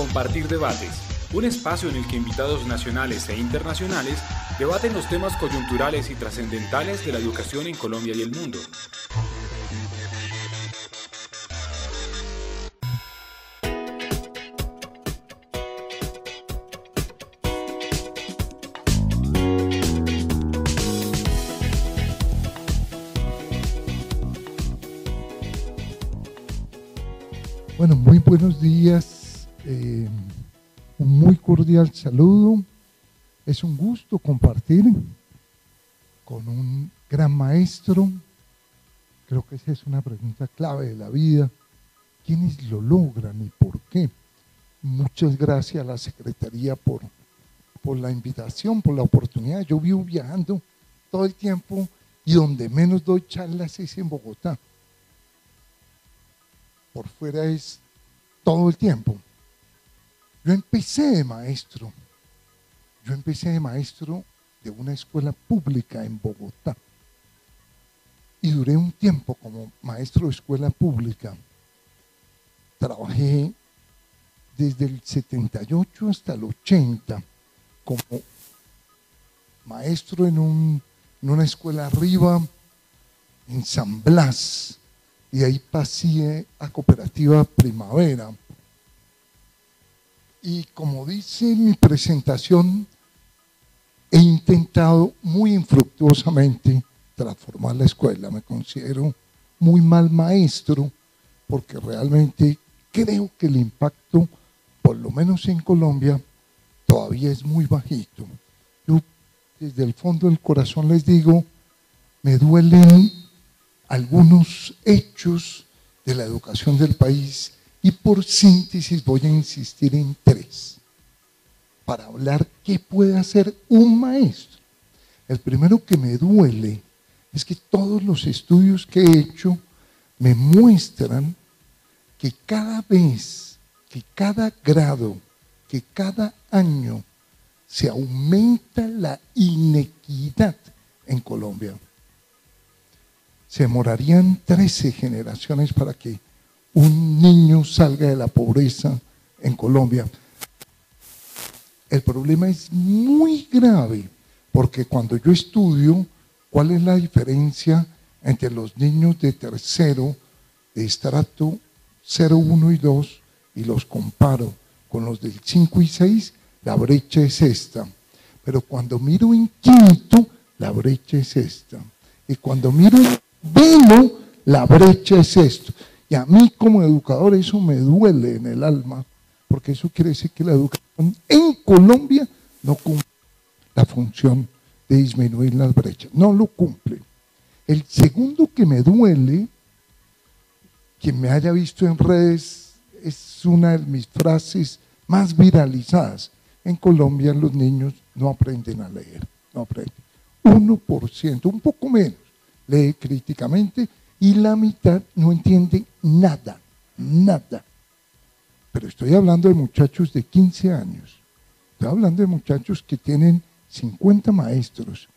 Compartir Debates, un espacio en el que invitados nacionales e internacionales debaten los temas coyunturales y trascendentales de la educación en Colombia y el mundo. Bueno, muy buenos días, eh, un muy cordial saludo. Es un gusto compartir con un gran maestro. Creo que esa es una pregunta clave de la vida. ¿Quiénes lo logran y por qué? Muchas gracias a la Secretaría por, por la invitación, por la oportunidad. Yo vivo viajando todo el tiempo y donde menos doy charlas es en Bogotá por fuera es todo el tiempo. Yo empecé de maestro. Yo empecé de maestro de una escuela pública en Bogotá. Y duré un tiempo como maestro de escuela pública. Trabajé desde el 78 hasta el 80 como maestro en, en una escuela arriba en San Blas, y ahí pasé a Cooperativa Primavera. Y como dice mi presentación, he intentado muy infructuosamente transformar la escuela. Me considero muy mal maestro porque realmente creo que el impacto, por lo menos en Colombia, todavía es muy bajito. Yo desde el fondo del corazón les digo, me duelen algunos hechos de la educación del país y por síntesis voy a insistir en tres para hablar qué puede hacer un maestro. El primero que me duele es que todos los estudios que he hecho me muestran que cada vez, que cada grado, que cada año se aumenta la inequidad en Colombia se demorarían 13 generaciones para que un niño salga de la pobreza en Colombia. El problema es muy grave, porque cuando yo estudio cuál es la diferencia entre los niños de tercero, de estrato 0, 1 y 2, y los comparo con los del 5 y 6, la brecha es esta. Pero cuando miro en quinto, la brecha es esta. Y cuando miro en Vino, la brecha es esto. Y a mí como educador eso me duele en el alma, porque eso quiere decir que la educación en Colombia no cumple la función de disminuir las brechas. No lo cumple. El segundo que me duele, quien me haya visto en redes, es una de mis frases más viralizadas. En Colombia los niños no aprenden a leer, no aprenden. 1%, un poco menos lee críticamente y la mitad no entiende nada, nada. Pero estoy hablando de muchachos de 15 años, estoy hablando de muchachos que tienen 50 maestros.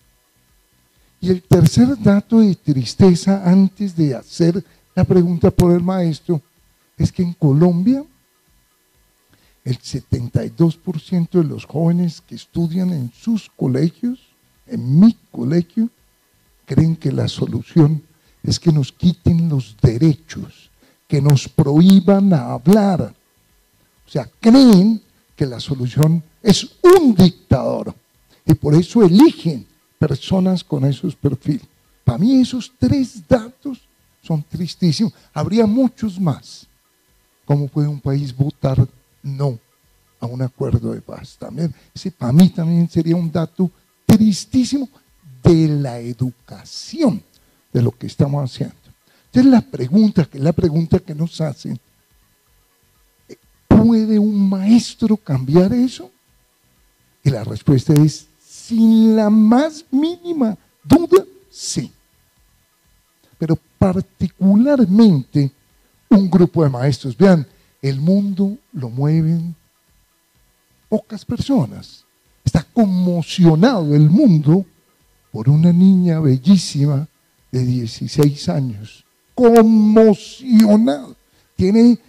Y el tercer dato de tristeza antes de hacer la pregunta por el maestro es que en Colombia el 72% de los jóvenes que estudian en sus colegios, en mi colegio, creen que la solución es que nos quiten los derechos, que nos prohíban hablar. O sea, creen que la solución es un dictador y por eso eligen personas con esos perfiles. Para mí esos tres datos son tristísimos. Habría muchos más. ¿Cómo puede un país votar no a un acuerdo de paz? También, ese para mí también sería un dato tristísimo de la educación de lo que estamos haciendo. Entonces la pregunta, que la pregunta que nos hacen, ¿puede un maestro cambiar eso? Y la respuesta es, sin la más mínima duda, sí. Pero particularmente un grupo de maestros. Vean, el mundo lo mueven pocas personas. Está conmocionado el mundo por una niña bellísima de 16 años, conmocionado, tiene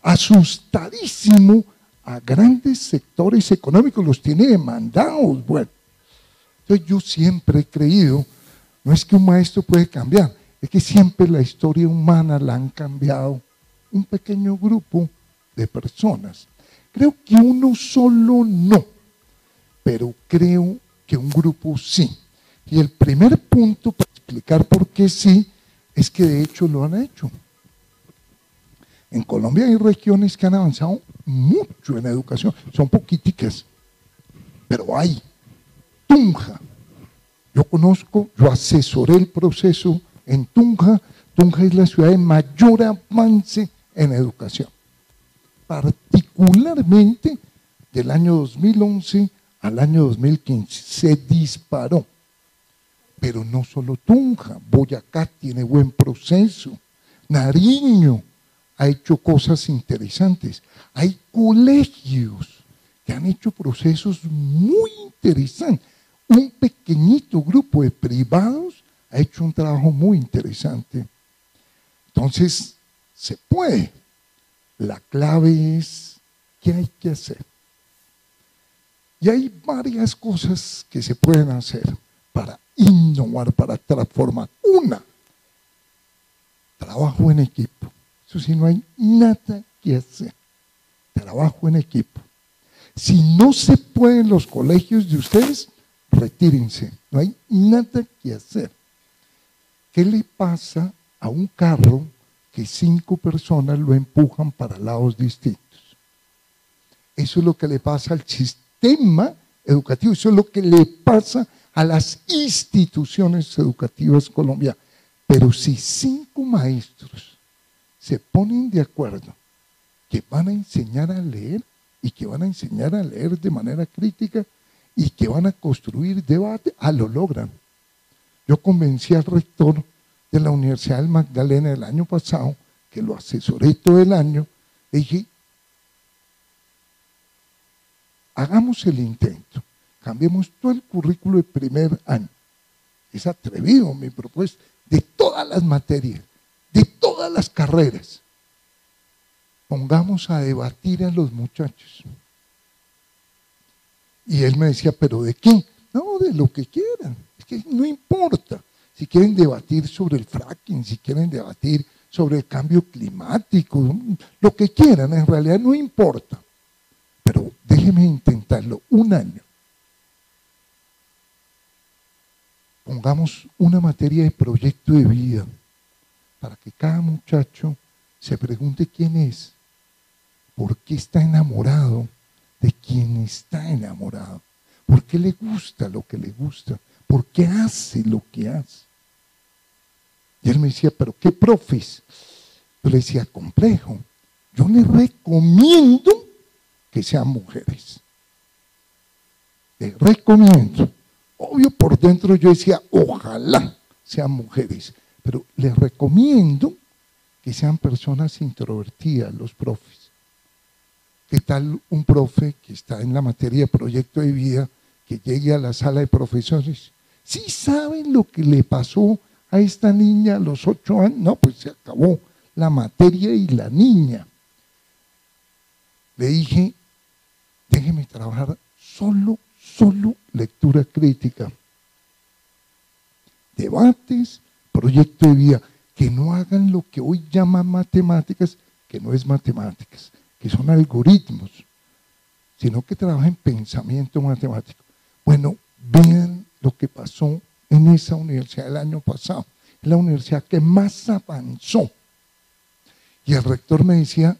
asustadísimo a grandes sectores económicos, los tiene demandados. Bueno, entonces yo siempre he creído, no es que un maestro puede cambiar, es que siempre la historia humana la han cambiado un pequeño grupo de personas. Creo que uno solo no, pero creo que un grupo sí. Y el primer punto explicar por qué sí es que de hecho lo han hecho. En Colombia hay regiones que han avanzado mucho en educación, son poquiticas, pero hay. Tunja, yo conozco, yo asesoré el proceso en Tunja. Tunja es la ciudad de mayor avance en educación, particularmente del año 2011 al año 2015. Se disparó. Pero no solo Tunja, Boyacá tiene buen proceso, Nariño ha hecho cosas interesantes. Hay colegios que han hecho procesos muy interesantes. Un pequeñito grupo de privados ha hecho un trabajo muy interesante. Entonces, se puede. La clave es qué hay que hacer. Y hay varias cosas que se pueden hacer para innovar, para transformar. Una, trabajo en equipo. Eso sí, no hay nada que hacer. Trabajo en equipo. Si no se puede en los colegios de ustedes, retírense. No hay nada que hacer. ¿Qué le pasa a un carro que cinco personas lo empujan para lados distintos? Eso es lo que le pasa al sistema educativo, eso es lo que le pasa a las instituciones educativas colombianas. Pero si cinco maestros se ponen de acuerdo que van a enseñar a leer y que van a enseñar a leer de manera crítica y que van a construir debate, ah, lo logran. Yo convencí al rector de la Universidad del Magdalena el año pasado, que lo asesoré todo el año, le dije, hagamos el intento cambiemos todo el currículo de primer año. Es atrevido mi propuesta, de todas las materias, de todas las carreras. Pongamos a debatir a los muchachos. Y él me decía, ¿pero de qué? No, de lo que quieran. Es que no importa. Si quieren debatir sobre el fracking, si quieren debatir sobre el cambio climático, lo que quieran, en realidad no importa. Pero déjenme intentarlo un año. Pongamos una materia de proyecto de vida para que cada muchacho se pregunte quién es, por qué está enamorado de quien está enamorado, por qué le gusta lo que le gusta, por qué hace lo que hace. Y él me decía, pero qué profes. Yo le decía, complejo. Yo le recomiendo que sean mujeres. Le recomiendo. Obvio, por dentro yo decía, ojalá sean mujeres, pero les recomiendo que sean personas introvertidas, los profes. ¿Qué tal un profe que está en la materia de proyecto de vida, que llegue a la sala de profesores? ¿Sí saben lo que le pasó a esta niña a los ocho años? No, pues se acabó la materia y la niña. Le dije, déjeme trabajar solo solo lectura crítica. Debates, proyecto de vida, que no hagan lo que hoy llaman matemáticas, que no es matemáticas, que son algoritmos, sino que trabajen pensamiento matemático. Bueno, vean lo que pasó en esa universidad el año pasado, la universidad que más avanzó. Y el rector me decía,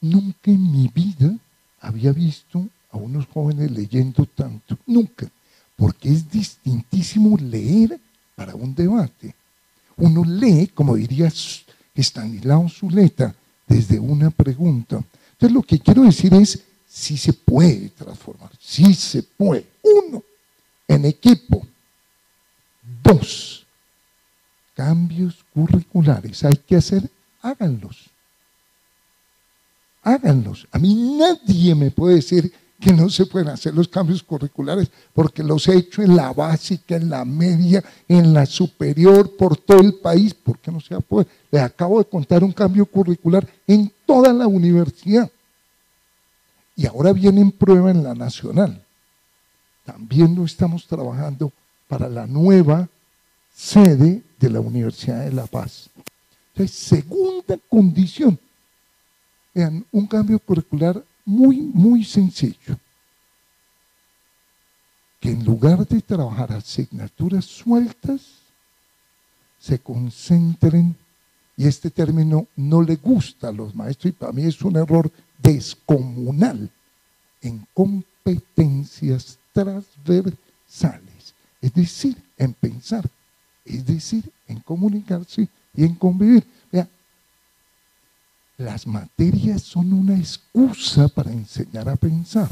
nunca en mi vida había visto a unos jóvenes leyendo tanto, nunca, porque es distintísimo leer para un debate. Uno lee, como diría Stanislao Zuleta, desde una pregunta. Entonces lo que quiero decir es, si se puede transformar, si se puede. Uno, en equipo. Dos, cambios curriculares. Hay que hacer, háganlos. Háganlos. A mí nadie me puede decir que no se pueden hacer los cambios curriculares porque los he hecho en la básica, en la media, en la superior, por todo el país. ¿Por qué no se puede? Les acabo de contar un cambio curricular en toda la universidad. Y ahora viene en prueba en la nacional. También lo estamos trabajando para la nueva sede de la Universidad de La Paz. Entonces, segunda condición. Vean, un cambio curricular muy, muy sencillo. Que en lugar de trabajar asignaturas sueltas, se concentren, y este término no le gusta a los maestros, y para mí es un error descomunal, en competencias transversales, es decir, en pensar, es decir, en comunicarse y en convivir. Las materias son una excusa para enseñar a pensar,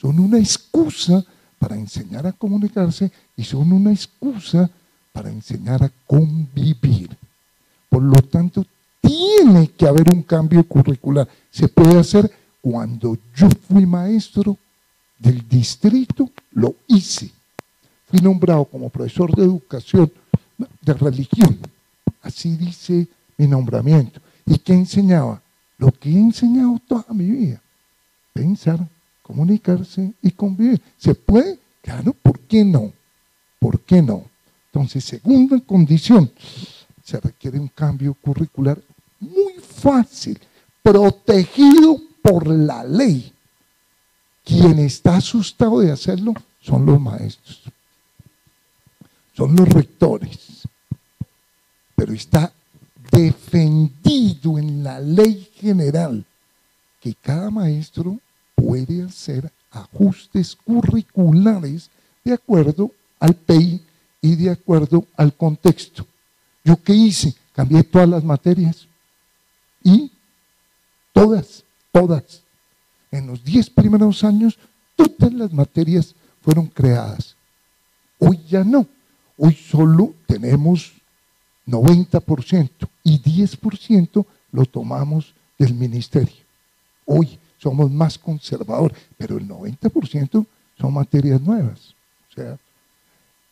son una excusa para enseñar a comunicarse y son una excusa para enseñar a convivir. Por lo tanto, tiene que haber un cambio curricular. Se puede hacer cuando yo fui maestro del distrito, lo hice. Fui nombrado como profesor de educación de religión. Así dice mi nombramiento. ¿Y qué enseñaba? Lo que he enseñado toda mi vida. Pensar, comunicarse y convivir. ¿Se puede? Claro, ¿por qué no? ¿Por qué no? Entonces, segunda condición, se requiere un cambio curricular muy fácil, protegido por la ley. Quien está asustado de hacerlo son los maestros son los rectores, pero está defendido en la ley general que cada maestro puede hacer ajustes curriculares de acuerdo al PEI y de acuerdo al contexto. ¿Yo qué hice? Cambié todas las materias y todas, todas. En los diez primeros años, todas las materias fueron creadas. Hoy ya no. Hoy solo tenemos 90% y 10% lo tomamos del ministerio. Hoy somos más conservadores, pero el 90% son materias nuevas. O sea,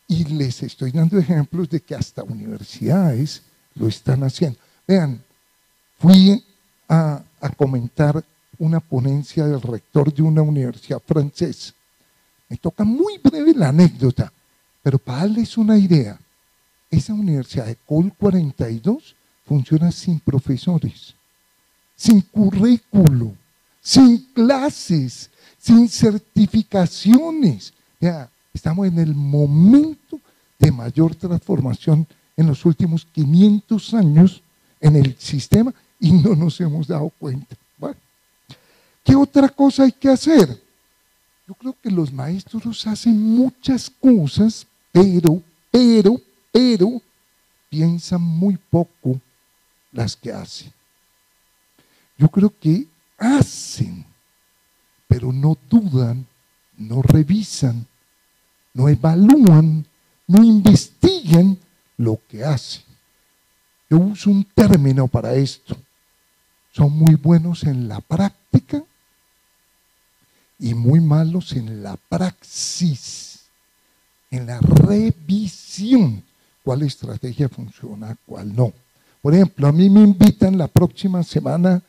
y les estoy dando ejemplos de que hasta universidades lo están haciendo. Vean, fui a, a comentar una ponencia del rector de una universidad francesa. Me toca muy breve la anécdota. Pero para darles una idea, esa universidad de Col 42 funciona sin profesores, sin currículo, sin clases, sin certificaciones. Ya, estamos en el momento de mayor transformación en los últimos 500 años en el sistema y no nos hemos dado cuenta. Bueno, ¿qué otra cosa hay que hacer? Yo creo que los maestros hacen muchas cosas pero, pero, pero, piensan muy poco las que hacen. Yo creo que hacen, pero no dudan, no revisan, no evalúan, no investigan lo que hacen. Yo uso un término para esto. Son muy buenos en la práctica y muy malos en la praxis en la revisión cuál estrategia funciona, cuál no. Por ejemplo, a mí me invitan la próxima semana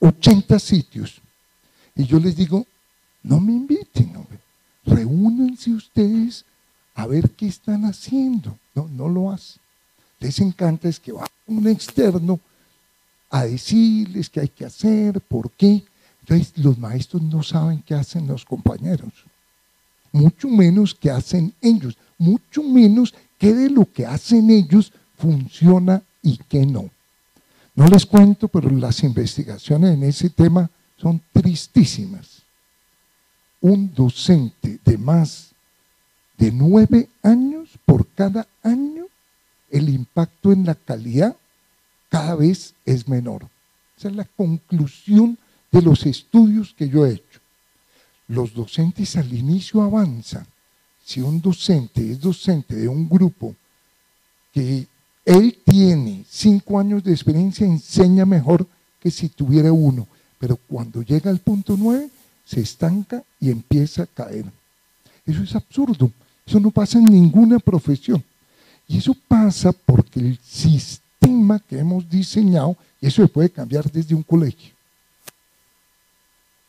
80 sitios y yo les digo, no me inviten, reúnanse ustedes a ver qué están haciendo. No, no lo hacen. Les encanta es que va un externo a decirles qué hay que hacer, por qué. Entonces los maestros no saben qué hacen los compañeros mucho menos que hacen ellos, mucho menos que de lo que hacen ellos funciona y que no. No les cuento, pero las investigaciones en ese tema son tristísimas. Un docente de más de nueve años por cada año, el impacto en la calidad cada vez es menor. Esa es la conclusión de los estudios que yo he hecho los docentes al inicio avanzan. Si un docente es docente de un grupo que él tiene cinco años de experiencia, enseña mejor que si tuviera uno. Pero cuando llega al punto nueve, se estanca y empieza a caer. Eso es absurdo. Eso no pasa en ninguna profesión. Y eso pasa porque el sistema que hemos diseñado, y eso se puede cambiar desde un colegio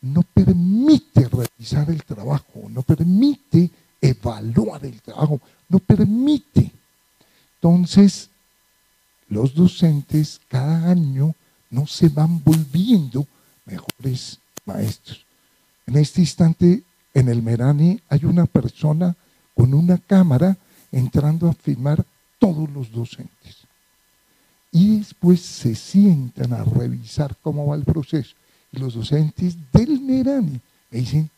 no permite realizar el trabajo, no permite evaluar el trabajo, no permite. Entonces, los docentes cada año no se van volviendo mejores maestros. En este instante, en el Merani hay una persona con una cámara entrando a filmar todos los docentes. Y después se sientan a revisar cómo va el proceso. Y los docentes del Merani me dicen,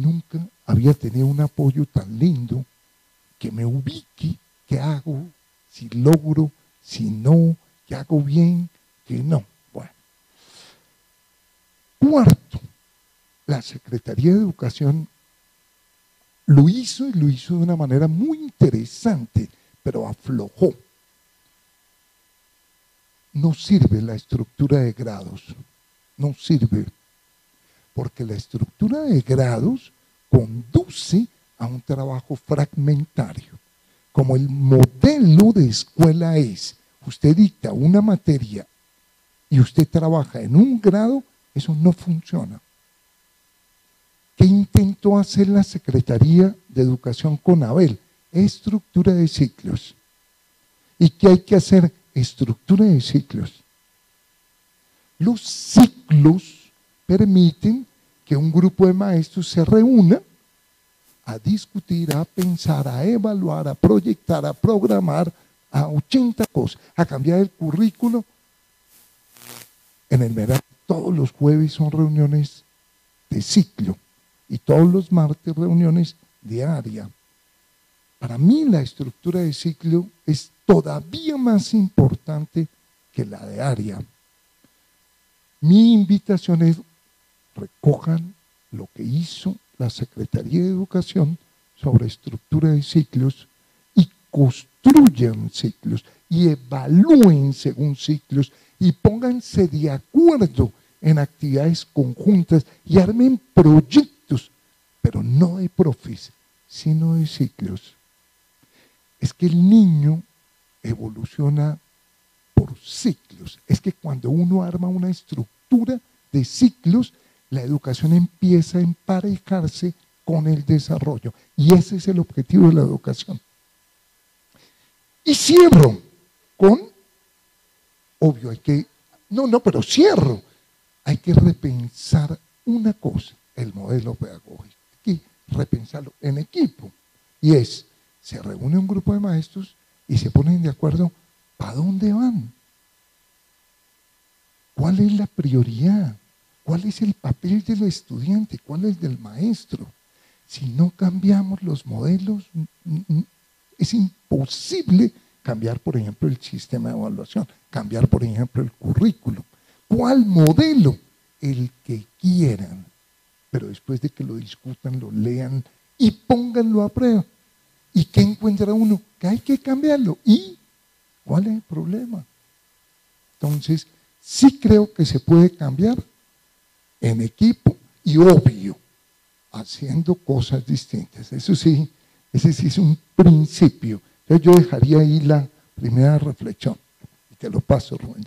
nunca había tenido un apoyo tan lindo que me ubique, qué hago, si logro, si no, qué hago bien, que no. Bueno. Cuarto, la Secretaría de Educación lo hizo y lo hizo de una manera muy interesante, pero aflojó. No sirve la estructura de grados, no sirve, porque la estructura de grados conduce a un trabajo fragmentario. Como el modelo de escuela es, usted dicta una materia y usted trabaja en un grado, eso no funciona. ¿Qué intentó hacer la Secretaría de Educación con Abel? Estructura de ciclos. ¿Y qué hay que hacer? Estructura de ciclos. Los ciclos permiten que un grupo de maestros se reúna a discutir, a pensar, a evaluar, a proyectar, a programar, a 80 cosas, a cambiar el currículo. En el verano, todos los jueves son reuniones de ciclo y todos los martes reuniones área. Para mí la estructura de ciclo es todavía más importante que la de área. Mi invitación es recojan lo que hizo la Secretaría de Educación sobre estructura de ciclos y construyan ciclos y evalúen según ciclos y pónganse de acuerdo en actividades conjuntas y armen proyectos pero no de profes, sino de ciclos. Es que el niño evoluciona por ciclos. Es que cuando uno arma una estructura de ciclos, la educación empieza a emparejarse con el desarrollo. Y ese es el objetivo de la educación. Y cierro con, obvio, hay que, no, no, pero cierro, hay que repensar una cosa, el modelo pedagógico repensarlo en equipo. Y es, se reúne un grupo de maestros y se ponen de acuerdo para dónde van. ¿Cuál es la prioridad? ¿Cuál es el papel del estudiante? ¿Cuál es del maestro? Si no cambiamos los modelos, es imposible cambiar, por ejemplo, el sistema de evaluación, cambiar, por ejemplo, el currículo. ¿Cuál modelo? El que quieran pero después de que lo discutan, lo lean y pónganlo a prueba. ¿Y qué encuentra uno? Que hay que cambiarlo. ¿Y cuál es el problema? Entonces, sí creo que se puede cambiar en equipo y obvio, haciendo cosas distintas. Eso sí, ese sí es un principio. Yo dejaría ahí la primera reflexión. Y te lo paso, Rubén.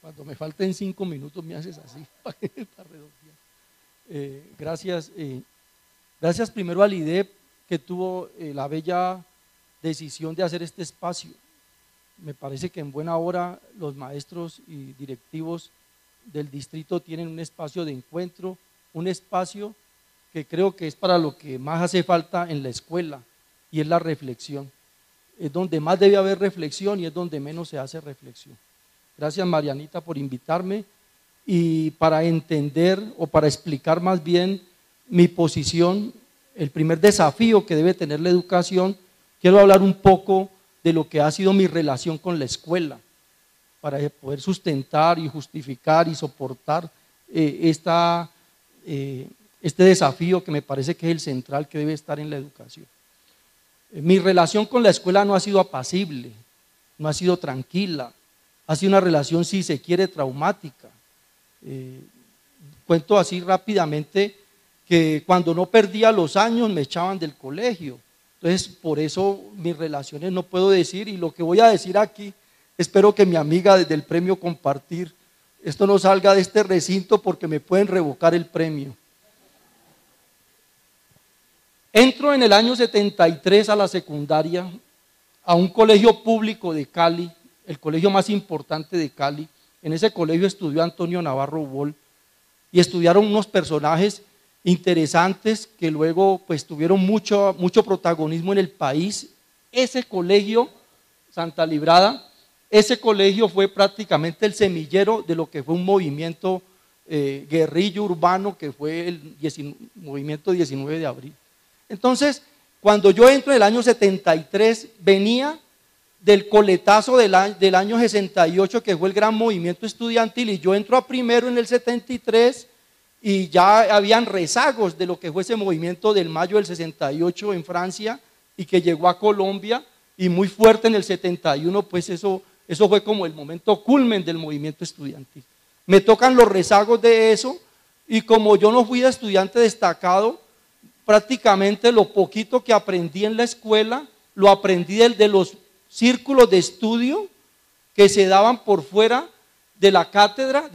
Cuando me falten cinco minutos me haces así eh, gracias. Eh, gracias primero al IDEP que tuvo eh, la bella decisión de hacer este espacio. Me parece que en buena hora los maestros y directivos del distrito tienen un espacio de encuentro, un espacio que creo que es para lo que más hace falta en la escuela y es la reflexión. Es donde más debe haber reflexión y es donde menos se hace reflexión. Gracias Marianita por invitarme y para entender o para explicar más bien mi posición, el primer desafío que debe tener la educación, quiero hablar un poco de lo que ha sido mi relación con la escuela, para poder sustentar y justificar y soportar eh, esta, eh, este desafío que me parece que es el central que debe estar en la educación. Eh, mi relación con la escuela no ha sido apacible, no ha sido tranquila, ha sido una relación, si se quiere, traumática. Cuento así rápidamente que cuando no perdía los años me echaban del colegio. Entonces, por eso mis relaciones no puedo decir y lo que voy a decir aquí, espero que mi amiga desde el premio Compartir esto no salga de este recinto porque me pueden revocar el premio. Entro en el año 73 a la secundaria, a un colegio público de Cali, el colegio más importante de Cali. En ese colegio estudió Antonio Navarro Bol y estudiaron unos personajes interesantes que luego pues tuvieron mucho, mucho protagonismo en el país. Ese colegio, Santa Librada, ese colegio fue prácticamente el semillero de lo que fue un movimiento eh, guerrillo urbano que fue el movimiento 19 de abril. Entonces, cuando yo entro en el año 73, venía del coletazo del año, del año 68, que fue el gran movimiento estudiantil, y yo entro a primero en el 73 y ya habían rezagos de lo que fue ese movimiento del mayo del 68 en Francia y que llegó a Colombia y muy fuerte en el 71, pues eso, eso fue como el momento culmen del movimiento estudiantil. Me tocan los rezagos de eso y como yo no fui estudiante destacado, prácticamente lo poquito que aprendí en la escuela, lo aprendí de, los círculos de estudio que se daban por fuera de la cátedra,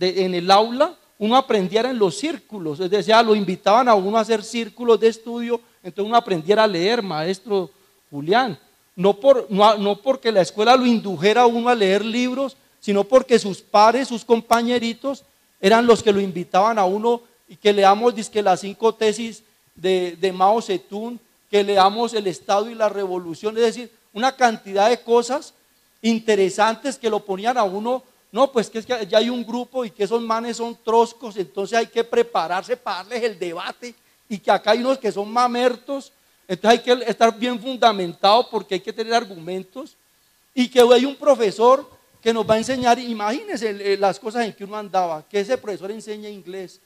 en el aula, uno aprendiera en los círculos, es decir, lo invitaban a uno a hacer círculos de estudio, entonces uno aprendiera a leer, maestro Julián. No, por, no, porque la escuela lo indujera a uno a leer libros, sino porque sus pares, sus compañeritos, eran los que lo invitaban a uno y que leamos que las cinco tesis de, de Mao Zedong, que leamos el Estado y la Revolución, es decir, una cantidad de cosas interesantes que lo ponían a uno. No, pues que es que ya hay un grupo y que esos manes son troscos, entonces hay que prepararse para darles el debate y que acá hay unos que son mamertos, entonces hay que estar bien fundamentado porque hay que tener argumentos y que hay un profesor que nos va a enseñar, imagínense las cosas en que uno andaba, que ese profesor enseña inglés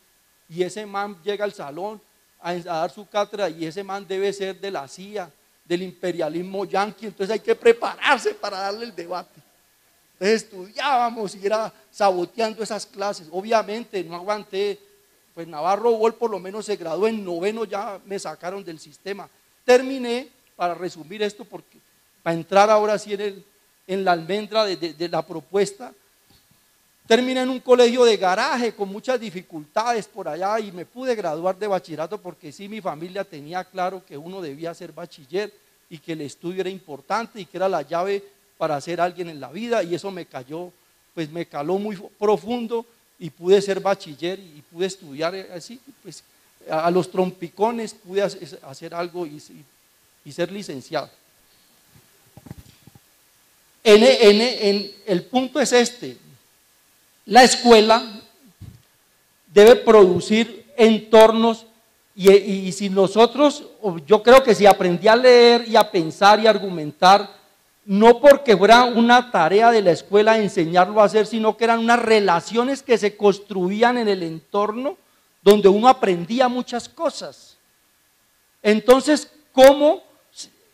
y ese man llega al salón a, a dar su cátedra y ese man debe ser de la CIA, del imperialismo yanqui, entonces hay que prepararse para darle el debate estudiábamos y era saboteando esas clases. Obviamente no aguanté, pues Navarro Bol por lo menos se graduó en noveno, ya me sacaron del sistema. Terminé, para resumir esto, porque para entrar ahora sí en, en la almendra de, de la propuesta, terminé en un colegio de garaje con muchas dificultades por allá y me pude graduar de bachillerato porque sí mi familia tenía claro que uno debía ser bachiller y que el estudio era importante y que era la llave para ser alguien en la vida y eso me cayó, pues me caló muy profundo y pude ser bachiller y pude estudiar así, pues a los trompicones pude hacer algo y, ser licenciado. En, el punto es este, la escuela debe producir entornos y, y, si nosotros, yo creo que si aprendí a leer y a pensar y a argumentar, no porque fuera una tarea de la escuela enseñarlo a hacer, sino que eran unas relaciones que se construían en el entorno donde uno aprendía muchas cosas. Entonces, ¿cómo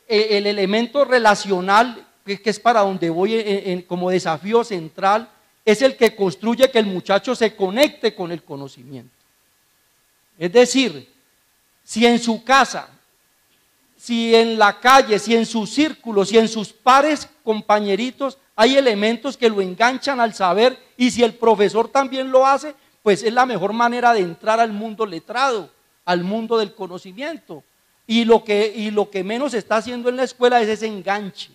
e, el elemento relacional, que es para donde voy como desafío central, es el que construye que el muchacho se conecte con el conocimiento? Es decir, si en su casa si en la calle, si en sus círculos, si en sus pares, compañeritos, hay elementos que lo enganchan al saber y si el profesor también lo hace, pues es la mejor manera de entrar al mundo letrado, al mundo del conocimiento. Y lo que, y lo que menos está haciendo en la escuela es ese enganche.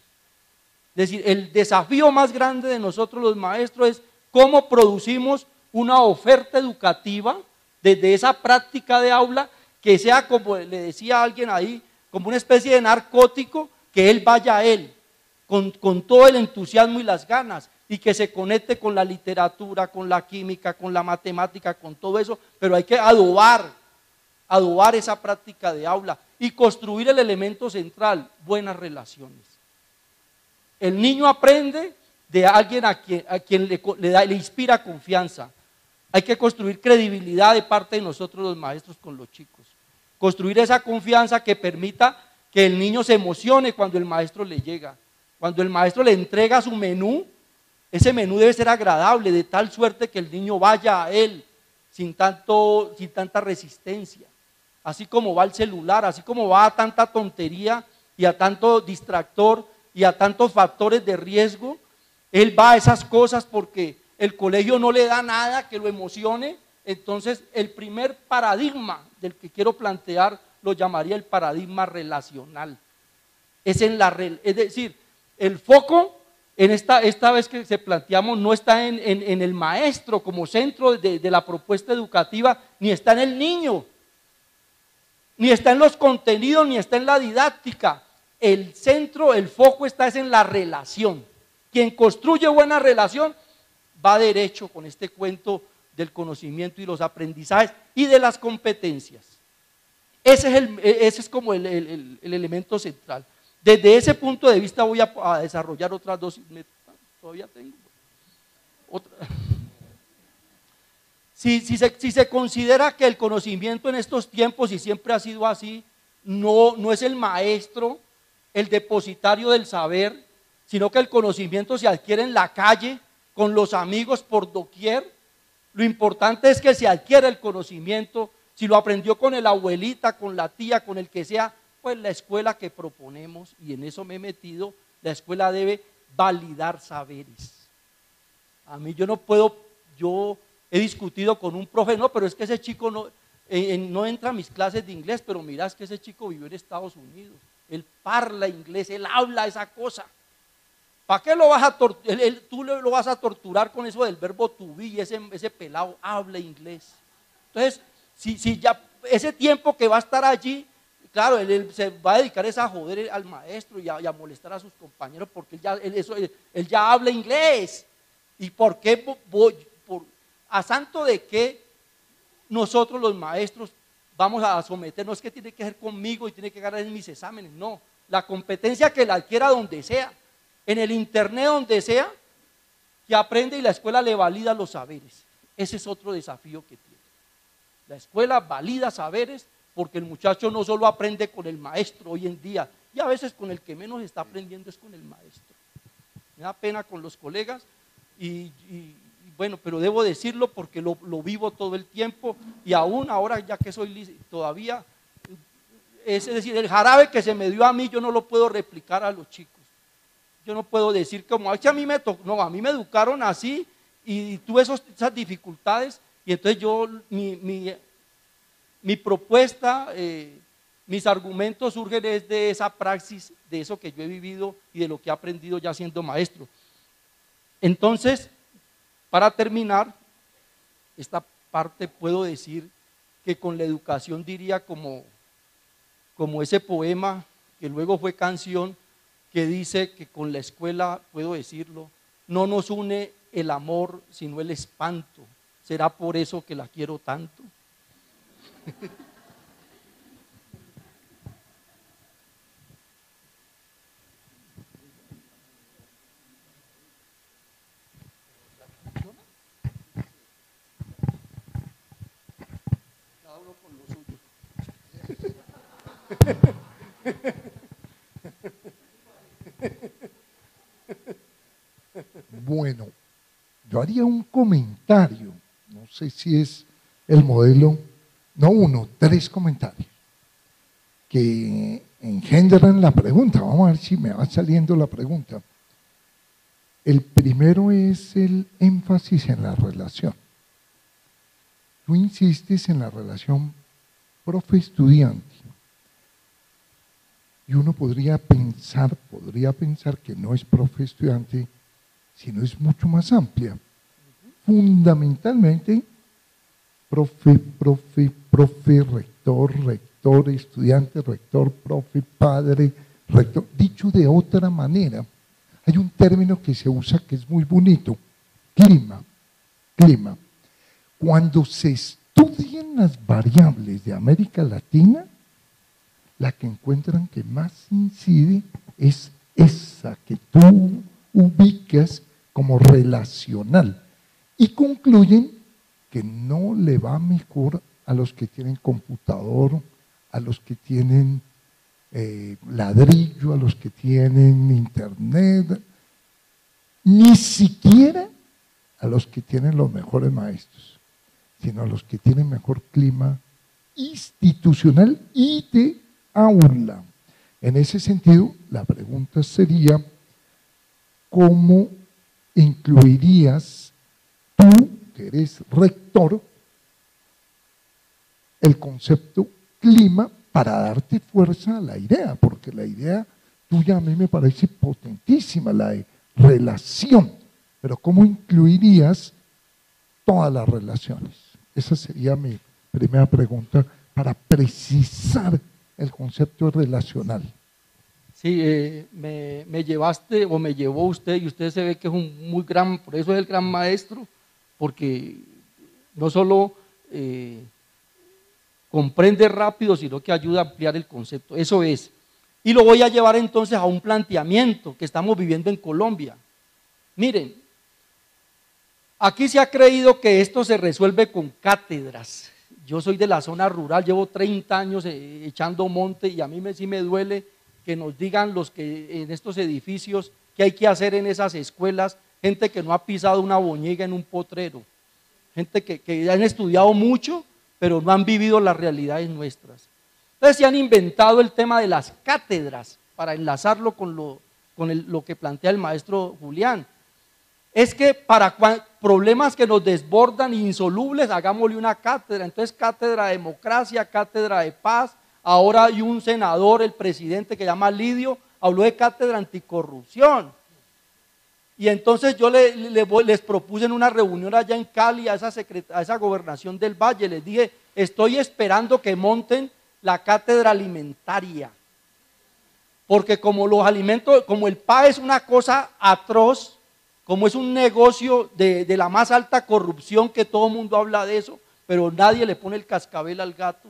Es decir, el desafío más grande de nosotros los maestros es cómo producimos una oferta educativa desde esa práctica de aula que sea como le decía alguien ahí, como una especie de narcótico, que él vaya a él, con, todo el entusiasmo y las ganas, y que se conecte con la literatura, con la química, con la matemática, con todo eso, pero hay que adobar, adobar esa práctica de aula y construir el elemento central, buenas relaciones. El niño aprende de alguien a quien, a quien le, le, le inspira confianza. Hay que construir credibilidad de parte de nosotros los maestros con los chicos. Construir esa confianza que permita que el niño se emocione cuando el maestro le llega. Cuando el maestro le entrega su menú, ese menú debe ser agradable, de tal suerte que el niño vaya a él sin, tanto, sin tanta resistencia. Así como va el celular, así como va a tanta tontería y a tanto distractor y a tantos factores de riesgo, él va a esas cosas porque el colegio no le da nada que lo emocione, entonces el primer paradigma del que quiero plantear lo llamaría el paradigma relacional. Es, en la, es decir, el foco en esta, esta vez que se planteamos no está en, el maestro como centro de, la propuesta educativa, ni está en el niño, ni está en los contenidos, ni está en la didáctica. El centro, el foco está es en la relación. Quien construye buena relación va derecho con este cuento del conocimiento y los aprendizajes y de las competencias. Ese es, el, ese es como el, el, elemento central. Desde ese punto de vista voy a, desarrollar otras dos. Todavía tengo. Otra. Si, si, se, si, se, considera que el conocimiento en estos tiempos, y siempre ha sido así, no, no es el maestro, el depositario del saber, sino que el conocimiento se adquiere en la calle, con los amigos por doquier. Lo importante es que se adquiere el conocimiento, si lo aprendió con el abuelita, con la tía, con el que sea, pues la escuela que proponemos, y en eso me he metido, la escuela debe validar saberes. A mí yo no puedo, yo he discutido con un profe, no, pero es que ese chico no, no entra a mis clases de inglés, pero mirás que ese chico vivió en Estados Unidos. Él parla inglés, él habla esa cosa. ¿Para qué lo vas a torturar? Tú lo vas a torturar con eso del verbo to ese, ese pelado habla inglés. Entonces, si, si ya ese tiempo que va a estar allí, claro, él, se va a dedicar a joder al maestro y a, molestar a sus compañeros porque él ya, él habla inglés. ¿Y por qué voy, por, a santo de qué nosotros los maestros vamos a someternos? que tiene que ser conmigo y tiene que ganar en mis exámenes. No, la competencia que la adquiera donde sea en el internet donde sea, que aprende y la escuela le valida los saberes. Ese es otro desafío que tiene. La escuela valida saberes porque el muchacho no solo aprende con el maestro hoy en día, y a veces con el que menos está aprendiendo es con el maestro. Me da pena con los colegas y, bueno, pero debo decirlo porque lo, vivo todo el tiempo y aún ahora ya que soy todavía, es decir, el jarabe que se me dio a mí yo no lo puedo replicar a los chicos. Yo no puedo decir como, a mí me tocó, no, a mí me educaron así y tuve esas dificultades y entonces yo, mi, propuesta, eh, mis argumentos surgen desde esa praxis, de eso que yo he vivido y de lo que he aprendido ya siendo maestro. Entonces, para terminar, esta parte puedo decir que con la educación diría como, como ese poema que luego fue canción, que dice que con la escuela, puedo decirlo, no nos une el amor, sino el espanto. ¿Será por eso que la quiero tanto? Bueno, yo haría un comentario, no sé si es el modelo, no uno, tres comentarios, que engendran la pregunta. Vamos a ver si me va saliendo la pregunta. El primero es el énfasis en la relación. Tú insistes en la relación profe-estudiante. Y uno podría pensar, podría pensar que no es profe-estudiante, sino es mucho más amplia. Fundamentalmente, profe, profe, profe, rector, rector, estudiante, rector, profe, padre, rector. Dicho de otra manera, hay un término que se usa que es muy bonito, clima, clima. Cuando se estudian las variables de América Latina, la que encuentran que más incide es esa que tú ubicas como relacional y concluyen que no le va mejor a los que tienen computador, a los que tienen eh, ladrillo, a los que tienen internet, ni siquiera a los que tienen los mejores maestros, sino a los que tienen mejor clima institucional y de aula. En ese sentido, la pregunta sería, ¿cómo incluirías que eres rector, el concepto clima para darte fuerza a la idea, porque la idea tuya a mí me parece potentísima, la de relación, pero ¿cómo incluirías todas las relaciones? Esa sería mi primera pregunta para precisar el concepto relacional. Sí, eh, me, llevaste o me llevó usted y usted se ve que es un muy gran, por eso es el gran maestro, porque no solo eh, comprende rápido, sino que ayuda a ampliar el concepto. Eso es. Y lo voy a llevar entonces a un planteamiento que estamos viviendo en Colombia. Miren, aquí se ha creído que esto se resuelve con cátedras. Yo soy de la zona rural, llevo 30 años eh, echando monte y a mí me, sí me duele que nos digan los que en estos edificios qué hay que hacer en esas escuelas, gente que no ha pisado una boñiga en un potrero, gente que, que han estudiado mucho, pero no han vivido las realidades nuestras. Entonces se han inventado el tema de las cátedras para enlazarlo con lo, con lo que plantea el maestro Julián. Es que para problemas que nos desbordan insolubles, hagámosle una cátedra. Entonces, cátedra de democracia, cátedra de paz, Ahora hay un senador, el presidente que llama Lidio, habló de cátedra anticorrupción. Y entonces yo les propuse en una reunión allá en Cali a esa, a esa gobernación del Valle, les dije, estoy esperando que monten la cátedra alimentaria. Porque como los alimentos, como el PA es una cosa atroz, como es un negocio de, de la más alta corrupción que todo el mundo habla de eso, pero nadie le pone el cascabel al gato.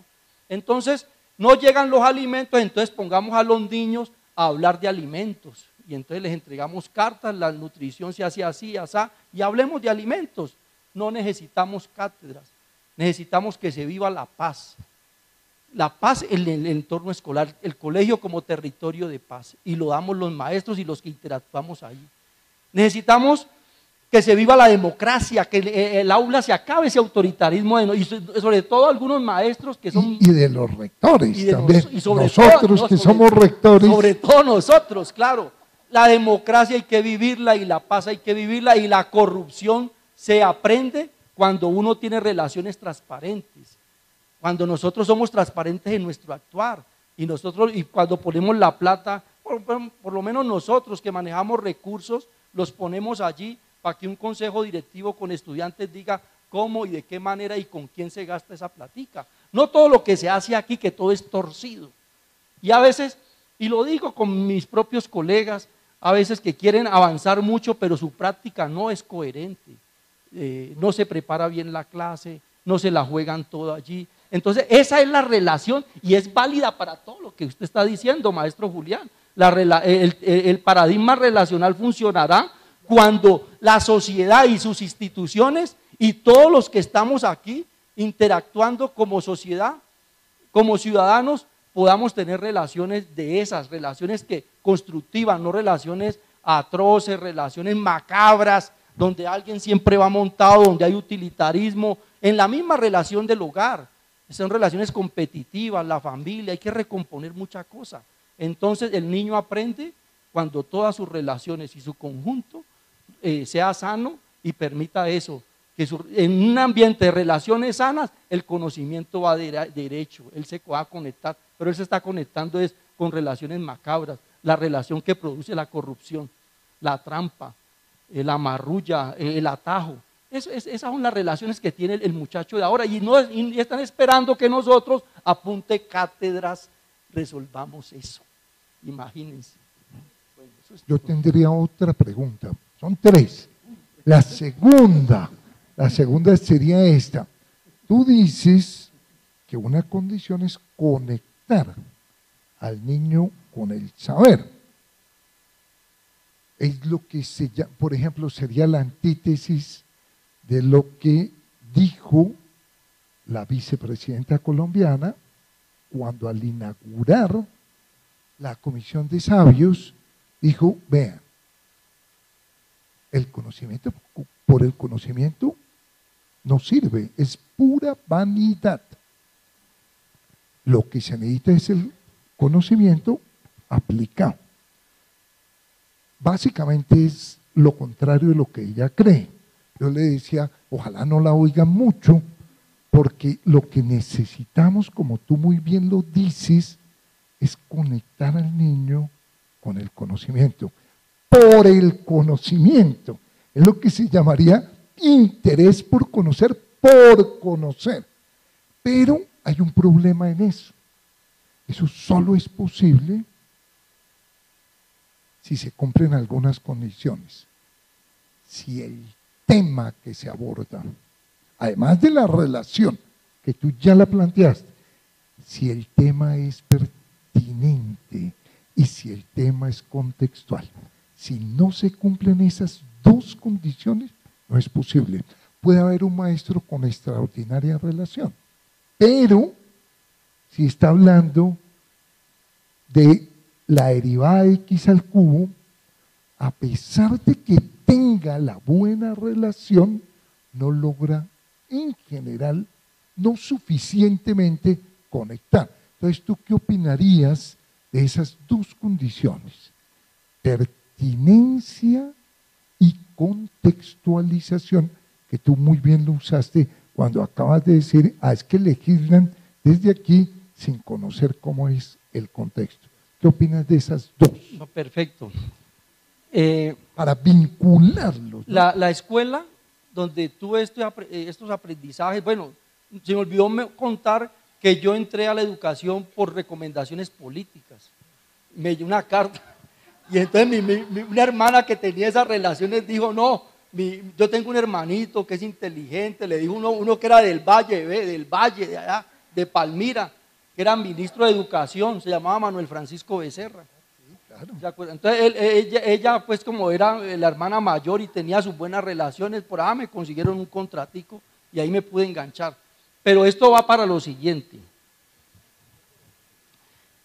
Entonces, no llegan los alimentos, entonces pongamos a los niños a hablar de alimentos. Y entonces les entregamos cartas, la nutrición se hace así, así, y hablemos de alimentos. No necesitamos cátedras, necesitamos que se viva la paz. La paz en el entorno escolar, el colegio como territorio de paz. Y lo damos los maestros y los que interactuamos ahí. Necesitamos que se viva la democracia, que el, aula se acabe ese autoritarismo, y sobre todo algunos maestros que son... Y, de los rectores también, y sobre nosotros que somos rectores. Sobre todo nosotros, claro. La democracia hay que vivirla y la paz hay que vivirla y la corrupción se aprende cuando uno tiene relaciones transparentes, cuando nosotros somos transparentes en nuestro actuar y nosotros y cuando ponemos la plata, por lo menos nosotros que manejamos recursos, los ponemos allí para que un consejo directivo con estudiantes diga cómo y de qué manera y con quién se gasta esa platica. No todo lo que se hace aquí, que todo es torcido. Y a veces, y lo digo con mis propios colegas, a veces que quieren avanzar mucho, pero su práctica no es coherente. Eh, no se prepara bien la clase, no se la juegan todo allí. Entonces, esa es la relación y es válida para todo lo que usted está diciendo, maestro Julián. el paradigma relacional funcionará cuando la sociedad y sus instituciones y todos los que estamos aquí interactuando como sociedad, como ciudadanos, podamos tener relaciones de esas, relaciones que constructivas, no relaciones atroces, relaciones macabras, donde alguien siempre va montado, donde hay utilitarismo, en la misma relación del hogar. Son relaciones competitivas, la familia, hay que recomponer mucha cosa. Entonces el niño aprende cuando todas sus relaciones y su conjunto eh, sea sano y permita eso. Que en un ambiente de relaciones sanas, el conocimiento va derecho, él se va a conectar, pero él se está conectando es con relaciones macabras, la relación que produce la corrupción, la trampa, la marrulla, eh, el atajo. esas son las relaciones que tiene el, muchacho de ahora y, no, y están esperando que nosotros, apunte cátedras, resolvamos eso. Imagínense. Yo tendría otra pregunta. Son tres. La segunda, la segunda sería esta. Tú dices que una condición es conectar al niño con el saber. Es lo que se llama, por ejemplo, sería la antítesis de lo que dijo la vicepresidenta colombiana cuando al inaugurar la comisión de sabios dijo, vean, el conocimiento por el conocimiento no sirve, es pura vanidad. Lo que se necesita es el conocimiento aplicado. Básicamente es lo contrario de lo que ella cree. Yo le decía, ojalá no la oigan mucho, porque lo que necesitamos, como tú muy bien lo dices, es conectar al niño con el conocimiento. Por el conocimiento. Es lo que se llamaría interés por conocer, por conocer. Pero hay un problema en eso. Eso solo es posible si se cumplen algunas condiciones. Si el tema que se aborda, además de la relación que tú ya la planteaste, si el tema es pertinente y si el tema es contextual. Si no se cumplen esas dos condiciones, no es posible. Puede haber un maestro con extraordinaria relación, pero si está hablando de la derivada x al cubo, a pesar de que tenga la buena relación, no logra en general no suficientemente conectar. Entonces, ¿tú qué opinarías de esas dos condiciones? Pertinencia y contextualización, que tú muy bien lo usaste cuando acabas de decir, ah, es que legislan desde aquí sin conocer cómo es el contexto. ¿Qué opinas de esas dos? No, perfecto. Eh, Para vincularlos. La, escuela donde tuve eh, estos aprendizajes, bueno, se me olvidó contar que yo entré a la educación por recomendaciones políticas. Me dio una carta y entonces una hermana que tenía esas relaciones dijo, no, yo tengo un hermanito que es inteligente, le dijo uno, uno que era del Valle, del Valle, de allá, de Palmira, que era ministro de Educación, se llamaba Manuel Francisco Becerra. Entonces ella, pues como era la hermana mayor y tenía sus buenas relaciones, por ahí me consiguieron un contratico y ahí me pude enganchar. Pero esto va para lo siguiente.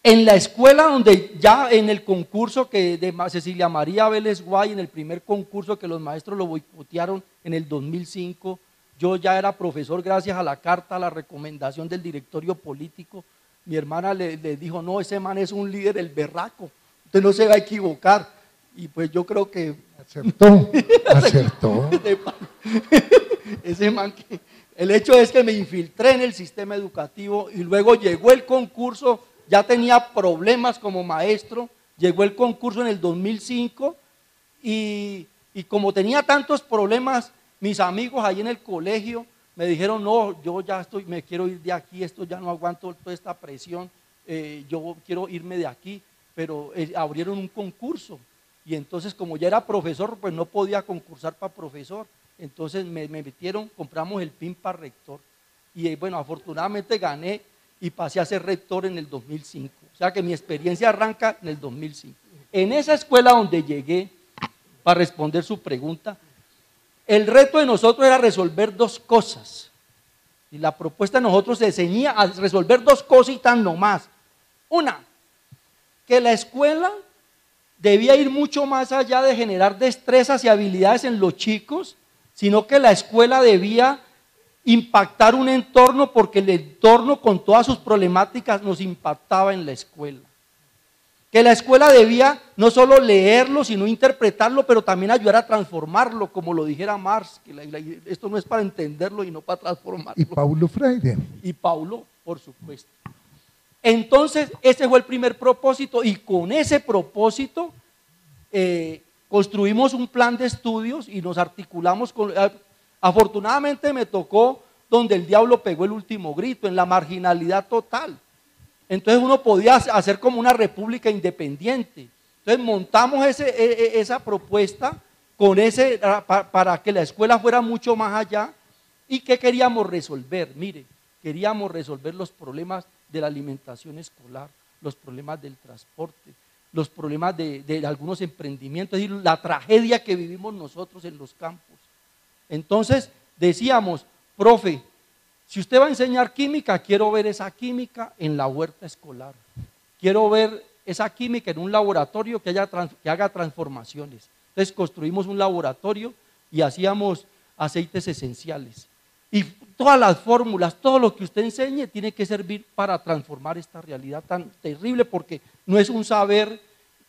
En la escuela donde ya en el concurso que de Cecilia María Vélez Guay, en el primer concurso que los maestros lo boicotearon en el 2005, yo ya era profesor gracias a la carta, a la recomendación del directorio político. Mi hermana le, dijo, no, ese man es un líder, el berraco, usted no se va a equivocar. Y pues yo creo que... Acertó, acertó. ese man que... El hecho es que me infiltré en el sistema educativo y luego llegó el concurso ya tenía problemas como maestro, llegó el concurso en el 2005 y, como tenía tantos problemas, mis amigos ahí en el colegio me dijeron, no, yo ya estoy, me quiero ir de aquí, esto ya no aguanto toda esta presión, eh, yo quiero irme de aquí, pero eh, abrieron un concurso y entonces como ya era profesor, pues no podía concursar para profesor, entonces me, me metieron, compramos el PIN para rector y eh, bueno, afortunadamente gané y pasé a ser rector en el 2005. O sea que mi experiencia arranca en el 2005. En esa escuela donde llegué, para responder su pregunta, el reto de nosotros era resolver dos cosas. Y la propuesta de nosotros se ceñía a resolver dos cositas nomás. Una, que la escuela debía ir mucho más allá de generar destrezas y habilidades en los chicos, sino que la escuela debía impactar un entorno porque el entorno con todas sus problemáticas nos impactaba en la escuela. Que la escuela debía no solo leerlo, sino interpretarlo, pero también ayudar a transformarlo, como lo dijera Marx, que esto no es para entenderlo y no para transformarlo. Y Paulo Freire. Y Paulo, por supuesto. Entonces, ese fue el primer propósito y con ese propósito eh, construimos un plan de estudios y nos articulamos con, Afortunadamente me tocó donde el diablo pegó el último grito, en la marginalidad total. Entonces uno podía hacer como una república independiente. Entonces montamos e, e, esa propuesta con ese, para que la escuela fuera mucho más allá. ¿Y qué queríamos resolver? Mire, queríamos resolver los problemas de la alimentación escolar, los problemas del transporte, los problemas de, algunos emprendimientos, decir, la tragedia que vivimos nosotros en los campos. Entonces decíamos, profe, si usted va a enseñar química, quiero ver esa química en la huerta escolar. Quiero ver esa química en un laboratorio que, haga transformaciones. Entonces construimos un laboratorio y hacíamos aceites esenciales. Y todas las fórmulas, todo lo que usted enseñe tiene que servir para transformar esta realidad tan terrible porque no es un saber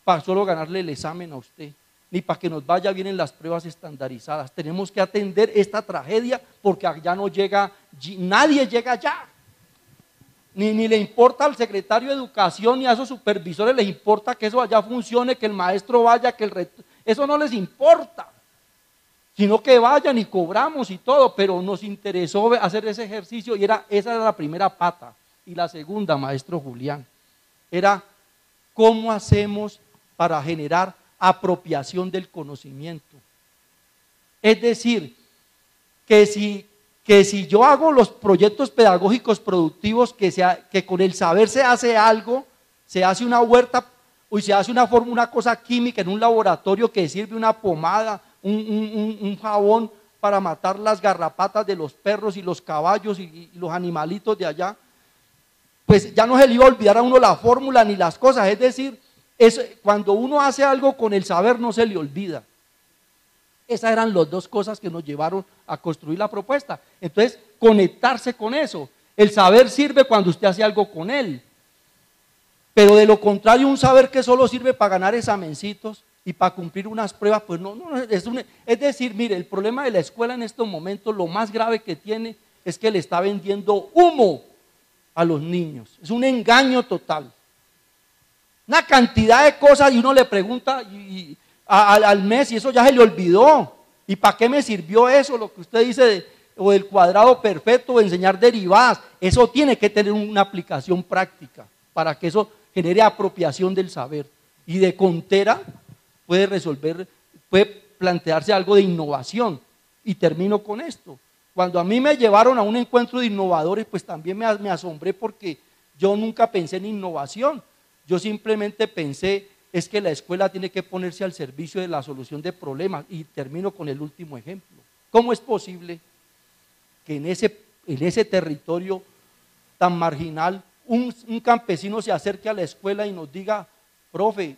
para solo ganarle el examen a usted, ni para que nos vaya bien en las pruebas estandarizadas. Tenemos que atender esta tragedia porque allá no llega, nadie llega allá. Ni, ni le importa al secretario de educación ni a esos supervisores les importa que eso allá funcione, que el maestro vaya, que el eso no les importa. Sino que vayan y cobramos y todo, pero nos interesó hacer ese ejercicio y era, esa era la primera pata. Y la segunda, maestro Julián, era cómo hacemos para generar apropiación del conocimiento. Es decir, que si, que si yo hago los proyectos pedagógicos productivos, que, sea, que con el saber se hace algo, se hace una huerta o se hace una, forma, una cosa química en un laboratorio que sirve una pomada, un, jabón para matar las garrapatas de los perros y los caballos y, y los animalitos de allá, pues ya no se le iba a olvidar a uno la fórmula ni las cosas. Es decir, cuando uno hace algo con el saber no se le olvida. Esas eran las dos cosas que nos llevaron a construir la propuesta. Entonces, conectarse con eso. El saber sirve cuando usted hace algo con él. Pero de lo contrario, un saber que solo sirve para ganar examencitos y para cumplir unas pruebas, pues no, no, es, es decir, mire, el problema de la escuela en estos momentos, lo más grave que tiene es que le está vendiendo humo a los niños. Es un engaño total. Una cantidad de cosas y uno le pregunta al mes y eso ya se le olvidó. ¿Y para qué me sirvió eso? Lo que usted dice o del cuadrado perfecto o enseñar derivadas. Eso tiene que tener una aplicación práctica para que eso genere apropiación del saber. Y de contera puede resolver, puede plantearse algo de innovación. Y termino con esto. Cuando a mí me llevaron a un encuentro de innovadores, pues también me asombré porque yo nunca pensé en innovación. Yo simplemente pensé, es que la escuela tiene que ponerse al servicio de la solución de problemas. Y termino con el último ejemplo. ¿Cómo es posible que en ese, en ese territorio tan marginal un, campesino se acerque a la escuela y nos diga, profe,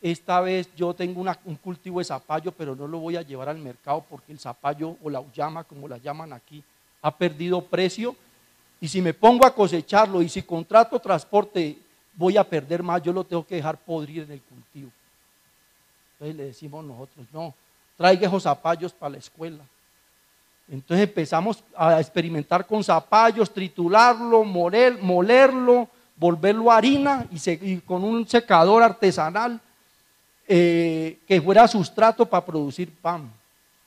esta vez yo tengo un cultivo de zapallo, pero no lo voy a llevar al mercado porque el zapallo o la llama, como la llaman aquí, ha perdido precio. Y si me pongo a cosecharlo y si contrato transporte voy a perder más, yo lo tengo que dejar podrir en el cultivo. Entonces le decimos nosotros, no, traiga esos zapallos para la escuela. Entonces empezamos a experimentar con zapallos, triturarlo, molerlo, volverlo harina y, con un secador artesanal eh, que fuera sustrato para producir pan.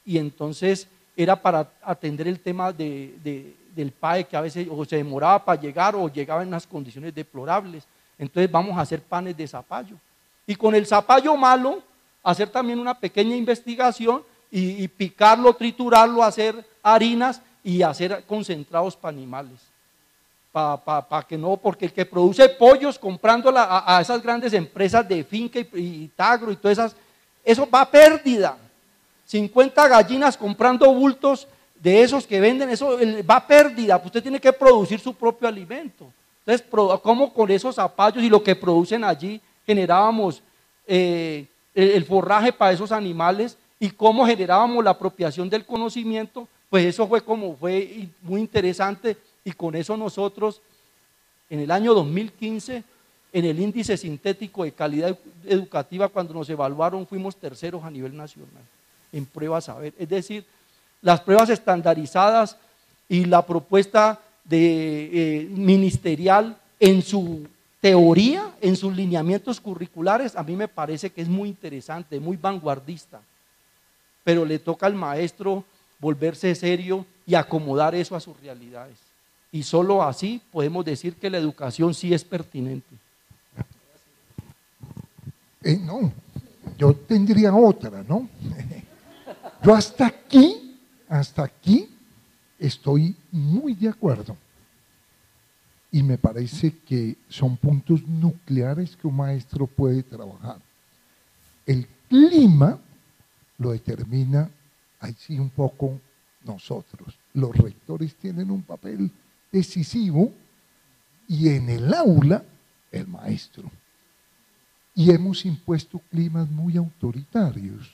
Y entonces era para atender el tema del PAE que a veces o se demoraba para llegar o llegaba en unas condiciones deplorables. Entonces vamos a hacer panes de zapallo. Y con el zapallo malo, hacer también una pequeña investigación y, picarlo, triturarlo, hacer harinas y hacer concentrados para animales. Para que no, porque el que produce pollos comprando a, esas grandes empresas de finca y, tagro y todas esas, eso va a pérdida. 50 gallinas comprando bultos de esos que venden, eso va a pérdida. Usted tiene que producir su propio alimento. Entonces, ¿cómo con esos zapallos y lo que producen allí generábamos eh, el forraje para esos animales y cómo generábamos la apropiación del conocimiento? Pues eso fue como fue muy interesante y con eso nosotros en el año 2015 en el índice sintético de calidad educativa cuando nos evaluaron fuimos terceros a nivel nacional en pruebas a ver, es decir, las pruebas estandarizadas y la propuesta de, eh, ministerial en su teoría, en sus lineamientos curriculares, a mí me parece que es muy interesante, muy vanguardista, pero le toca al maestro volverse serio y acomodar eso a sus realidades. Y solo así podemos decir que la educación sí es pertinente. Eh, no, yo tendría otra, ¿no? Yo hasta aquí, hasta aquí estoy muy de acuerdo. Y me parece que son puntos nucleares que un maestro puede trabajar. El clima lo determina así un poco nosotros. Los rectores tienen un papel decisivo y en el aula el maestro. Y hemos impuesto climas muy autoritarios,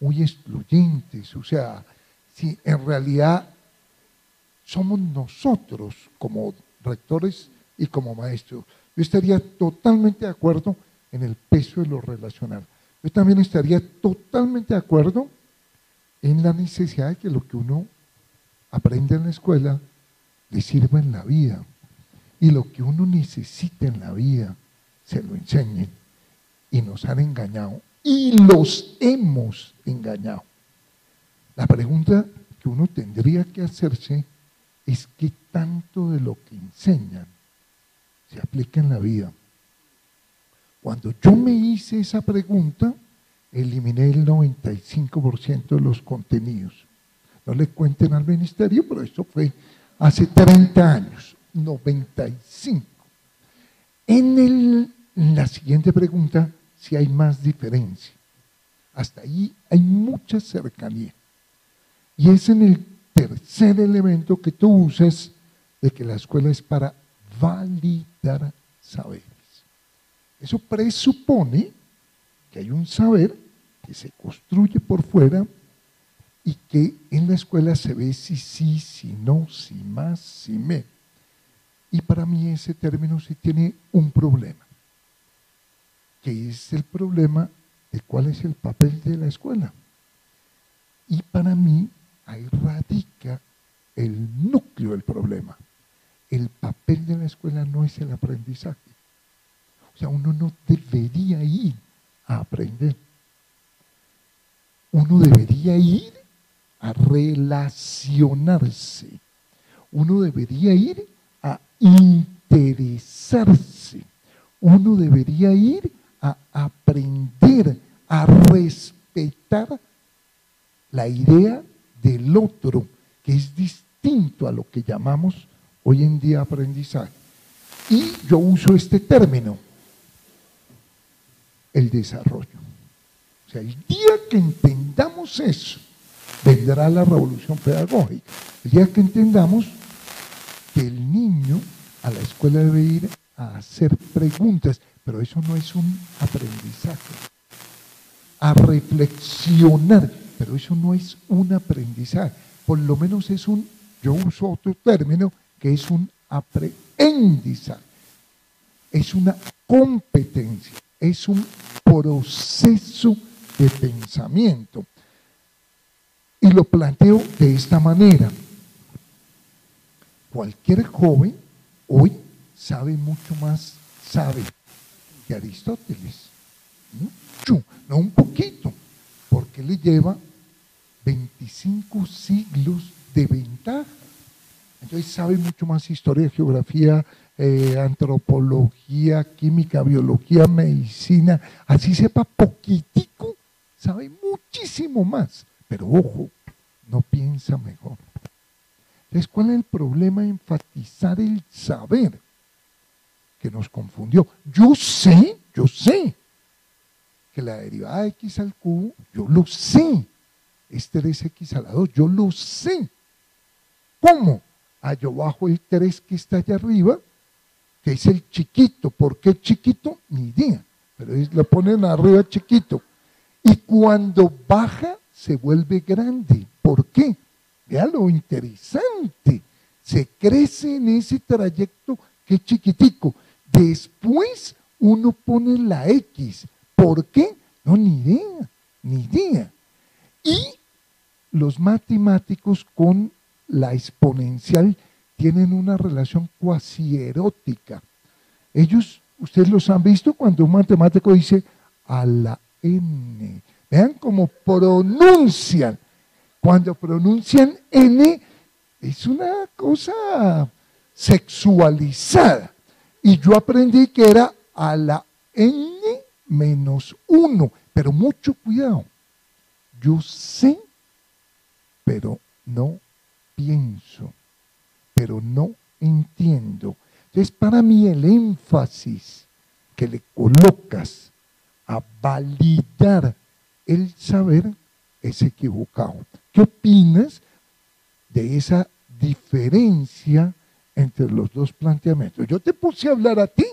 muy excluyentes. O sea, si en realidad somos nosotros como rectores y como maestros. Yo estaría totalmente de acuerdo en el peso de lo relacional. Yo también estaría totalmente de acuerdo en la necesidad de que lo que uno aprende en la escuela le sirva en la vida. Y lo que uno necesita en la vida se lo enseñen. Y nos han engañado. Y los hemos engañado. La pregunta que uno tendría que hacerse es qué tanto de lo que enseñan se aplica en la vida. Cuando yo me hice esa pregunta, eliminé el 95% de los contenidos. No le cuenten al ministerio, pero esto fue hace 30 años, 95. En, el, en la siguiente pregunta, si hay más diferencia. Hasta ahí hay mucha cercanía. Y es en el tercer elemento que tú usas de que la escuela es para validar saberes. Eso presupone que hay un saber que se construye por fuera y que en la escuela se ve si sí, si no, si más, si me. Y para mí ese término sí tiene un problema, que es el problema de cuál es el papel de la escuela. Y para mí ahí radica el núcleo del problema. El papel de la escuela no es el aprendizaje. O sea, uno no debería ir a aprender. Uno debería ir a relacionarse. Uno debería ir a interesarse. Uno debería ir a aprender, a respetar la idea del otro, que es distinto a lo que llamamos hoy en día aprendizaje. Y yo uso este término, el desarrollo. O sea, el día que entendamos eso, vendrá la revolución pedagógica. El día que entendamos que el niño a la escuela debe ir a hacer preguntas, pero eso no es un aprendizaje. A reflexionar, pero eso no es un aprendizaje. Por lo menos es un, yo uso otro término, que es un aprendizaje. Es una competencia, es un proceso de pensamiento. Y lo planteo de esta manera. Cualquier joven hoy sabe mucho más, sabe que Aristóteles. Mucho, no un poquito, porque le lleva 25 siglos de ventaja. Entonces sabe mucho más historia, geografía, eh, antropología, química, biología, medicina. Así sepa poquitico, sabe muchísimo más. Pero ojo, no piensa mejor. Entonces, ¿cuál es el problema? Enfatizar el saber que nos confundió. Yo sé, yo sé que la derivada de x al cubo, yo lo sé. Es 3x a la 2, yo lo sé. ¿Cómo? Ah, yo bajo el 3 que está allá arriba, que es el chiquito. ¿Por qué chiquito? Ni idea. Pero lo ponen arriba chiquito. Y cuando baja, se vuelve grande. ¿Por qué? Vea lo interesante. Se crece en ese trayecto que chiquitico. Después uno pone la X. ¿Por qué? No, ni idea, ni idea. Y los matemáticos con la exponencial tienen una relación cuasi erótica. Ellos, ustedes los han visto cuando un matemático dice a la n. Vean cómo pronuncian. Cuando pronuncian N, es una cosa sexualizada. Y yo aprendí que era a la N menos uno. Pero mucho cuidado. Yo sé, pero no pienso, pero no entiendo. Entonces, para mí el énfasis que le colocas a validar el saber es equivocado. ¿Qué opinas de esa diferencia entre los dos planteamientos? Yo te puse a hablar a ti.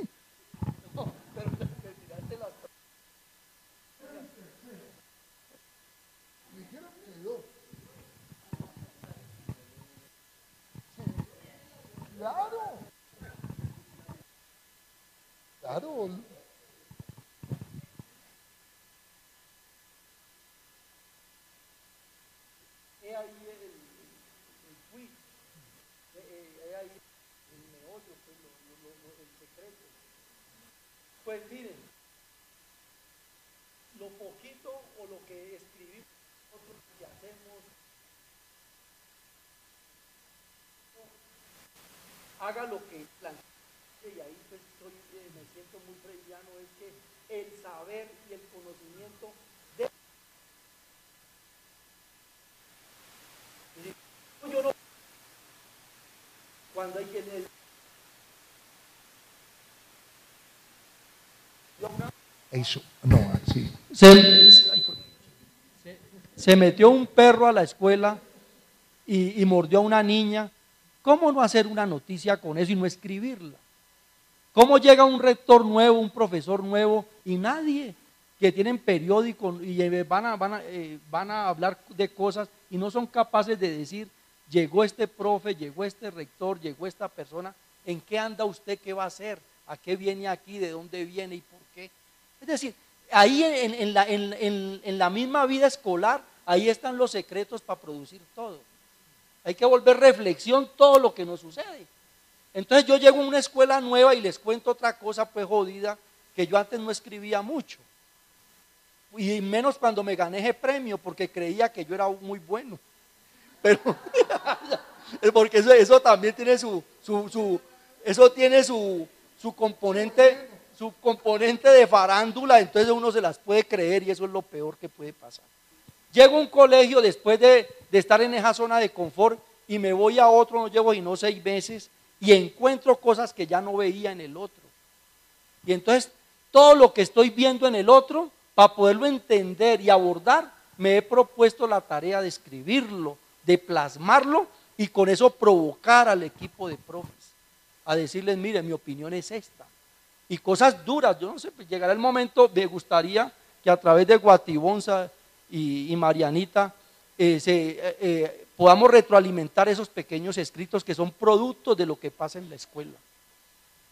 Claro. He ahí el, he ahí el meollo, el secreto. Pues miren, lo poquito o lo que escribimos nosotros que hacemos, haga lo que plantea y ahí siento muy freudiano, es que el saber y el conocimiento de... Yo no, cuando hay que leer Eso, no, así. Se, se, metió un perro a la escuela y, y mordió a una niña. ¿Cómo no hacer una noticia con eso y no escribirla? ¿Cómo llega un rector nuevo, un profesor nuevo y nadie que tienen periódico y van a, van, a, eh, van a hablar de cosas y no son capaces de decir, llegó este profe, llegó este rector, llegó esta persona, ¿en qué anda usted? ¿Qué va a hacer? ¿A qué viene aquí? ¿De dónde viene y por qué? Es decir, ahí en, la, en la misma vida escolar, ahí están los secretos para producir todo. Hay que volver reflexión todo lo que nos sucede. Entonces yo llego a una escuela nueva y les cuento otra cosa pues jodida que yo antes no escribía mucho. Y menos cuando me gané ese premio porque creía que yo era muy bueno. Pero porque eso, también tiene su, su, eso tiene su, su componente, su componente de farándula, entonces uno se las puede creer y eso es lo peor que puede pasar. Llego a un colegio después de, de estar en esa zona de confort y me voy a otro, no llevo y no seis meses y encuentro cosas que ya no veía en el otro. Y entonces todo lo que estoy viendo en el otro, para poderlo entender y abordar, me he propuesto la tarea de escribirlo, de plasmarlo y con eso provocar al equipo de profes a decirles, mire, mi opinión es esta. Y cosas duras, yo no sé, pues llegará el momento, me gustaría que a través de Guatibonza y, Marianita eh, se, eh, eh, podamos retroalimentar esos pequeños escritos que son productos de lo que pasa en la escuela.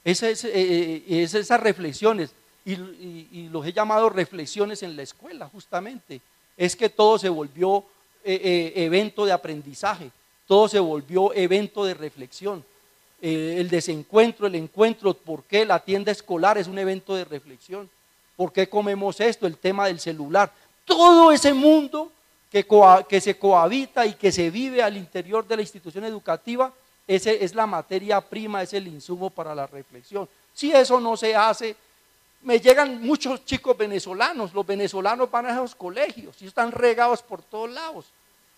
Esa es, eh, eh, esas reflexiones, y, los he llamado reflexiones en la escuela, justamente, es que todo se volvió eh, evento de aprendizaje, todo se volvió evento de reflexión. el desencuentro, el encuentro, ¿por qué la tienda escolar es un evento de reflexión? ¿Por qué comemos esto? El tema del celular. Todo ese mundo que, se cohabita y que se vive al interior de la institución educativa, ese es la materia prima, es el insumo para la reflexión. Si eso no se hace, me llegan muchos chicos venezolanos, los venezolanos van a esos colegios y están regados por todos lados.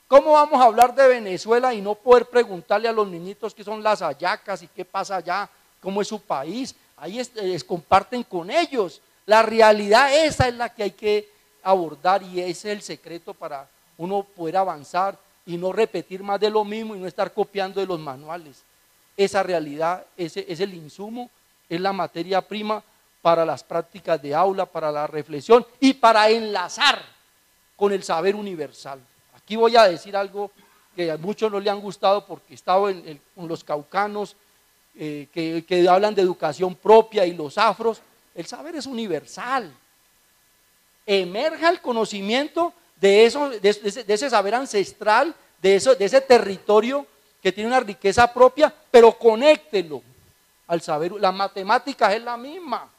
¿Cómo vamos a hablar de Venezuela y no poder preguntarle a los niñitos qué son las ayacas y qué pasa allá, cómo es su país? Ahí les comparten con ellos. La realidad esa es la que hay que abordar y ese es el secreto para uno poder avanzar y no repetir más de lo mismo y no estar copiando de los manuales. Esa realidad ese es el insumo, es la materia prima para las prácticas de aula, para la reflexión y para enlazar con el saber universal. Aquí voy a decir algo que a muchos no le han gustado porque he estado con los caucanos eh, que, que hablan de educación propia y los afros. El saber es universal. Emerja el conocimiento de, eso, de, ese, saber ancestral, de, eso, de ese territorio que tiene una riqueza propia, pero conéctelo al saber. La matemática es la misma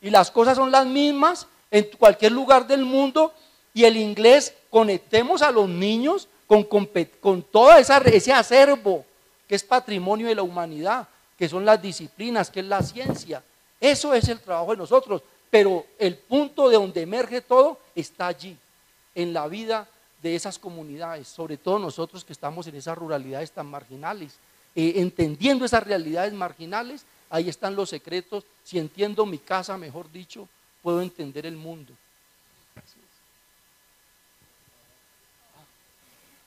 y las cosas son las mismas en cualquier lugar del mundo y el inglés conectemos a los niños con, con, todo ese acervo que es patrimonio de la humanidad, que son las disciplinas, que es la ciencia. Eso es el trabajo de nosotros, pero el punto de donde emerge todo está allí en la vida de esas comunidades, sobre todo nosotros que estamos en esas ruralidades tan marginales. Eh, entendiendo esas realidades marginales, ahí están los secretos. Si entiendo mi casa, mejor dicho, puedo entender el mundo.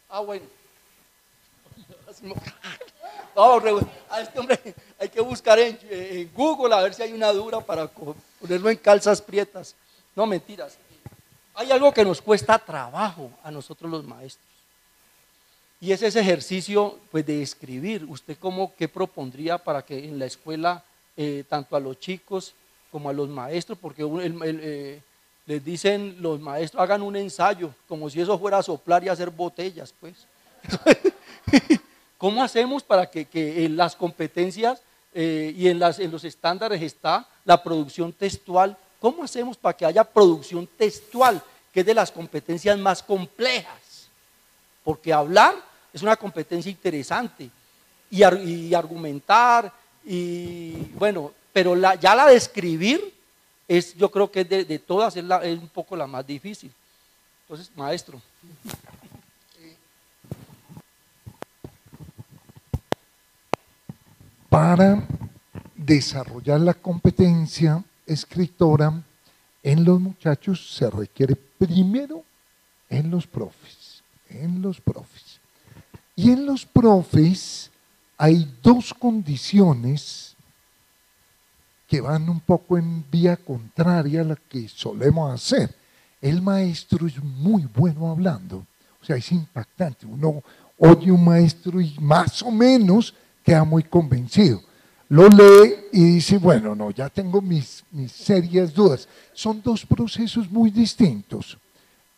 Ah, bueno. a este hombre hay que buscar en, en Google a ver si hay una dura para ponerlo en calzas prietas. No, mentiras. Hay algo que nos cuesta trabajo a nosotros los maestros. Y es ese ejercicio pues, de escribir. ¿Usted cómo, qué propondría para que en la escuela, eh, tanto a los chicos como a los maestros, porque eh, les dicen los maestros, hagan un ensayo, como si eso fuera a soplar y hacer botellas, pues. ¿Cómo hacemos para que, que las competencias eh, y en, las, en los estándares está la producción textual. ¿Cómo hacemos para que haya producción textual, que es de las competencias más complejas? Porque hablar es una competencia interesante y, argumentar y bueno, pero ya la de escribir es, yo creo que de, todas es un poco la más difícil. Entonces, maestro. Para desarrollar la competencia escritora en los muchachos se requiere primero en los profes, en los profes. Y en los profes hay dos condiciones que van un poco en vía contraria a la que solemos hacer. El maestro es muy bueno hablando, o sea, es impactante. Uno oye un maestro y más o menos queda muy convencido. Lo lee y dice, bueno, no, ya tengo mis, mis serias dudas. Son dos procesos muy distintos,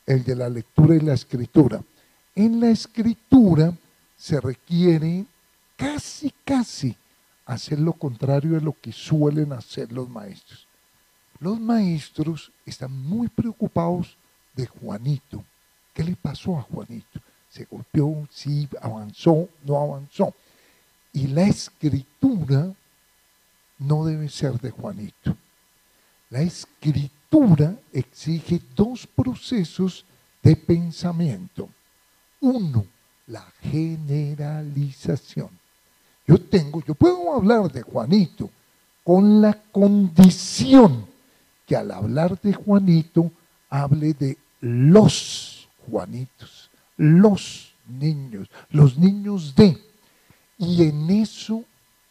el de la lectura y la escritura. En la escritura se requiere casi, casi hacer lo contrario de lo que suelen hacer los maestros. Los maestros están muy preocupados de Juanito. ¿Qué le pasó a Juanito? ¿Se golpeó? ¿Sí? ¿Avanzó? ¿No avanzó? Y la escritura no debe ser de Juanito. La escritura exige dos procesos de pensamiento. Uno, la generalización. Yo tengo, yo puedo hablar de Juanito con la condición que al hablar de Juanito hable de los Juanitos, los niños, los niños de. Y en eso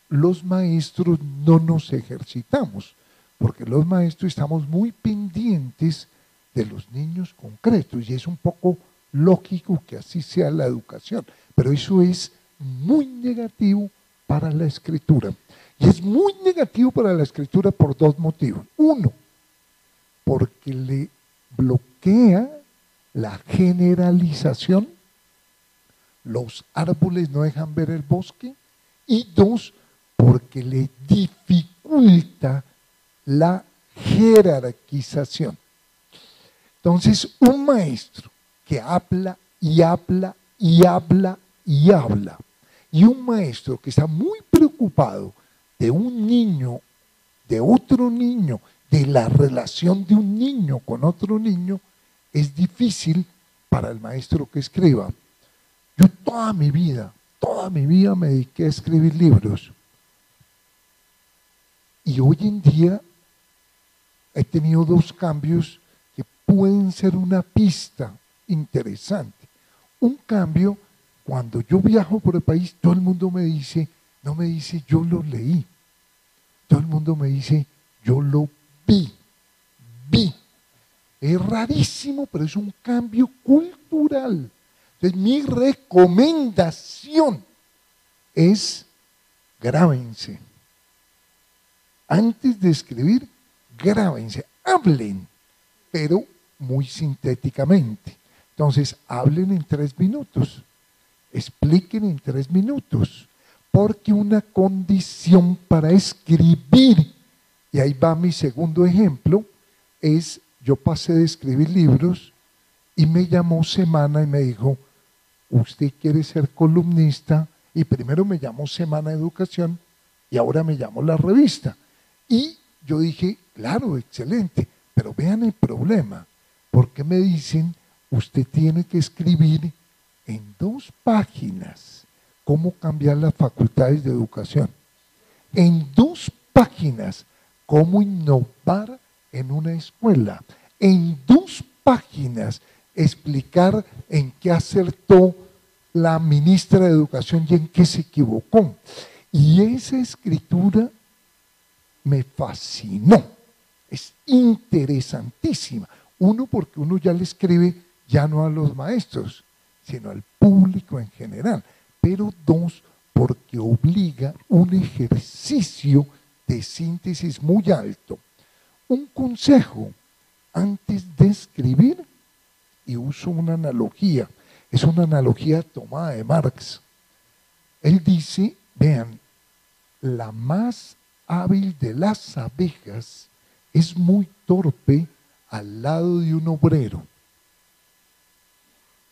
los maestros no nos ejercitamos, porque los maestros estamos muy pendientes de los niños concretos y es un poco lógico que así sea la educación, pero eso es muy negativo para la escritura. Y es muy negativo para la escritura por dos motivos. Uno, porque le bloquea la generalización los árboles no dejan ver el bosque, y dos, porque le dificulta la jerarquización. Entonces, un maestro que habla y habla y habla y habla, y un maestro que está muy preocupado de un niño, de otro niño, de la relación de un niño con otro niño, es difícil para el maestro que escriba. Yo toda mi vida, toda mi vida me dediqué a escribir libros. Y hoy en día he tenido dos cambios que pueden ser una pista interesante. Un cambio, cuando yo viajo por el país, todo el mundo me dice, no me dice yo lo leí. Todo el mundo me dice, yo lo vi, vi. Es rarísimo, pero es un cambio cultural. Mi recomendación es grábense. Antes de escribir, grábense, hablen, pero muy sintéticamente. Entonces, hablen en tres minutos, expliquen en tres minutos, porque una condición para escribir, y ahí va mi segundo ejemplo, es yo pasé de escribir libros y me llamó Semana y me dijo, usted quiere ser columnista y primero me llamó Semana Educación y ahora me llamó la revista. Y yo dije, claro, excelente, pero vean el problema, porque me dicen, usted tiene que escribir en dos páginas cómo cambiar las facultades de educación, en dos páginas cómo innovar en una escuela, en dos páginas explicar en qué acertó la ministra de Educación y en qué se equivocó. Y esa escritura me fascinó. Es interesantísima. Uno, porque uno ya le escribe ya no a los maestros, sino al público en general. Pero dos, porque obliga un ejercicio de síntesis muy alto. Un consejo, antes de escribir, y uso una analogía, es una analogía tomada de Marx. Él dice, vean, la más hábil de las abejas es muy torpe al lado de un obrero.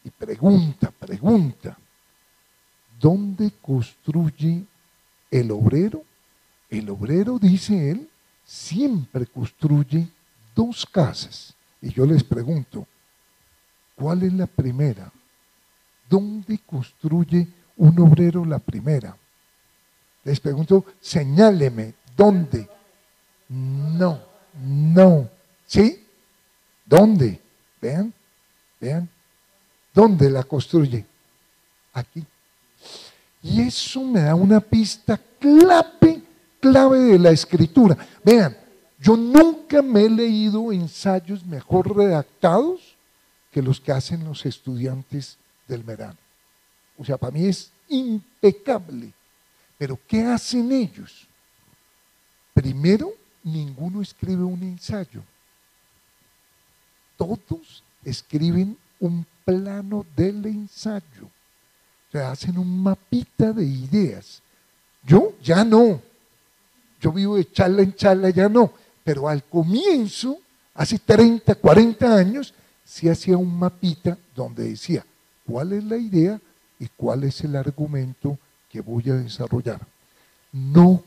Y pregunta, pregunta, ¿dónde construye el obrero? El obrero, dice él, siempre construye dos casas. Y yo les pregunto, ¿cuál es la primera? ¿Dónde construye un obrero la primera? Les pregunto, señáleme, ¿dónde? No, no. ¿Sí? ¿Dónde? Vean, vean. ¿Dónde la construye? Aquí. Y eso me da una pista clave, clave de la escritura. Vean, yo nunca me he leído ensayos mejor redactados que los que hacen los estudiantes del verano. O sea, para mí es impecable. Pero ¿qué hacen ellos? Primero, ninguno escribe un ensayo. Todos escriben un plano del ensayo. O sea, hacen un mapita de ideas. Yo ya no. Yo vivo de charla en charla, ya no. Pero al comienzo, hace 30, 40 años, se hacía un mapita donde decía cuál es la idea y cuál es el argumento que voy a desarrollar. No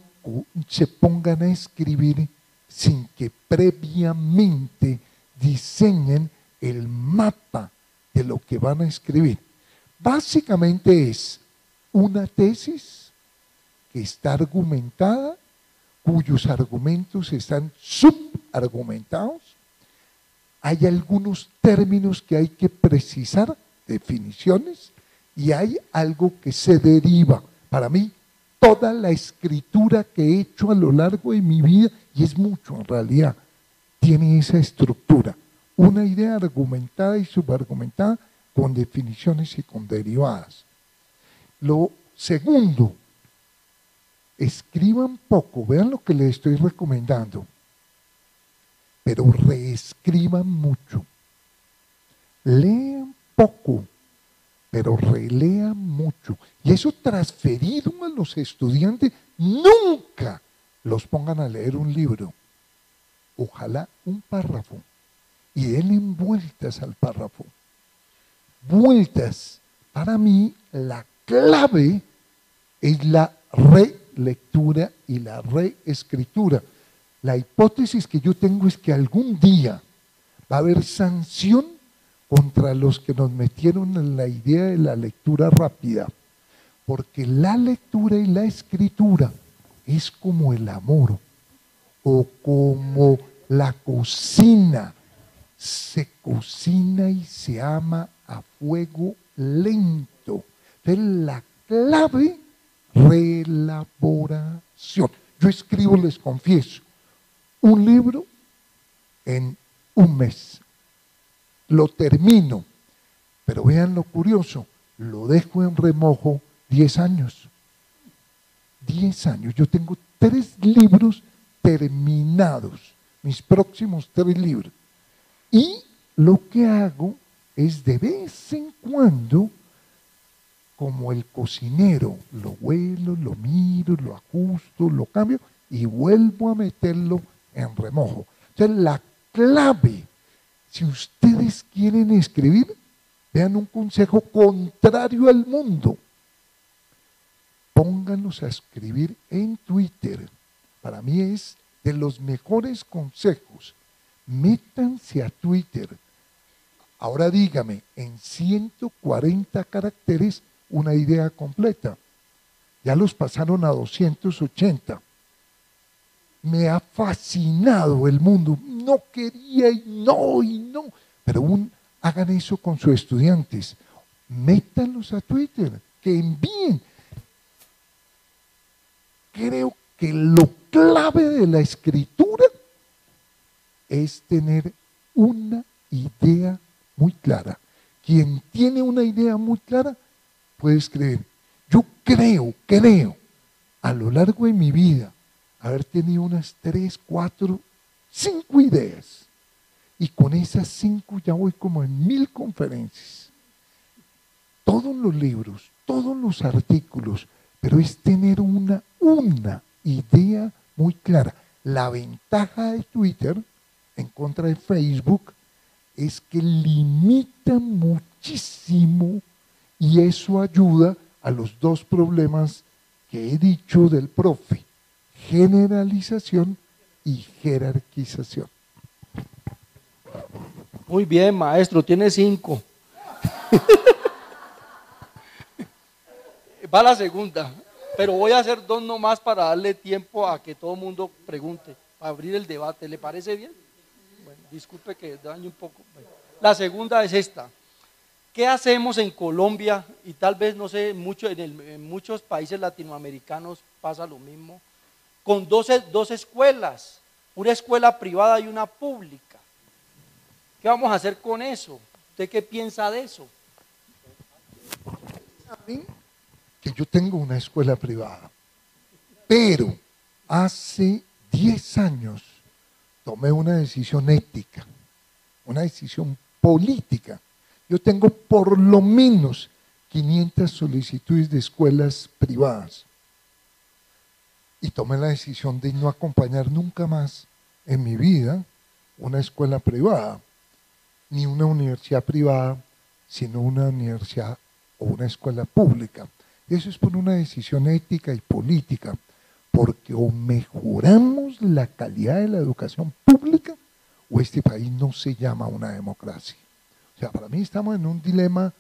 se pongan a escribir sin que previamente diseñen el mapa de lo que van a escribir. Básicamente es una tesis que está argumentada cuyos argumentos están subargumentados. Hay algunos términos que hay que precisar, definiciones, y hay algo que se deriva. Para mí, toda la escritura que he hecho a lo largo de mi vida, y es mucho en realidad, tiene esa estructura. Una idea argumentada y subargumentada con definiciones y con derivadas. Lo segundo escriban poco, vean lo que les estoy recomendando, pero reescriban mucho. Lean poco, pero relean mucho. Y eso transferido a los estudiantes, nunca los pongan a leer un libro. Ojalá un párrafo. Y den vueltas al párrafo. Vueltas. Para mí, la clave es la re lectura y la reescritura. La hipótesis que yo tengo es que algún día va a haber sanción contra los que nos metieron en la idea de la lectura rápida, porque la lectura y la escritura es como el amor o como la cocina. Se cocina y se ama a fuego lento. Entonces la clave relaboración. Yo escribo, les confieso, un libro en un mes. Lo termino, pero vean lo curioso, lo dejo en remojo 10 años. 10 años. Yo tengo tres libros terminados, mis próximos tres libros. Y lo que hago es de vez en cuando como el cocinero, lo huelo, lo miro, lo ajusto, lo cambio y vuelvo a meterlo en remojo. Entonces la clave, si ustedes quieren escribir, vean un consejo contrario al mundo. Pónganlos a escribir en Twitter. Para mí es de los mejores consejos. Métanse a Twitter. Ahora dígame, en 140 caracteres, una idea completa. Ya los pasaron a 280. Me ha fascinado el mundo. No quería y no y no. Pero un, hagan eso con sus estudiantes. Métanlos a Twitter, que envíen. Creo que lo clave de la escritura es tener una idea muy clara. Quien tiene una idea muy clara puedes creer. Yo creo, creo, a lo largo de mi vida, haber tenido unas tres, cuatro, cinco ideas. Y con esas cinco ya voy como en mil conferencias. Todos los libros, todos los artículos, pero es tener una, una idea muy clara. La ventaja de Twitter en contra de Facebook es que limita muchísimo y eso ayuda a los dos problemas que he dicho del profe, generalización y jerarquización. Muy bien, maestro, tiene cinco. Va la segunda, pero voy a hacer dos nomás para darle tiempo a que todo el mundo pregunte, para abrir el debate. ¿Le parece bien? Bueno, disculpe que dañe un poco. La segunda es esta. ¿Qué hacemos en Colombia? Y tal vez, no sé, mucho, en, muchos países latinoamericanos pasa lo mismo, con dos, dos escuelas, una escuela privada y una pública. ¿Qué vamos a hacer con eso? ¿Usted qué piensa de eso? que yo tengo una escuela privada, pero hace 10 años tomé una decisión ética, una decisión política. Yo tengo por lo menos 500 solicitudes de escuelas privadas y tomé la decisión de no acompañar nunca más en mi vida una escuela privada, ni una universidad privada, sino una universidad o una escuela pública. Eso es por una decisión ética y política, porque o mejoramos la calidad de la educación pública o este país no se llama una democracia. O sea, para mí estamos en un dilema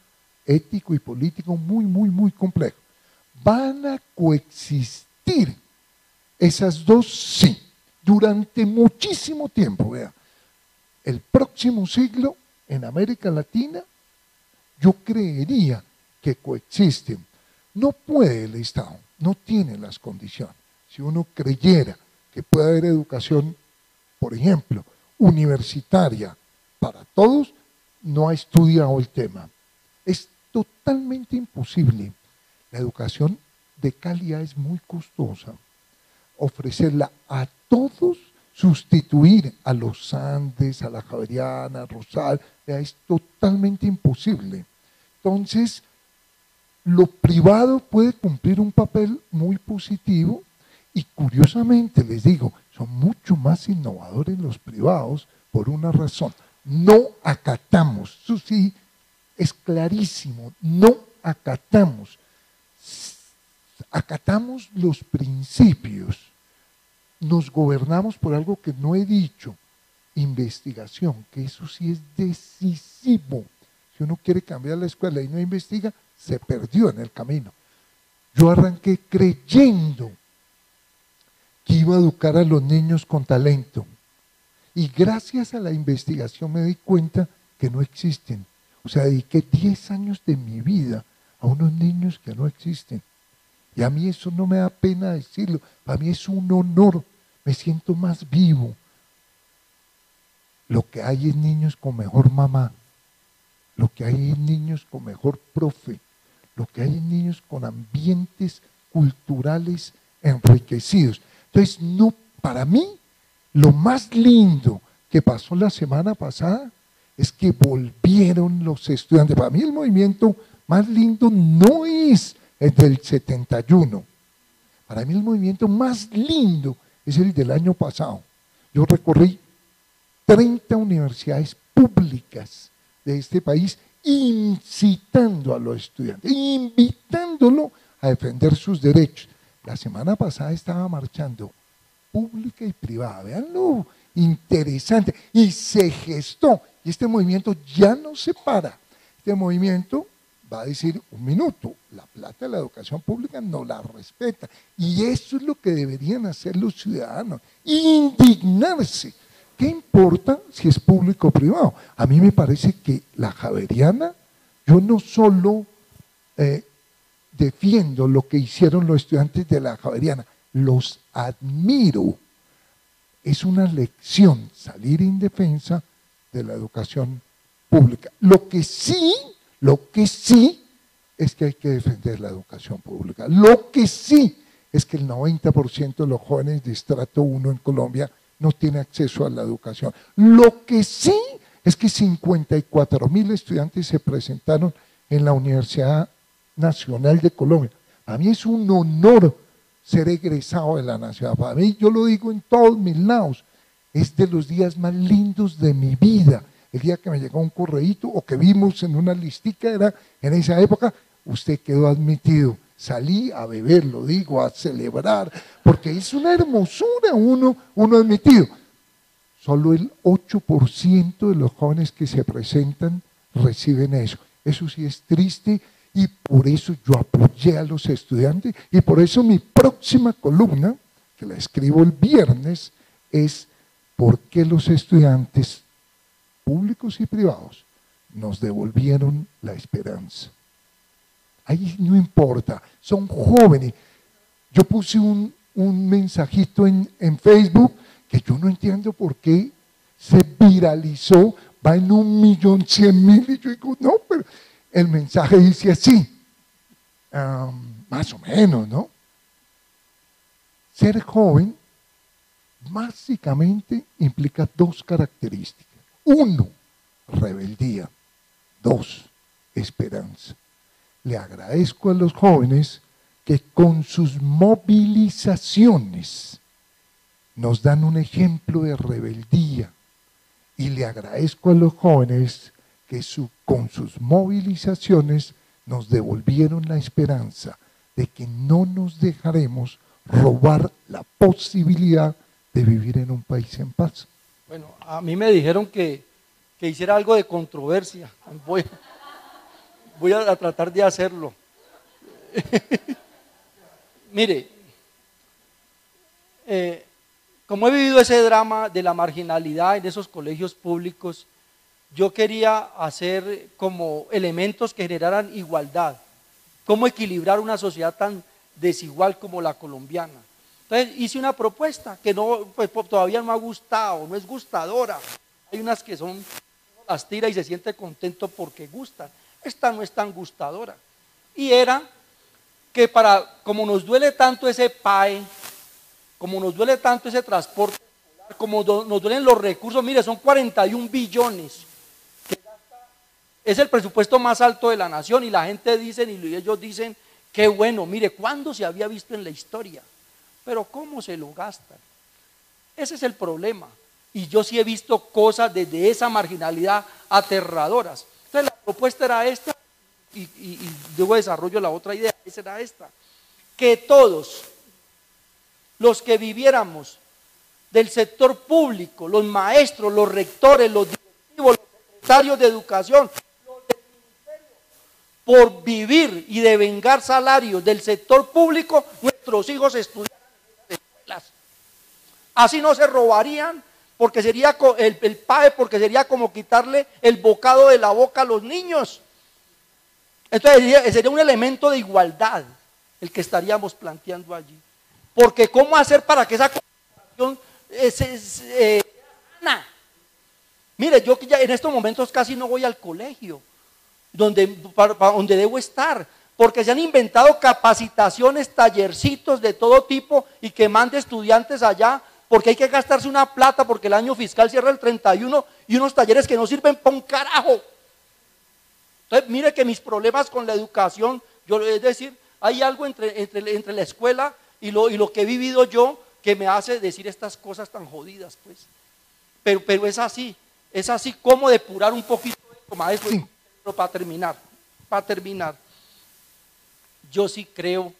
ético y político muy, muy, muy complejo. ¿Van a coexistir esas dos? Sí, durante muchísimo tiempo. Vea, el próximo siglo en América Latina, yo creería que coexisten. No puede el Estado, no tiene las condiciones. Si uno creyera que puede haber educación, por ejemplo, universitaria para todos, no ha estudiado el tema. Es totalmente imposible. La educación de calidad es muy costosa. Ofrecerla a todos, sustituir a los Andes, a la Javeriana, a Rosal, es totalmente imposible. Entonces, lo privado puede cumplir un papel muy positivo y curiosamente les digo, son mucho más innovadores los privados por una razón. No acatamos, eso sí es clarísimo, no acatamos. Acatamos los principios, nos gobernamos por algo que no he dicho, investigación, que eso sí es decisivo. Si uno quiere cambiar la escuela y no investiga, se perdió en el camino. Yo arranqué creyendo que iba a educar a los niños con talento. Y gracias a la investigación me di cuenta que no existen. O sea, dediqué 10 años de mi vida a unos niños que no existen. Y a mí eso no me da pena decirlo. Para mí es un honor. Me siento más vivo. Lo que hay es niños con mejor mamá. Lo que hay es niños con mejor profe. Lo que hay es niños con ambientes culturales enriquecidos. Entonces, no, para mí, lo más lindo que pasó la semana pasada es que volvieron los estudiantes. Para mí el movimiento más lindo no es el del 71. Para mí el movimiento más lindo es el del año pasado. Yo recorrí 30 universidades públicas de este país incitando a los estudiantes, invitándolo a defender sus derechos. La semana pasada estaba marchando pública y privada, veanlo, interesante, y se gestó, y este movimiento ya no se para. Este movimiento va a decir un minuto, la plata de la educación pública no la respeta, y eso es lo que deberían hacer los ciudadanos, indignarse. ¿Qué importa si es público o privado? A mí me parece que la Javeriana, yo no solo eh, defiendo lo que hicieron los estudiantes de la Javeriana, los admiro. Es una lección salir en defensa de la educación pública. Lo que sí, lo que sí es que hay que defender la educación pública. Lo que sí es que el 90% de los jóvenes de estrato 1 en Colombia no tiene acceso a la educación. Lo que sí es que 54 mil estudiantes se presentaron en la Universidad Nacional de Colombia. A mí es un honor ser egresado de la nacional. Para mí, yo lo digo en todos mis lados, es de los días más lindos de mi vida. El día que me llegó un correíto o que vimos en una listica, era en esa época, usted quedó admitido. Salí a beber, lo digo, a celebrar, porque es una hermosura uno, uno admitido. Solo el 8% de los jóvenes que se presentan reciben eso. Eso sí es triste y por eso yo apoyé a los estudiantes y por eso mi próxima columna, que la escribo el viernes, es por qué los estudiantes públicos y privados nos devolvieron la esperanza. Ahí no importa, son jóvenes. Yo puse un, mensajito en, Facebook que yo no entiendo por qué se viralizó, va en un millón cien mil y yo digo, no, pero el mensaje dice así, más o menos, ¿no? Ser joven básicamente implica dos características. Uno, rebeldía. Dos, esperanza. Le agradezco a los jóvenes que con sus movilizaciones nos dan un ejemplo de rebeldía. Y le agradezco a los jóvenes que con sus movilizaciones nos devolvieron la esperanza de que no nos dejaremos robar la posibilidad de vivir en un país en paz. Bueno, a mí me dijeron que, hiciera algo de controversia. Voy, voy a tratar de hacerlo. Mire, eh, como he vivido ese drama de la marginalidad en esos colegios públicos, yo quería hacer como elementos que generaran igualdad. Cómo equilibrar una sociedad tan desigual como la colombiana. Entonces hice una propuesta que no, pues, todavía no ha gustado, no es gustadora. Hay unas que son, las tira y se siente contento porque gustan. Esta no es tan gustadora. Y era que para, como nos duele tanto ese PAE, como nos duele tanto ese transporte, como nos duelen los recursos, mire, son 41 billones es el presupuesto más alto de la nación y la gente dice y ellos dicen, qué bueno, mire, ¿cuándo se había visto en la historia? Pero ¿cómo se lo gastan? Ese es el problema. Y yo sí he visto cosas desde esa marginalidad aterradoras. Entonces la propuesta era esta y, luego desarrollo la otra idea, esa era esta. Que todos los que viviéramos del sector público, los maestros, los rectores, los directivos, los secretarios de educación, por vivir y devengar salarios del sector público, nuestros hijos estudiaran Así no se robarían, porque sería el, el PAE, porque sería como quitarle el bocado de la boca a los niños. Entonces sería, un elemento de igualdad el que estaríamos planteando allí. Porque ¿cómo hacer para que esa conversación eh, eh, Mire, yo ya en estos momentos casi no voy al colegio donde, para, donde debo estar. Porque se han inventado capacitaciones, tallercitos de todo tipo y que mande estudiantes allá porque hay que gastarse una plata porque el año fiscal cierra el 31 y unos talleres que no sirven para un carajo. Entonces, mire que mis problemas con la educación, yo es decir, hay algo entre, entre, la escuela y lo, y lo que he vivido yo que me hace decir estas cosas tan jodidas, pues. Pero, pero es así, es así como depurar un poquito esto, maestro para terminar, para terminar, yo sí creo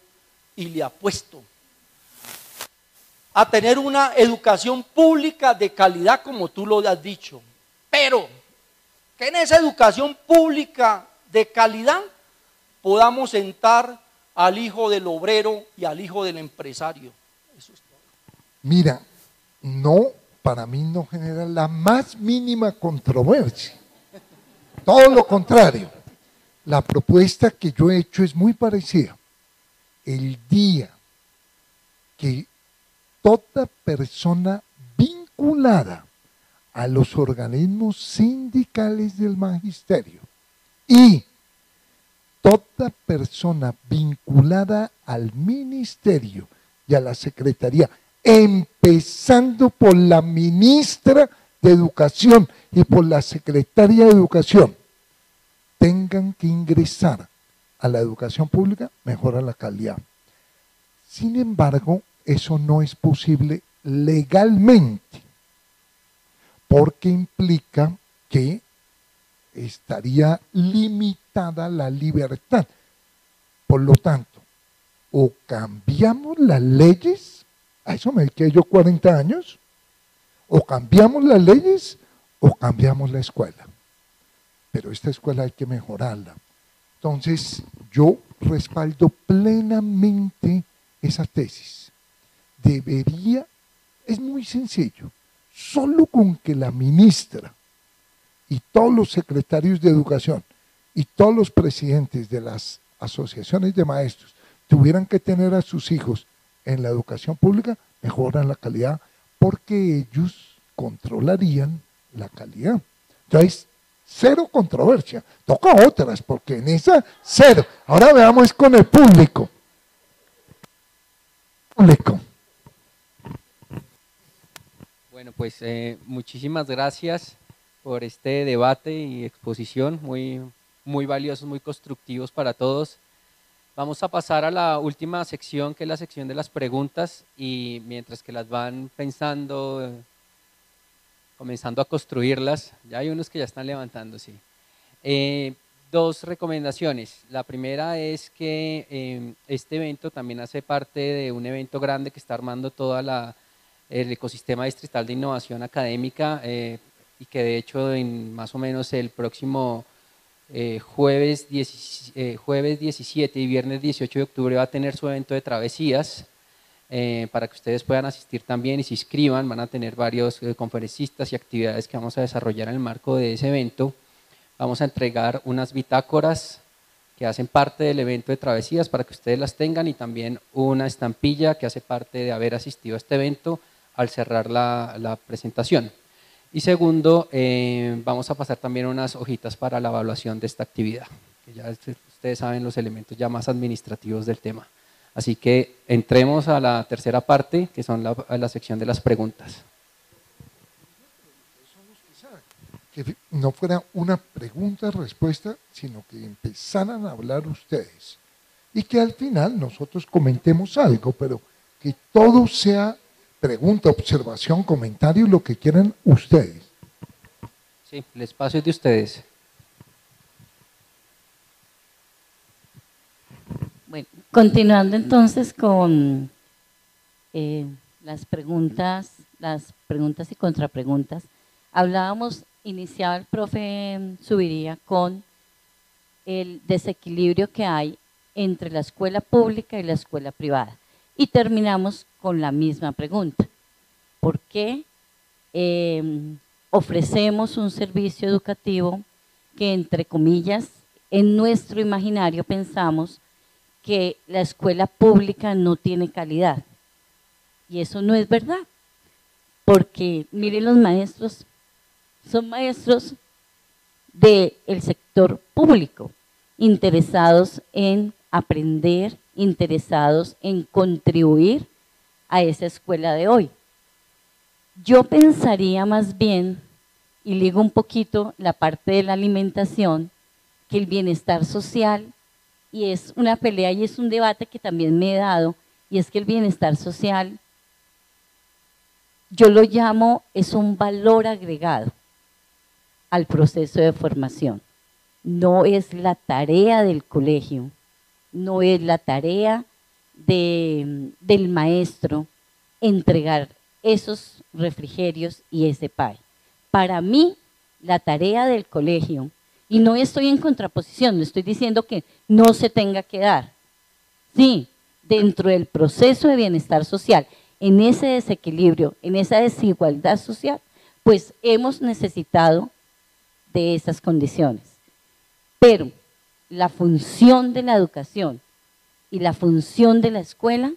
y le apuesto a tener una educación pública de calidad como tú lo has dicho, pero que en esa educación pública de calidad podamos sentar al hijo del obrero y al hijo del empresario. Mira, no, para mí no genera la más mínima controversia. Todo lo contrario. La propuesta que yo he hecho es muy parecida. El día que toda persona vinculada a los organismos sindicales del magisterio y toda persona vinculada al ministerio y a la secretaría, empezando por la ministra de Educación y por la Secretaría de Educación tengan que ingresar a la educación pública, mejora la calidad. Sin embargo, eso no es posible legalmente, porque implica que estaría limitada la libertad. Por lo tanto, o cambiamos las leyes, a eso me quedé yo 40 años, o cambiamos las leyes o cambiamos la escuela. Pero esta escuela hay que mejorarla. Entonces, yo respaldo plenamente esa tesis. Debería, es muy sencillo, solo con que la ministra y todos los secretarios de educación y todos los presidentes de las asociaciones de maestros tuvieran que tener a sus hijos en la educación pública, mejoran la calidad porque ellos controlarían la calidad. Entonces, cero controversia. Toca otras, porque en esa, cero. Ahora veamos con el público. Público. Bueno, pues eh, muchísimas gracias por este debate y exposición muy, muy valiosos, muy constructivos para todos. Vamos a pasar a la última sección, que es la sección de las preguntas, y mientras que las van pensando, comenzando a construirlas, ya hay unos que ya están levantando, sí. Eh, dos recomendaciones. La primera es que eh, este evento también hace parte de un evento grande que está armando todo el ecosistema distrital de innovación académica eh, y que de hecho en más o menos el próximo jueves, jueves 17 y viernes 18 de octubre va a tener su evento de travesías. Eh, para que ustedes puedan asistir también y se inscriban. Van a tener varios eh, conferencistas y actividades que vamos a desarrollar en el marco de ese evento. Vamos a entregar unas bitácoras que hacen parte del evento de travesías para que ustedes las tengan y también una estampilla que hace parte de haber asistido a este evento al cerrar la, presentación. Y segundo, eh, vamos a pasar también unas hojitas para la evaluación de esta actividad, que ya ustedes saben los elementos ya más administrativos del tema. Así que entremos a la tercera parte, que son la, sección de las preguntas. Que no fuera una pregunta-respuesta, sino que empezaran a hablar ustedes. Y que al final nosotros comentemos algo, pero que todo sea pregunta, observación, comentario, lo que quieran ustedes. Sí, el espacio es de ustedes. Bueno, continuando entonces con eh, las preguntas, las preguntas y contrapreguntas, hablábamos, iniciaba el profe Subiría con el desequilibrio que hay entre la escuela pública y la escuela privada. Y terminamos con la misma pregunta. ¿Por qué em, ofrecemos un servicio educativo que, entre comillas, en nuestro imaginario pensamos que la escuela pública no tiene calidad. Y eso no es verdad. Porque miren los maestros, son maestros del sector público, interesados en aprender, interesados en contribuir a esa escuela de hoy. Yo pensaría más bien, y ligo un poquito la parte de la alimentación, que el bienestar social y es una pelea y es un debate que también me he dado, y es que el bienestar social, yo lo llamo, es un valor agregado al proceso de formación. No es la tarea del colegio, no es la tarea del maestro entregar esos refrigerios y ese pay. Para mí, la tarea del colegio y no estoy en contraposición, no estoy diciendo que no se tenga que dar. Sí, dentro del proceso de bienestar social, en ese desequilibrio, en esa desigualdad social, pues hemos necesitado de esas condiciones. Pero la función de la educación y la función de la escuela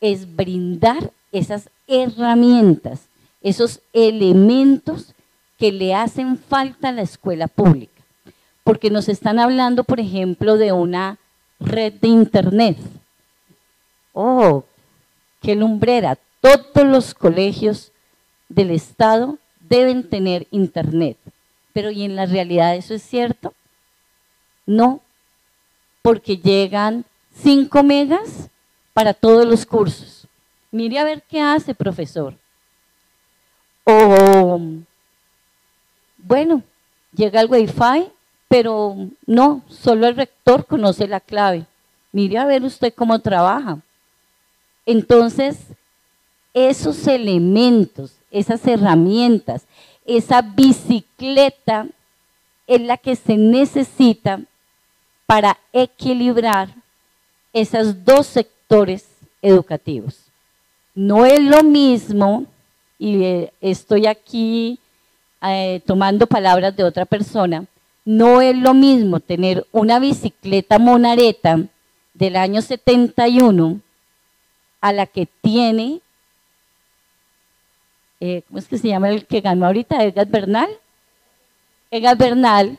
es brindar esas herramientas, esos elementos que le hacen falta a la escuela pública. Porque nos están hablando, por ejemplo, de una red de Internet. Oh, qué lumbrera. Todos los colegios del Estado deben tener Internet. Pero ¿y en la realidad eso es cierto? No, porque llegan 5 megas para todos los cursos. Mire a ver qué hace, profesor. O, bueno, llega el Wi-Fi, pero no, solo el rector conoce la clave. Mire a ver usted cómo trabaja. Entonces, esos elementos, esas herramientas, esa bicicleta es la que se necesita para equilibrar esos dos sectores educativos. No es lo mismo, y eh, estoy aquí eh, tomando palabras de otra persona, no es lo mismo tener una bicicleta monareta del año 71 a la que tiene, eh, ¿cómo es que se llama el que ganó ahorita? Edgar Bernal. Edgar Bernal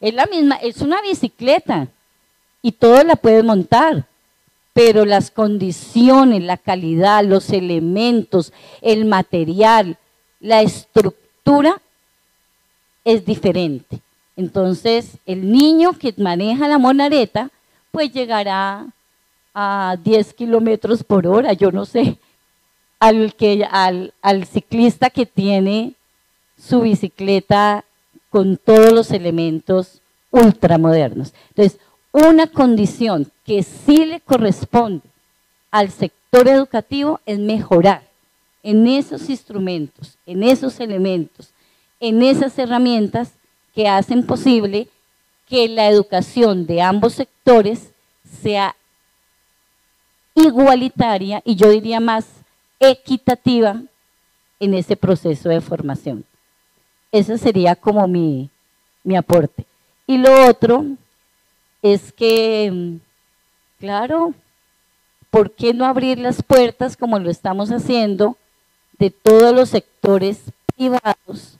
es la misma, es una bicicleta y todo la puedes montar, pero las condiciones, la calidad, los elementos, el material, la estructura es diferente. Entonces, el niño que maneja la monareta, pues llegará a 10 kilómetros por hora, yo no sé, al, al ciclista que tiene su bicicleta con todos los elementos ultramodernos. Entonces, una condición que sí le corresponde al sector educativo es mejorar en esos instrumentos, en esos elementos, en esas herramientas que hacen posible que la educación de ambos sectores sea igualitaria y yo diría más equitativa en ese proceso de formación. Ese sería como mi, mi aporte. Y lo otro es que, claro, ¿por qué no abrir las puertas como lo estamos haciendo de todos los sectores privados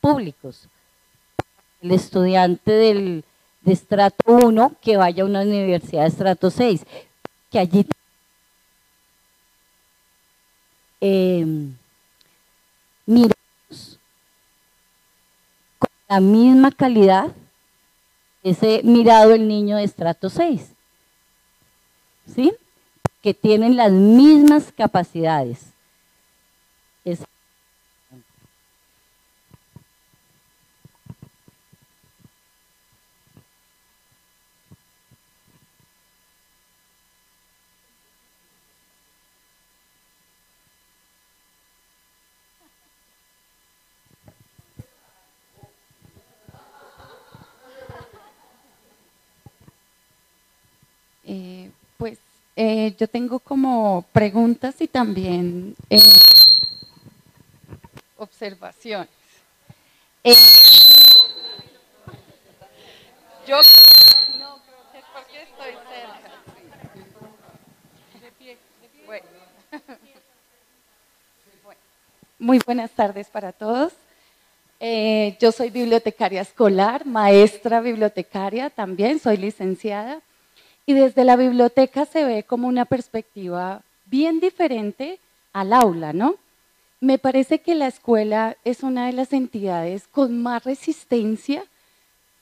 públicos? El estudiante del, de estrato 1 que vaya a una universidad de estrato 6, que allí eh, miramos con la misma calidad ese mirado el niño de estrato 6, ¿sí? Que tienen las mismas capacidades. Eh, yo tengo como preguntas y también eh, observaciones. Eh, yo no creo que estoy cerca. Muy buenas tardes para todos. yo soy bibliotecaria escolar, maestra bibliotecaria también, soy licenciada. Y desde la biblioteca se ve como una perspectiva bien diferente al aula, ¿no? Me parece que la escuela es una de las entidades con más resistencia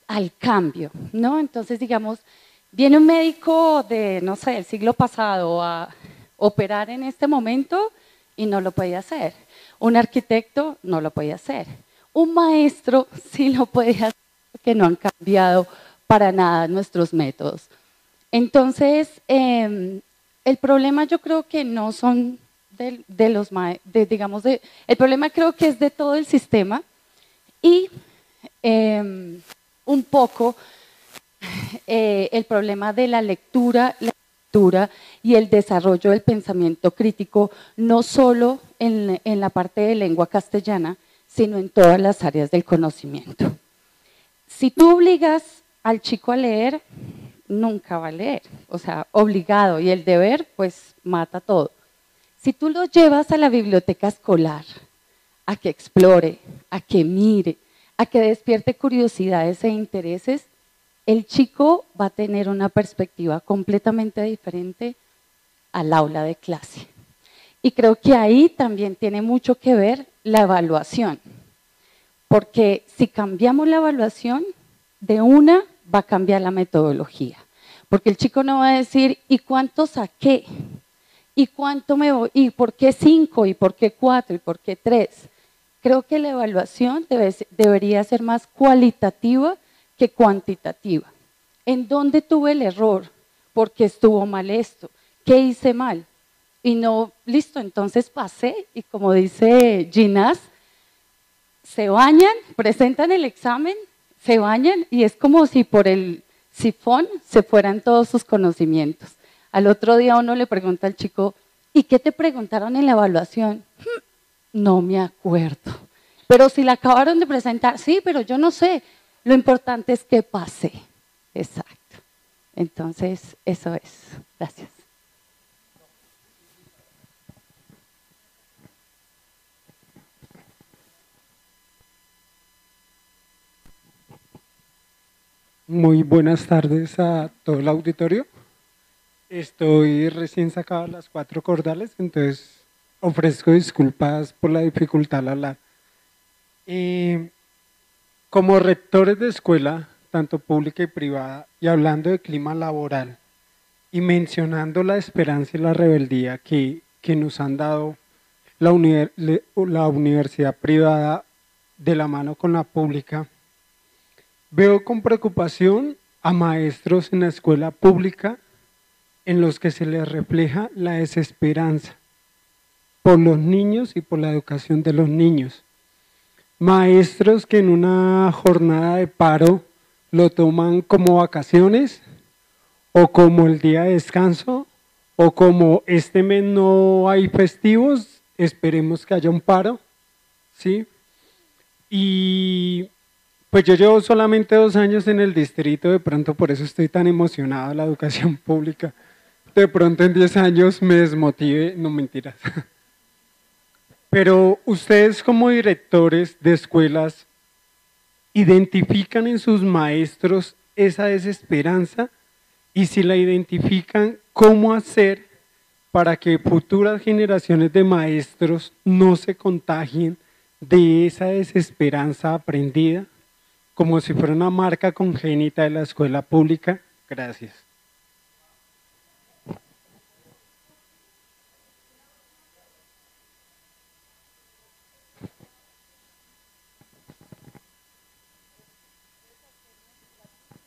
al cambio, ¿no? Entonces, digamos, viene un médico de, no sé, del siglo pasado a operar en este momento y no lo puede hacer. Un arquitecto no lo puede hacer. Un maestro sí lo puede hacer, porque no han cambiado para nada nuestros métodos. Entonces, em, el problema yo creo que no son de, los, digamos, de, el problema creo que es de todo el sistema y em, un poco eh, el problema de la lectura, la lectura y el desarrollo del pensamiento crítico, no solo en la parte de lengua castellana, sino en todas las áreas del conocimiento. Si tú obligas al chico a leer, nunca va a leer, o sea, obligado, y el deber pues mata todo. Si tú lo llevas a la biblioteca escolar, a que explore, a que mire, a que despierte curiosidades e intereses, el chico va a tener una perspectiva completamente diferente al aula de clase. Y creo que ahí también tiene mucho que ver la evaluación, porque si cambiamos la evaluación, de una va a cambiar la metodología. Porque el chico no va a decir, ¿y cuánto saqué? ¿Y cuánto me voy? ¿Y por qué cinco? ¿Y por qué cuatro? ¿Y por qué tres? Creo que la evaluación debería ser más cualitativa que cuantitativa. ¿En dónde tuve el error? ¿Por qué estuvo mal esto? ¿Qué hice mal? Y no, listo, entonces pasé y como dice Ginás, se bañan, presentan el examen, se bañan y es como si por el sifón se fueran todos sus conocimientos. Al otro día uno le pregunta al chico, ¿y qué te preguntaron en la evaluación? Hmm, no me acuerdo. Pero si la acabaron de presentar, sí, pero yo no sé. Lo importante es que pase. Exacto. Entonces, eso es. Gracias. Muy buenas tardes a todo el auditorio. Estoy recién sacado a las cuatro cordales, entonces ofrezco disculpas por la dificultad al hablar. Eh, como rectores de escuela, tanto pública y privada, y hablando de clima laboral, y mencionando la esperanza y la rebeldía que, que nos han dado la, la universidad privada de la mano con la pública, Veo con preocupación a maestros en la escuela pública en los que se les refleja la desesperanza por los niños y por la educación de los niños. Maestros que en una jornada de paro lo toman como vacaciones o como el día de descanso o como este mes no hay festivos, esperemos que haya un paro, ¿sí? Y pues yo llevo solamente dos años en el distrito, de pronto por eso estoy tan emocionado de la educación pública. De pronto en diez años me desmotive, no mentiras. Pero ustedes como directores de escuelas identifican en sus maestros esa desesperanza y si la identifican, ¿cómo hacer para que futuras generaciones de maestros no se contagien de esa desesperanza aprendida? Como si fuera una marca congénita de la escuela pública. Gracias.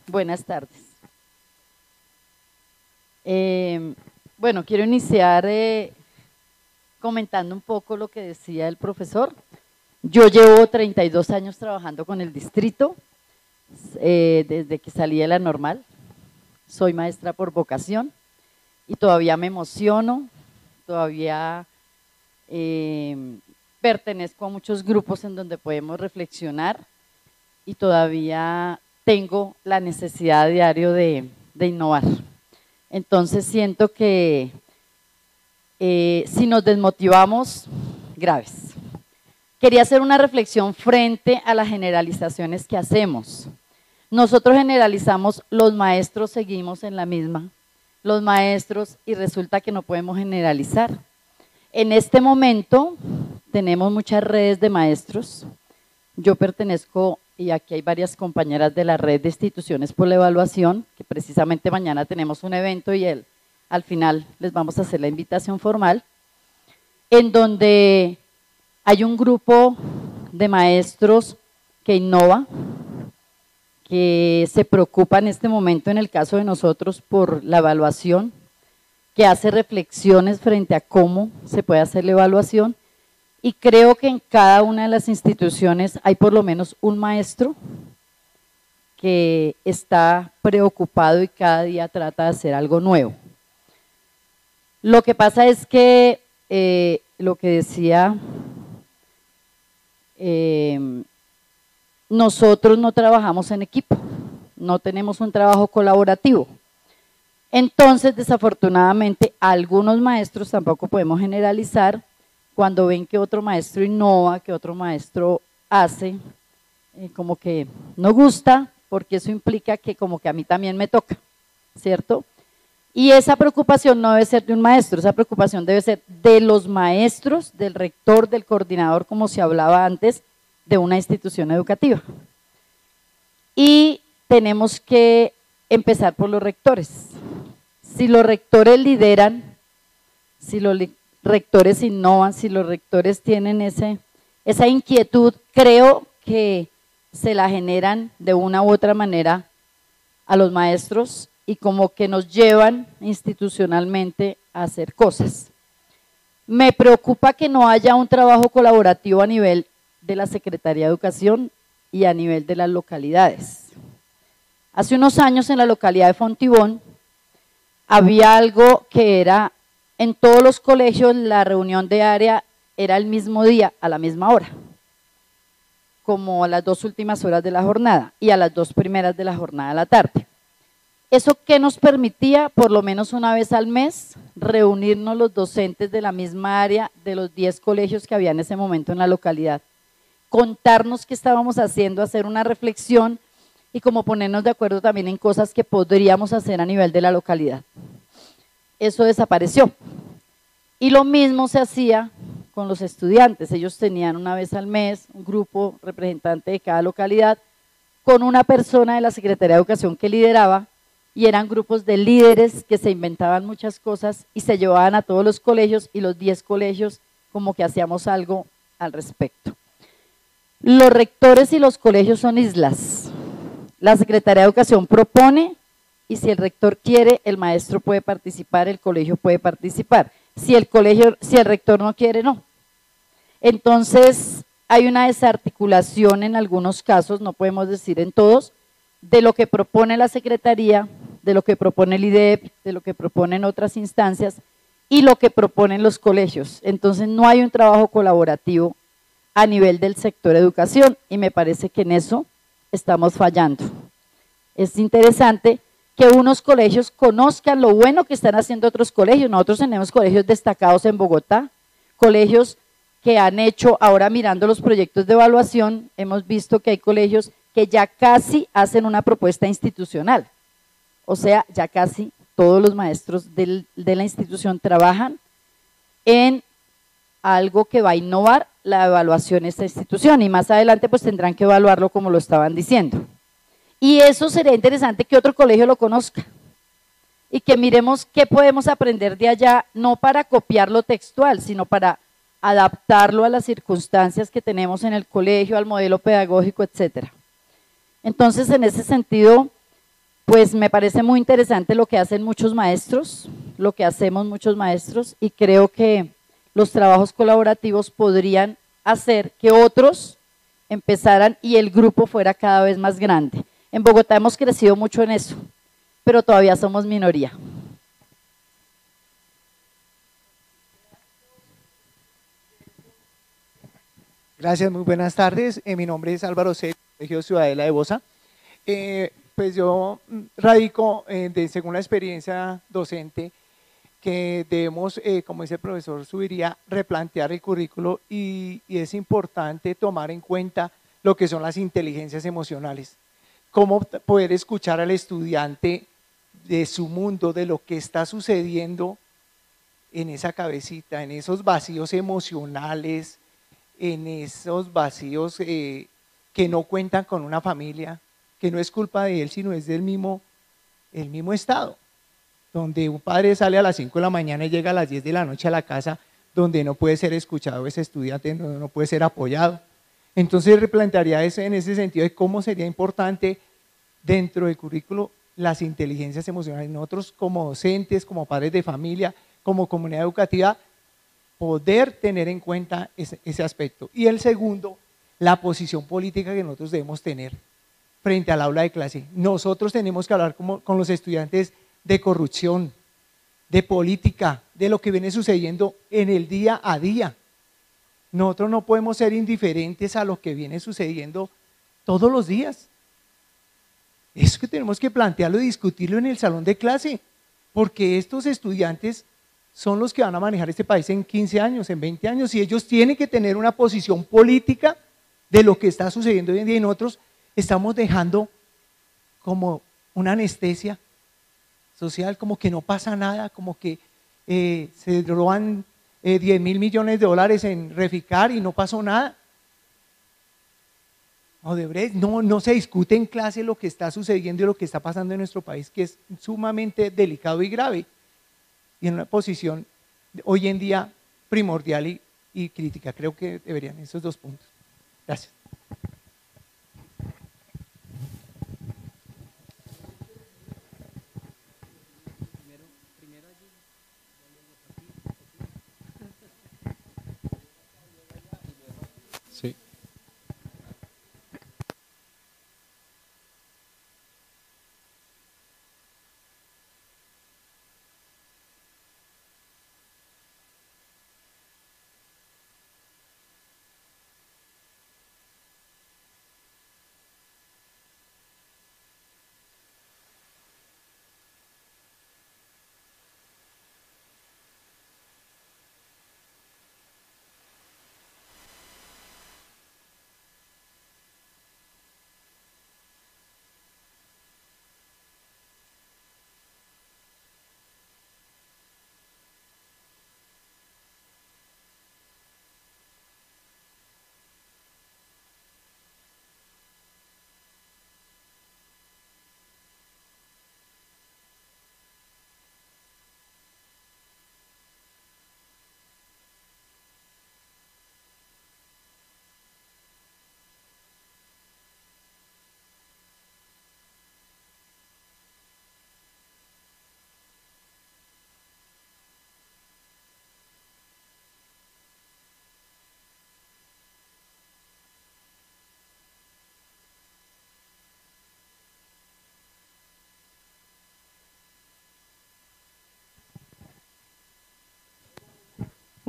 Buenas tardes. Eh, bueno, quiero iniciar eh, comentando un poco lo que decía el profesor. Yo llevo 32 años trabajando con el distrito, eh, desde que salí de la normal. Soy maestra por vocación y todavía me emociono, todavía eh, pertenezco a muchos grupos en donde podemos reflexionar y todavía tengo la necesidad diario de, innovar. Entonces siento que eh, si nos desmotivamos, graves. Quería hacer una reflexión frente a las generalizaciones que hacemos. Nosotros generalizamos, los maestros seguimos en la misma, los maestros y resulta que no podemos generalizar. En este momento tenemos muchas redes de maestros. Yo pertenezco, y aquí hay varias compañeras de la red de instituciones por la evaluación, que precisamente mañana tenemos un evento y él, al final les vamos a hacer la invitación formal, en donde hay un grupo de maestros que innova, que se preocupa en este momento, en el caso de nosotros, por la evaluación, que hace reflexiones frente a cómo se puede hacer la evaluación. Y creo que en cada una de las instituciones hay por lo menos un maestro que está preocupado y cada día trata de hacer algo nuevo. Lo que pasa es que eh, lo que decía Em, nosotros no trabajamos en equipo, no tenemos un trabajo colaborativo. Entonces, desafortunadamente, algunos maestros tampoco podemos generalizar cuando ven que otro maestro innova, que otro maestro hace, eh, como que no gusta, porque eso implica que como que a mí también me toca, ¿cierto? Y esa preocupación no debe ser de un maestro, esa preocupación debe ser de los maestros, del rector, del coordinador, como se hablaba antes, de una institución educativa. Y tenemos que empezar por los rectores. Si los rectores lideran, si los rectores innovan, si los rectores tienen esa inquietud, creo que se la generan de una u otra manera a los maestros y como que nos llevan institucionalmente a hacer cosas. Me preocupa que no haya un trabajo colaborativo a nivel de la Secretaría de Educación y a nivel de las localidades. Hace unos años en la localidad de Fontibón había algo que era, en todos los colegios la reunión de área era el mismo día, a la misma hora, como a las dos últimas horas de la jornada y a las dos primeras de la jornada de la tarde. ¿Eso qué nos permitía? Por lo menos una vez al mes, reunirnos los docentes de la misma área de los 10 colegios que había en ese momento en la localidad, contarnos qué estábamos haciendo, hacer una reflexión y como ponernos de acuerdo también en cosas que podríamos hacer a nivel de la localidad. Eso desapareció. Y lo mismo se hacía con los estudiantes. Ellos tenían una vez al mes un grupo representante de cada localidad con una persona de la Secretaría de Educación que lideraba y eran grupos de líderes que se inventaban muchas cosas y se llevaban a todos los colegios y los 10 colegios como que hacíamos algo al respecto. Los rectores y los colegios son islas. La Secretaría de Educación propone y si el rector quiere, el maestro puede participar, el colegio puede participar. Si el colegio, si el rector no quiere, no. Entonces, hay una desarticulación en algunos casos, no podemos decir en todos, de lo que propone la Secretaría, de lo que propone el IDEP, de lo que proponen otras instancias y lo que proponen los colegios. Entonces, no hay un trabajo colaborativo a nivel del sector educación y me parece que en eso estamos fallando. Es interesante que unos colegios conozcan lo bueno que están haciendo otros colegios. Nosotros tenemos colegios destacados en Bogotá, colegios que han hecho, ahora mirando los proyectos de evaluación, hemos visto que hay colegios que ya casi hacen una propuesta institucional. O sea, ya casi todos los maestros de la institución trabajan en algo que va a innovar la evaluación de esta institución y más adelante pues tendrán que evaluarlo como lo estaban diciendo. Y eso sería interesante que otro colegio lo conozca y que miremos qué podemos aprender de allá, no para copiar lo textual, sino para adaptarlo a las circunstancias que tenemos en el colegio, al modelo pedagógico, etcétera. Entonces, en ese sentido, pues me parece muy interesante lo que hacen muchos maestros, lo que hacemos muchos maestros, y creo que los trabajos colaborativos podrían hacer que otros empezaran y el grupo fuera cada vez más grande. En Bogotá hemos crecido mucho en eso, pero todavía somos minoría. Gracias, muy buenas tardes. Eh, mi nombre es Álvaro C., Colegio Ciudadela de Bosa. Eh, pues yo radico, eh, de, según la experiencia docente, que debemos, eh, como dice el profesor Subiría, replantear el currículo y, es importante tomar en cuenta lo que son las inteligencias emocionales. Cómo poder escuchar al estudiante de su mundo, de lo que está sucediendo en esa cabecita, en esos vacíos emocionales, en esos vacíos que no cuentan con una familia, que no es culpa de él, sino es del mismo, el mismo estado donde un padre sale a las 5 de la mañana y llega a las 10 de la noche a la casa, donde no puede ser escuchado ese estudiante, donde no puede ser apoyado. Entonces replantearía eso en ese sentido de cómo sería importante dentro del currículo las inteligencias emocionales. Nosotros como docentes, como padres de familia, como comunidad educativa, poder tener en cuenta ese, aspecto. Y el segundo, la posición política que nosotros debemos tener frente al aula de clase. Nosotros tenemos que hablar con los estudiantes de corrupción, de política, de lo que viene sucediendo en el día a día. Nosotros no podemos ser indiferentes a lo que viene sucediendo todos los días. Es que tenemos que plantearlo y discutirlo en el salón de clase, porque estos estudiantes son los que van a manejar este país en 15 años, en 20 años, y ellos tienen que tener una posición política de lo que está sucediendo hoy en día y nosotros estamos dejando como una anestesia social, como que no pasa nada, como que eh, se roban 10 eh, mil millones de dólares en Reficar y no pasó nada. No, no se discute en clase lo que está sucediendo y lo que está pasando en nuestro país, que es sumamente delicado y grave, y en una posición hoy en día primordial y, y crítica. Creo que deberían esos dos puntos. Gracias.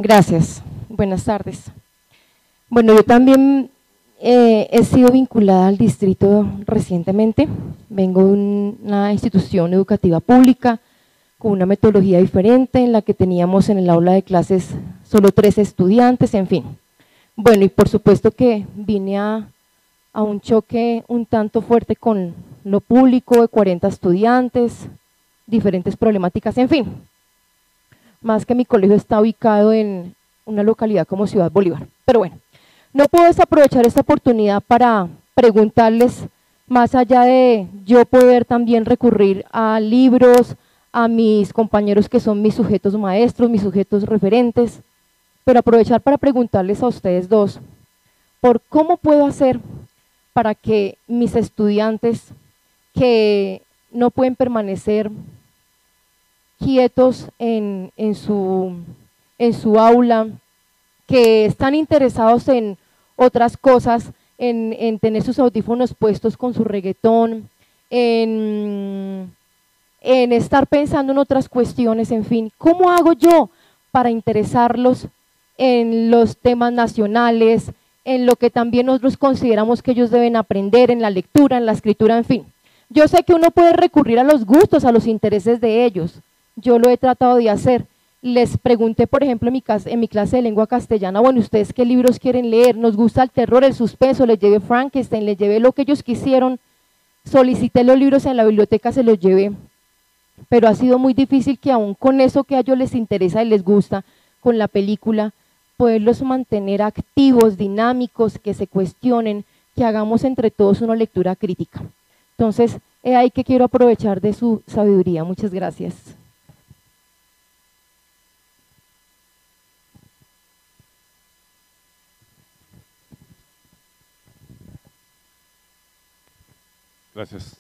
Gracias. Buenas tardes. Bueno, yo también eh, he sido vinculada al distrito recientemente. Vengo de una institución educativa pública con una metodología diferente en la que teníamos en el aula de clases solo tres estudiantes, en fin. Bueno, y por supuesto que vine a, a un choque un tanto fuerte con lo público de 40 estudiantes, diferentes problemáticas, en fin más que mi colegio está ubicado en una localidad como Ciudad Bolívar. Pero bueno, no puedo desaprovechar esta oportunidad para preguntarles, más allá de yo poder también recurrir a libros, a mis compañeros que son mis sujetos maestros, mis sujetos referentes, pero aprovechar para preguntarles a ustedes dos, por cómo puedo hacer para que mis estudiantes que no pueden permanecer quietos en, su, aula, que están interesados en otras cosas, en, tener sus audífonos puestos con su reggaetón, en, en estar pensando en otras cuestiones, en fin. ¿Cómo hago yo para interesarlos en los temas nacionales, en lo que también nosotros consideramos que ellos deben aprender, en la lectura, en la escritura, en fin? Yo sé que uno puede recurrir a los gustos, a los intereses de ellos, yo lo he tratado de hacer. Les pregunté, por ejemplo, en mi, en mi clase de lengua castellana, bueno, ¿ustedes qué libros quieren leer? ¿Nos gusta el terror, el suspenso? Les llevé Frankenstein, les llevé lo que ellos quisieron. Solicité los libros en la biblioteca, se los llevé. Pero ha sido muy difícil que aún con eso que a ellos les interesa y les gusta, con la película, poderlos mantener activos, dinámicos, que se cuestionen, que hagamos entre todos una lectura crítica. Entonces, es ahí que quiero aprovechar de su sabiduría. Muchas gracias. Gracias.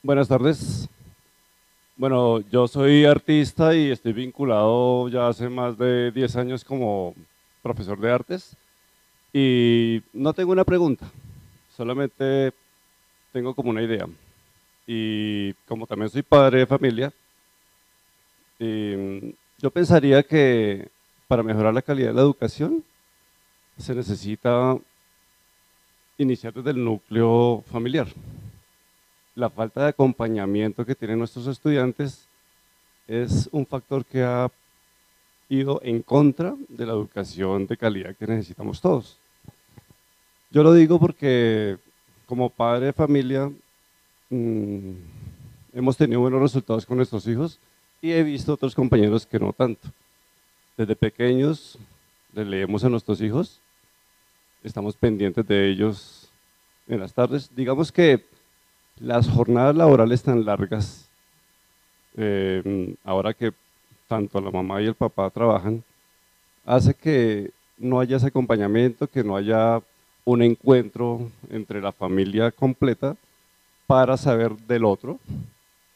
Buenas tardes. Bueno, yo soy artista y estoy vinculado ya hace más de 10 años como profesor de artes. Y no tengo una pregunta, solamente tengo como una idea. Y como también soy padre de familia, em, yo pensaría que para mejorar la calidad de la educación se necesita iniciar desde el núcleo familiar. La falta de acompañamiento que tienen nuestros estudiantes es un factor que ha ido en contra de la educación de calidad que necesitamos todos. Yo lo digo porque como padre de familia mm, hemos tenido buenos resultados con nuestros hijos y he visto otros compañeros que no tanto. Desde pequeños le leemos a nuestros hijos estamos pendientes de ellos en las tardes. Digamos que las jornadas laborales tan largas, eh, ahora que tanto la mamá y el papá trabajan, hace que no haya ese acompañamiento, que no haya un encuentro entre la familia completa para saber del otro,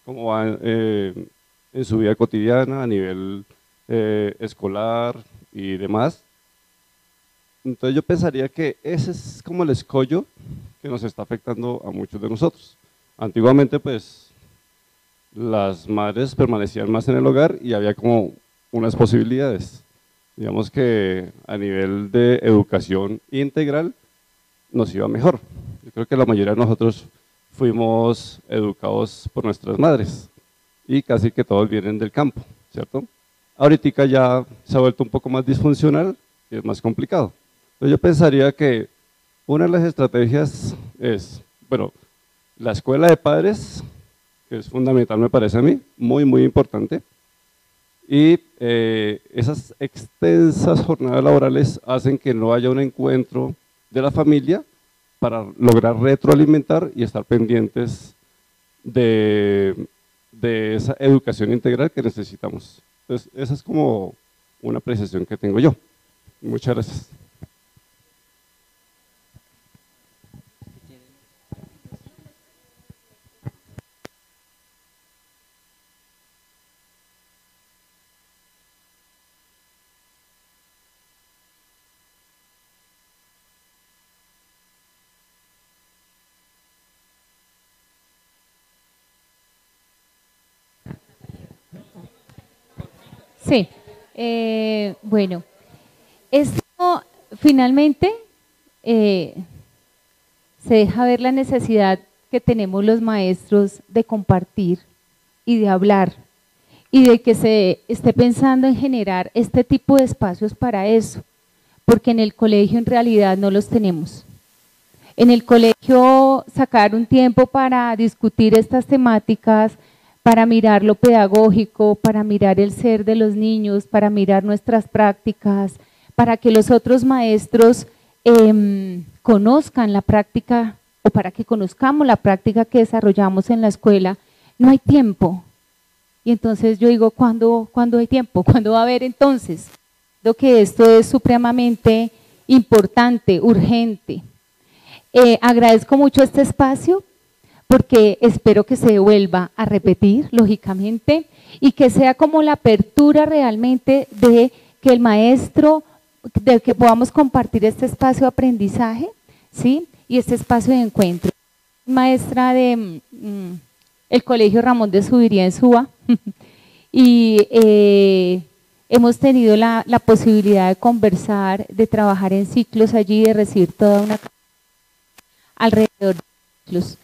cómo va eh, en su vida cotidiana, a nivel eh, escolar y demás. Entonces yo pensaría que ese es como el escollo que nos está afectando a muchos de nosotros. Antiguamente pues las madres permanecían más en el hogar y había como unas posibilidades. Digamos que a nivel de educación integral nos iba mejor. Yo creo que la mayoría de nosotros fuimos educados por nuestras madres y casi que todos vienen del campo, ¿cierto? Ahorita ya se ha vuelto un poco más disfuncional y es más complicado. Yo pensaría que una de las estrategias es, bueno, la escuela de padres, que es fundamental me parece a mí, muy, muy importante, y eh, esas extensas jornadas laborales hacen que no haya un encuentro de la familia para lograr retroalimentar y estar pendientes de, de esa educación integral que necesitamos. Entonces, esa es como una apreciación que tengo yo. Muchas gracias. Sí, eh, bueno, esto finalmente eh, se deja ver la necesidad que tenemos los maestros de compartir y de hablar y de que se esté pensando en generar este tipo de espacios para eso, porque en el colegio en realidad no los tenemos. En el colegio sacar un tiempo para discutir estas temáticas, para mirar lo pedagógico, para mirar el ser de los niños, para mirar nuestras prácticas, para que los otros maestros em, conozcan la práctica o para que conozcamos la práctica que desarrollamos en la escuela, no hay tiempo. Y entonces yo digo, ¿cuándo, ¿cuándo hay tiempo? ¿Cuándo va a haber entonces? Creo que esto es supremamente importante, urgente. Eh, agradezco mucho este espacio porque espero que se vuelva a repetir, lógicamente, y que sea como la apertura realmente de que el maestro, de que podamos compartir este espacio de aprendizaje, ¿sí? Y este espacio de encuentro. Maestra de mm, el Colegio Ramón de Subiría en Suba, y eh, hemos tenido la, la posibilidad de conversar, de trabajar en ciclos allí, de recibir toda una alrededor de ciclos.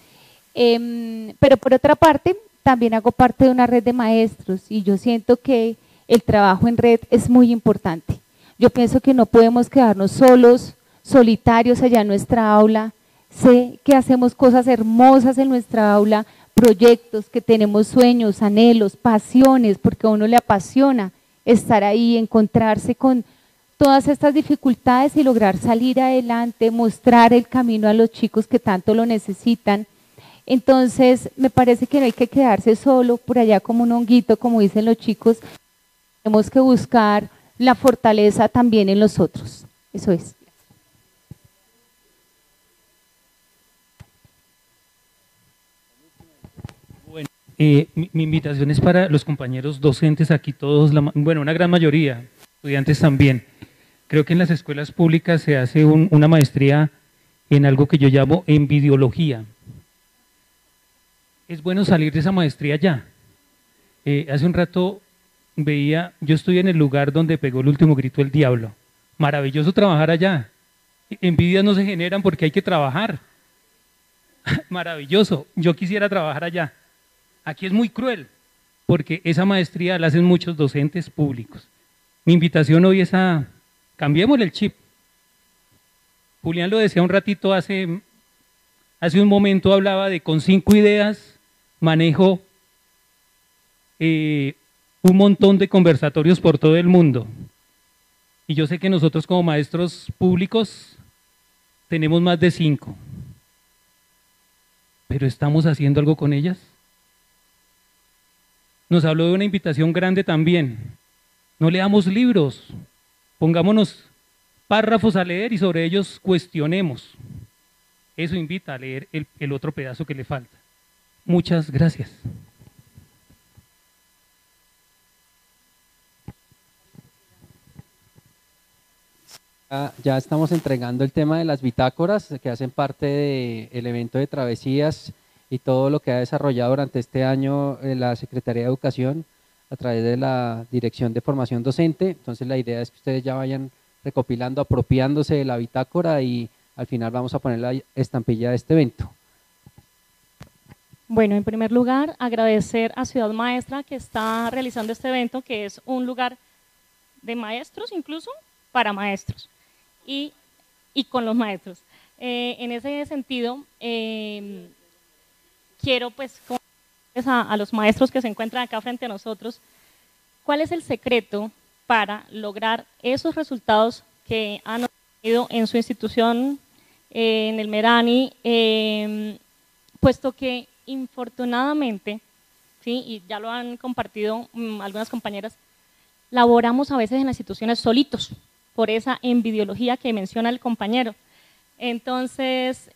Em, pero por otra parte, también hago parte de una red de maestros y yo siento que el trabajo en red es muy importante. Yo pienso que no podemos quedarnos solos, solitarios allá en nuestra aula. Sé que hacemos cosas hermosas en nuestra aula, proyectos, que tenemos sueños, anhelos, pasiones, porque a uno le apasiona estar ahí, encontrarse con todas estas dificultades y lograr salir adelante, mostrar el camino a los chicos que tanto lo necesitan. Entonces, me parece que no hay que quedarse solo por allá como un honguito, como dicen los chicos. Tenemos que buscar la fortaleza también en los otros. Eso es. Bueno, eh, mi, invitación es para los compañeros docentes aquí, todos, bueno, una gran mayoría, estudiantes también. Creo que en las escuelas públicas se hace una maestría en algo que yo llamo envidiología es bueno salir de esa maestría ya. Eh, hace un rato veía, yo estoy en el lugar donde pegó el último grito el diablo. Maravilloso trabajar allá. Envidias no se generan porque hay que trabajar. Maravilloso. Yo quisiera trabajar allá. Aquí es muy cruel porque esa maestría la hacen muchos docentes públicos. Mi invitación hoy es a cambiemos el chip. Julián lo decía un ratito hace, hace un momento, hablaba de con cinco ideas manejo eh, un montón de conversatorios por todo el mundo. Y yo sé que nosotros como maestros públicos tenemos más de cinco. pero ¿estamos haciendo algo con ellas? Nos habló de una invitación grande también. No leamos libros, pongámonos párrafos a leer y sobre ellos cuestionemos. Eso invita a leer el, el otro pedazo que le falta. Muchas gracias. Ya estamos entregando el tema de las bitácoras que hacen parte del evento de travesías y todo lo que ha desarrollado durante este año eh, la Secretaría de Educación a través de la Dirección de Formación Docente. Entonces la idea es que ustedes ya vayan recopilando, apropiándose de la bitácora y al final vamos a poner la estampilla de este evento. Bueno, en primer lugar, agradecer a Ciudad Maestra que está realizando este evento, que es un lugar de maestros incluso para maestros y, con los maestros. Eh, en ese sentido, em, quiero pues a, los maestros que se encuentran acá frente a nosotros, ¿cuál es el secreto para lograr esos resultados que han obtenido en su institución, eh, en el Merani, em, puesto que infortunadamente, ¿sí? y ya lo han compartido mm, algunas compañeras, laboramos a veces en las instituciones solitos, por esa envidiología que menciona el compañero. Entonces,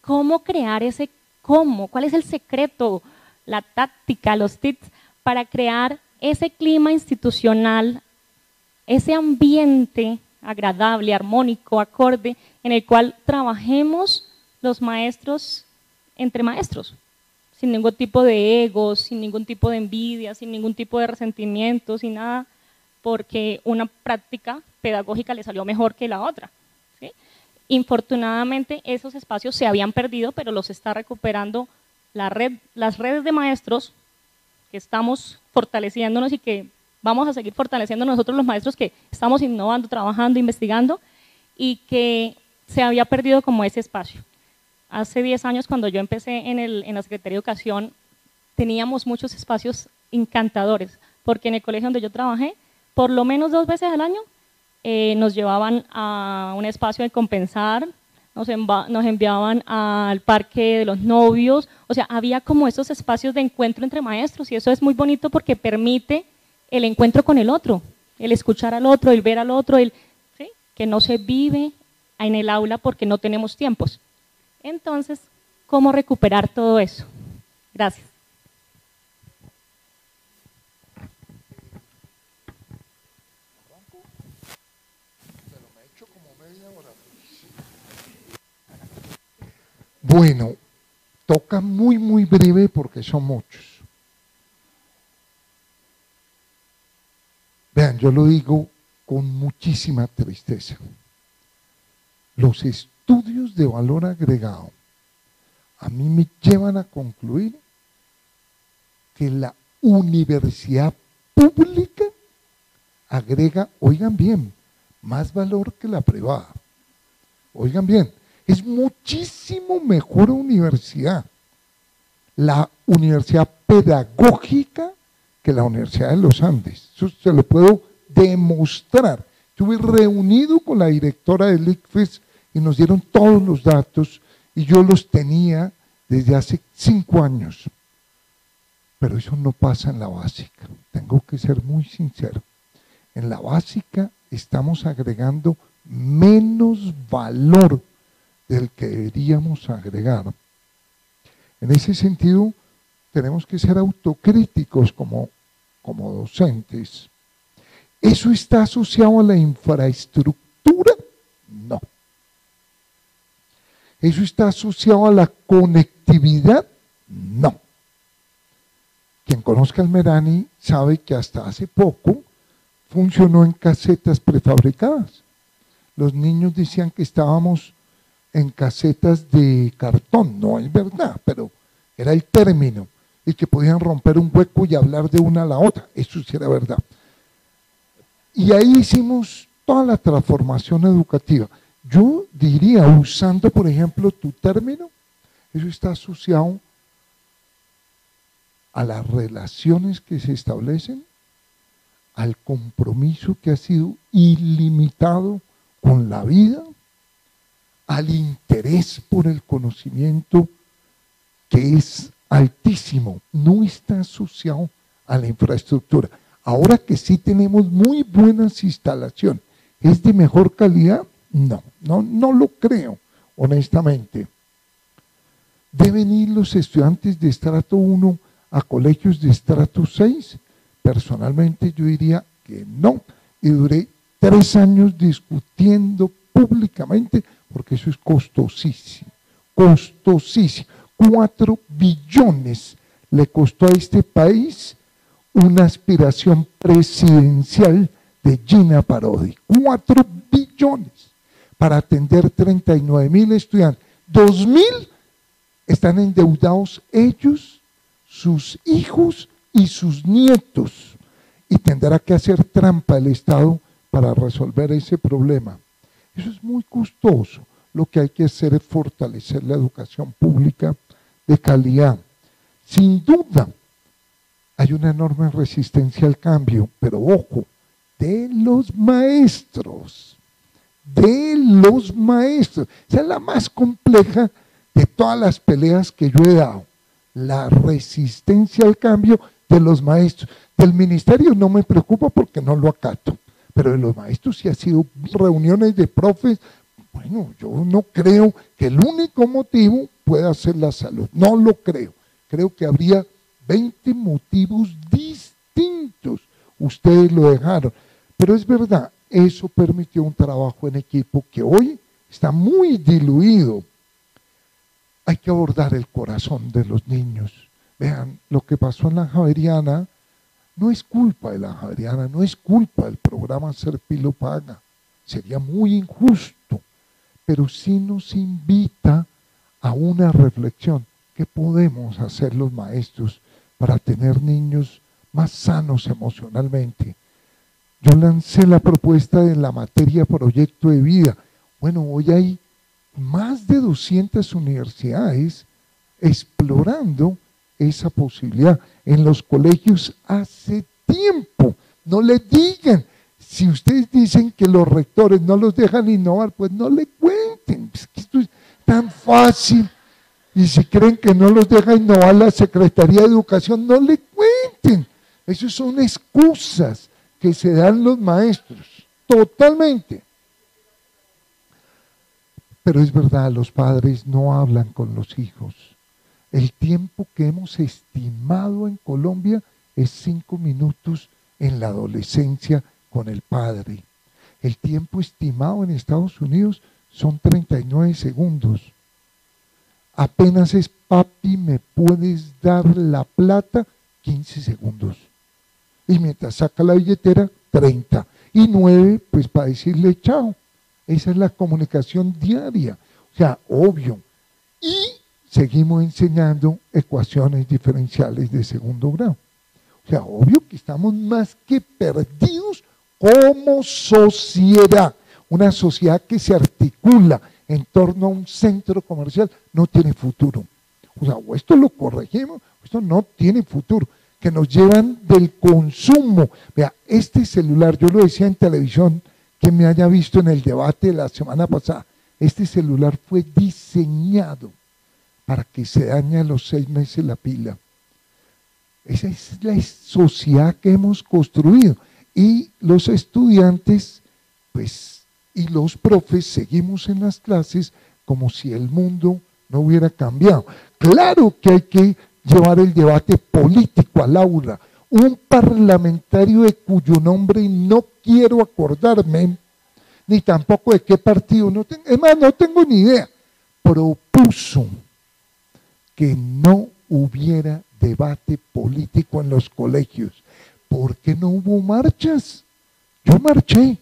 ¿cómo crear ese cómo? ¿Cuál es el secreto, la táctica, los tips para crear ese clima institucional, ese ambiente agradable, armónico, acorde, en el cual trabajemos los maestros entre maestros, sin ningún tipo de ego, sin ningún tipo de envidia, sin ningún tipo de resentimiento, sin nada, porque una práctica pedagógica le salió mejor que la otra. Infortunadamente esos espacios se habían perdido, pero los está recuperando la red, las redes de maestros que estamos fortaleciéndonos y que vamos a seguir fortaleciendo nosotros los maestros que estamos innovando, trabajando, investigando y que se había perdido como ese espacio. Hace 10 años cuando yo empecé en, el, en la Secretaría de Educación teníamos muchos espacios encantadores, porque en el colegio donde yo trabajé, por lo menos dos veces al año eh, nos llevaban a un espacio de compensar, nos, nos, enviaban al parque de los novios, o sea, había como esos espacios de encuentro entre maestros y eso es muy bonito porque permite el encuentro con el otro, el escuchar al otro, el ver al otro, el, que no se vive en el aula porque no tenemos tiempos. Entonces, ¿cómo recuperar todo eso? Gracias. Bueno, toca muy, muy breve porque son muchos. Vean, yo lo digo con muchísima tristeza. Los estudios de valor agregado a mí me llevan a concluir que la universidad pública agrega, oigan bien, más valor que la privada. Oigan bien, es muchísimo mejor universidad. La universidad pedagógica que la Universidad de los Andes. Eso se lo puedo demostrar. Estuve reunido con la directora del ICFES y nos dieron todos los datos y yo los tenía desde hace cinco años. Pero eso no pasa en la básica. Tengo que ser muy sincero. En la básica estamos agregando menos valor del que deberíamos agregar. En ese sentido, tenemos que ser autocríticos como, como docentes. ¿Eso está asociado a la infraestructura? No. ¿Eso está asociado a la conectividad? No. Quien conozca el Merani sabe que hasta hace poco funcionó en casetas prefabricadas. Los niños decían que estábamos en casetas de cartón, no es verdad, pero era el término, y que podían romper un hueco y hablar de una a la otra, eso sí era verdad. Y ahí hicimos toda la transformación educativa. Yo diría, usando por ejemplo tu término, eso está asociado a las relaciones que se establecen, al compromiso que ha sido ilimitado con la vida, al interés por el conocimiento que es altísimo, no está asociado a la infraestructura. Ahora que sí tenemos muy buenas instalaciones, ¿es de mejor calidad? No, no, no lo creo, honestamente. ¿Deben ir los estudiantes de estrato 1 a colegios de estrato 6? Personalmente yo diría que no. Y duré tres años discutiendo públicamente porque eso es costosísimo, costosísimo. Cuatro billones le costó a este país una aspiración presidencial de Gina Parodi. Cuatro billones para atender 39 mil estudiantes. Dos mil están endeudados ellos, sus hijos y sus nietos. Y tendrá que hacer trampa el Estado para resolver ese problema. Eso es muy costoso. Lo que hay que hacer es fortalecer la educación pública de calidad. Sin duda, hay una enorme resistencia al cambio, pero ojo, de los maestros, de los maestros. Esa es la más compleja de todas las peleas que yo he dado, la resistencia al cambio de los maestros. Del ministerio no me preocupa porque no lo acato, pero de los maestros sí ha sido reuniones de profes. Bueno, yo no creo que el único motivo pueda ser la salud, no lo creo. Creo que habría 20 motivos distintos. Ustedes lo dejaron. Pero es verdad, eso permitió un trabajo en equipo que hoy está muy diluido hay que abordar el corazón de los niños. Vean, lo que pasó en la Javeriana no es culpa de la Javeriana, no es culpa del programa Serpilo Paga. Sería muy injusto, pero sí nos invita a una reflexión. ¿Qué podemos hacer los maestros para tener niños más sanos emocionalmente? Yo lancé la propuesta de la materia proyecto de vida. Bueno, hoy hay más de 200 universidades explorando esa posibilidad. En los colegios hace tiempo. No le digan. Si ustedes dicen que los rectores no los dejan innovar, pues no le cuenten. Es esto es tan fácil. Y si creen que no los deja innovar la Secretaría de Educación, no le cuenten. Esas son excusas que se dan los maestros. Totalmente. Pero es verdad, los padres no hablan con los hijos. El tiempo que hemos estimado en Colombia es cinco minutos en la adolescencia con el padre. El tiempo estimado en Estados Unidos son 39 segundos. Apenas es papi, me puedes dar la plata, 15 segundos. Y mientras saca la billetera, 30. Y 9, pues para decirle chao. Esa es la comunicación diaria. O sea, obvio. Y seguimos enseñando ecuaciones diferenciales de segundo grado. O sea, obvio que estamos más que perdidos como sociedad. Una sociedad que se articula en torno a un centro comercial no tiene futuro. O sea, o esto lo corregimos, o esto no tiene futuro. Que nos llevan del consumo. Vea, este celular, yo lo decía en televisión, que me haya visto en el debate de la semana pasada. Este celular fue diseñado para que se dañe a los seis meses la pila. Esa es la sociedad que hemos construido. Y los estudiantes, pues, y los profes seguimos en las clases como si el mundo no hubiera cambiado. Claro que hay que llevar el debate político al aula, un parlamentario de cuyo nombre no quiero acordarme, ni tampoco de qué partido, no es más, no tengo ni idea, propuso que no hubiera debate político en los colegios. ¿Por qué no hubo marchas? Yo marché.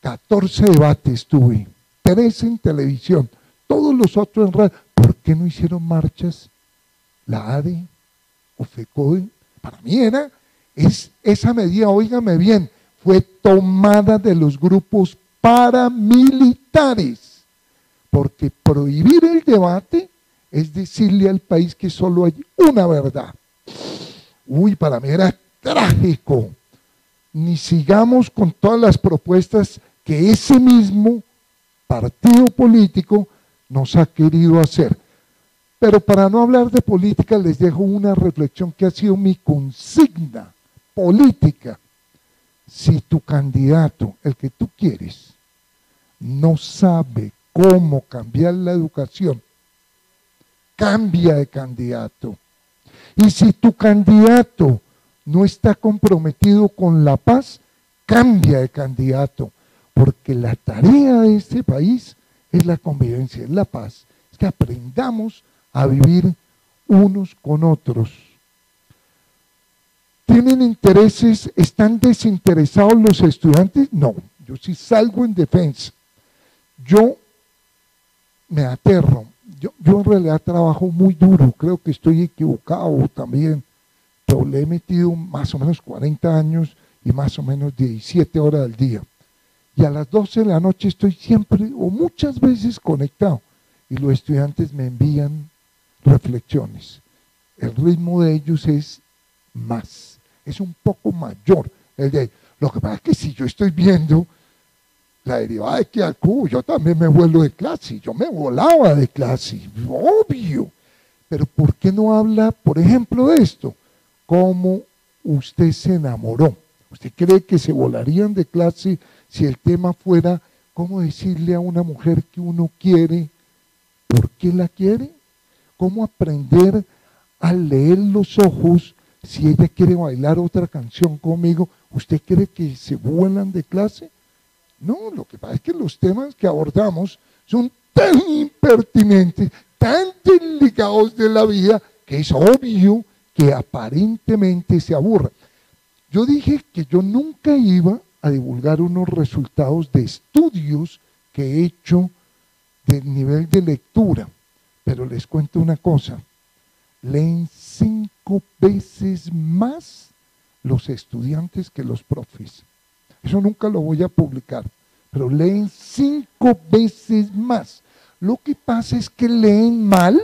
14 debates tuve, 13 en televisión, todos los otros en radio. ¿Por qué no hicieron marchas? La ADE o FECODE para mí era, es, esa medida, óigame bien, fue tomada de los grupos paramilitares, porque prohibir el debate es decirle al país que solo hay una verdad. Uy, para mí era trágico. Ni sigamos con todas las propuestas que ese mismo partido político nos ha querido hacer. Pero para no hablar de política, les dejo una reflexión que ha sido mi consigna política. Si tu candidato, el que tú quieres, no sabe cómo cambiar la educación, cambia de candidato. Y si tu candidato no está comprometido con la paz, cambia de candidato. Porque la tarea de este país es la convivencia, es la paz. Es que aprendamos a vivir unos con otros. ¿Tienen intereses? ¿Están desinteresados los estudiantes? No, yo sí salgo en defensa. Yo me aterro. Yo, en realidad trabajo muy duro, creo que estoy equivocado también, pero le he metido más o menos 40 años y más o menos 17 horas al día. Y a las 12 de la noche estoy siempre o muchas veces conectado y los estudiantes me envían reflexiones. El ritmo de ellos es más, es un poco mayor. El de, lo que pasa es que si yo estoy viendo la derivada de que yo también me vuelo de clase, yo me volaba de clase, obvio. Pero ¿por qué no habla, por ejemplo, de esto? ¿Cómo usted se enamoró? ¿Usted cree que se volarían de clase si el tema fuera cómo decirle a una mujer que uno quiere, por qué la quiere? ¿Cómo aprender a leer los ojos si ella quiere bailar otra canción conmigo? ¿Usted cree que se vuelan de clase? No, lo que pasa es que los temas que abordamos son tan impertinentes, tan delicados de la vida, que es obvio que aparentemente se aburra. Yo dije que yo nunca iba a divulgar unos resultados de estudios que he hecho del nivel de lectura, pero les cuento una cosa, leen cinco veces más los estudiantes que los profes. Eso nunca lo voy a publicar, pero leen cinco veces más. Lo que pasa es que leen mal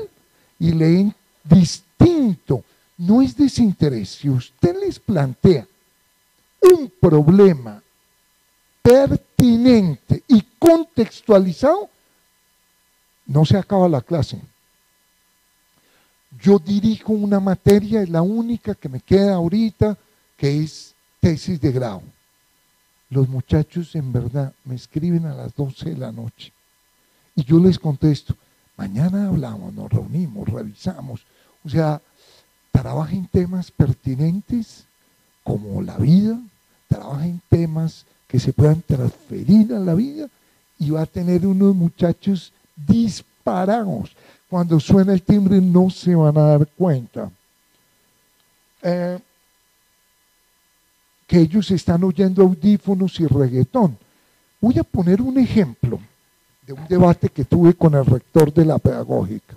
y leen distinto. No es desinterés. Si usted les plantea un problema pertinente y contextualizado, no se acaba la clase. Yo dirijo una materia, es la única que me queda ahorita, que es tesis de grado. Los muchachos en verdad me escriben a las 12 de la noche y yo les contesto, mañana hablamos, nos reunimos, revisamos. O sea, trabajen temas pertinentes como la vida, trabajen temas que se puedan transferir a la vida y va a tener unos muchachos disparados. Cuando suena el timbre no se van a dar cuenta. Eh, que ellos están oyendo audífonos y reggaetón. Voy a poner un ejemplo de un debate que tuve con el rector de la pedagógica.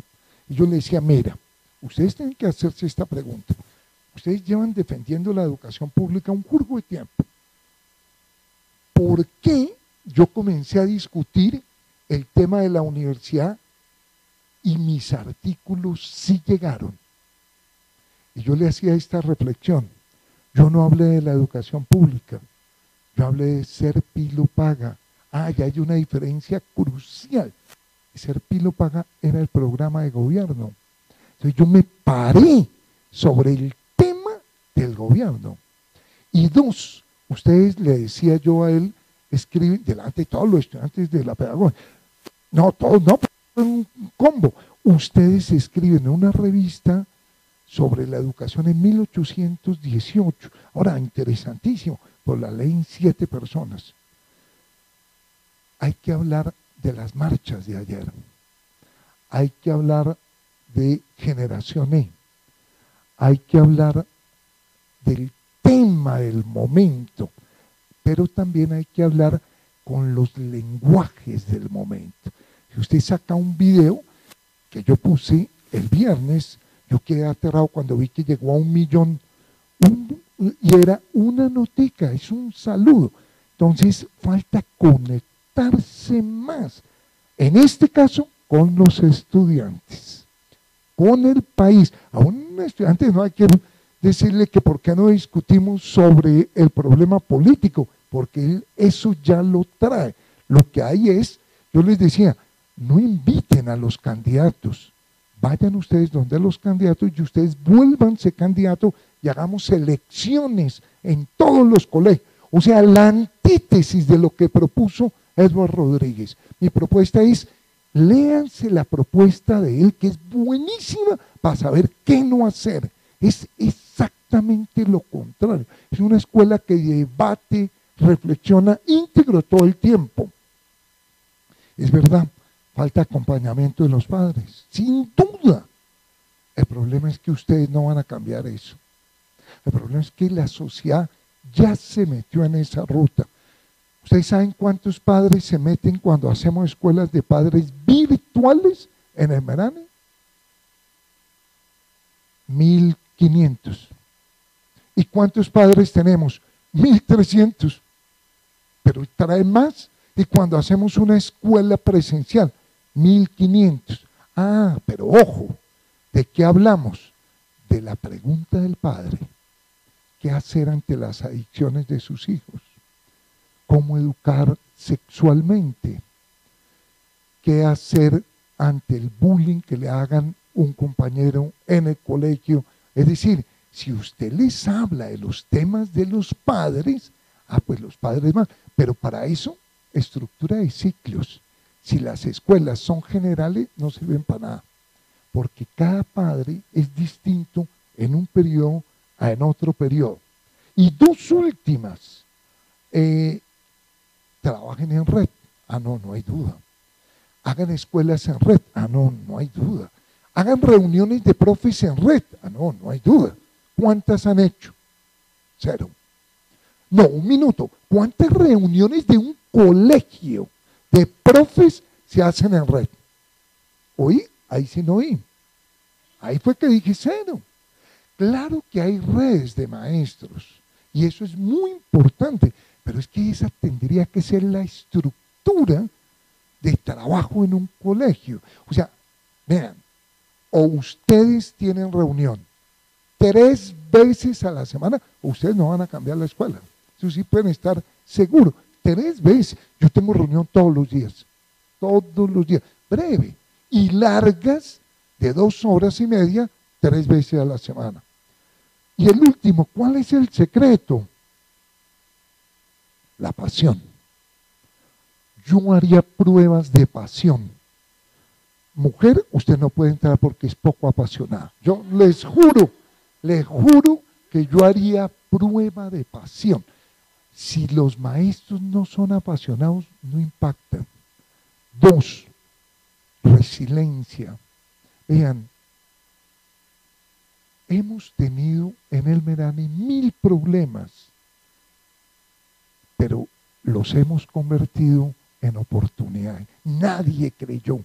Y yo le decía, mira, ustedes tienen que hacerse esta pregunta. Ustedes llevan defendiendo la educación pública un curvo de tiempo. ¿Por qué yo comencé a discutir el tema de la universidad y mis artículos sí llegaron? Y yo le hacía esta reflexión. Yo no hablé de la educación pública, yo hablé de ser pilo paga. Ah, ya hay una diferencia crucial. Ser pilo paga era el programa de gobierno. Entonces yo me paré sobre el tema del gobierno. Y dos, ustedes le decía yo a él, escriben delante de todos los estudiantes de la pedagogía. No, todos no, un combo. Ustedes escriben en una revista sobre la educación en 1818. Ahora, interesantísimo, por la ley en siete personas. Hay que hablar de las marchas de ayer. Hay que hablar de generación E. Hay que hablar del tema del momento, pero también hay que hablar con los lenguajes del momento. Si usted saca un video que yo puse el viernes, yo quedé aterrado cuando vi que llegó a un millón y era una notica, es un saludo. Entonces falta conectarse más. En este caso, con los estudiantes, con el país. A un estudiante no hay que decirle que por qué no discutimos sobre el problema político, porque eso ya lo trae. Lo que hay es, yo les decía, no inviten a los candidatos, Vayan ustedes donde los candidatos y ustedes vuélvanse candidato y hagamos elecciones en todos los colegios. O sea, la antítesis de lo que propuso Edward Rodríguez. Mi propuesta es, léanse la propuesta de él, que es buenísima para saber qué no hacer. Es exactamente lo contrario. Es una escuela que debate, reflexiona íntegro todo el tiempo. Es verdad, falta acompañamiento de los padres, sin duda. El problema es que ustedes no van a cambiar eso. El problema es que la sociedad ya se metió en esa ruta. ¿Ustedes saben cuántos padres se meten cuando hacemos escuelas de padres virtuales en el Merane? 1500. ¿Y cuántos padres tenemos? 1300. Pero traen más. Y cuando hacemos una escuela presencial, 1500. Ah, pero ojo, ¿de qué hablamos? De la pregunta del padre. ¿Qué hacer ante las adicciones de sus hijos? ¿Cómo educar sexualmente? ¿Qué hacer ante el bullying que le hagan un compañero en el colegio? Es decir, si usted les habla de los temas de los padres, ah, pues los padres más, pero para eso, estructura de ciclos. Si las escuelas son generales, no sirven para nada, porque cada padre es distinto en un periodo en otro periodo. Y dos últimas, eh, trabajen en red. Ah, no, no hay duda. Hagan escuelas en red. Ah, no, no hay duda. Hagan reuniones de profes en red. Ah, no, no hay duda. ¿Cuántas han hecho? Cero. No, un minuto. ¿Cuántas reuniones de un colegio de profes se hacen en red? Oí, ahí sí no oí. Ahí fue que dije cero. Claro que hay redes de maestros y eso es muy importante, pero es que esa tendría que ser la estructura de trabajo en un colegio. O sea, vean, o ustedes tienen reunión tres veces a la semana, o ustedes no van a cambiar la escuela. Eso sí pueden estar seguros. Tres veces. Yo tengo reunión todos los días. Todos los días. Breve. Y largas de dos horas y media, tres veces a la semana. Y el último, ¿cuál es el secreto? La pasión. Yo haría pruebas de pasión. Mujer, usted no puede entrar porque es poco apasionada. Yo les juro, les juro que yo haría prueba de pasión. Si los maestros no son apasionados, no impactan. Dos, resiliencia. Vean, hemos tenido en el Merani mil problemas, pero los hemos convertido en oportunidades. Nadie creyó,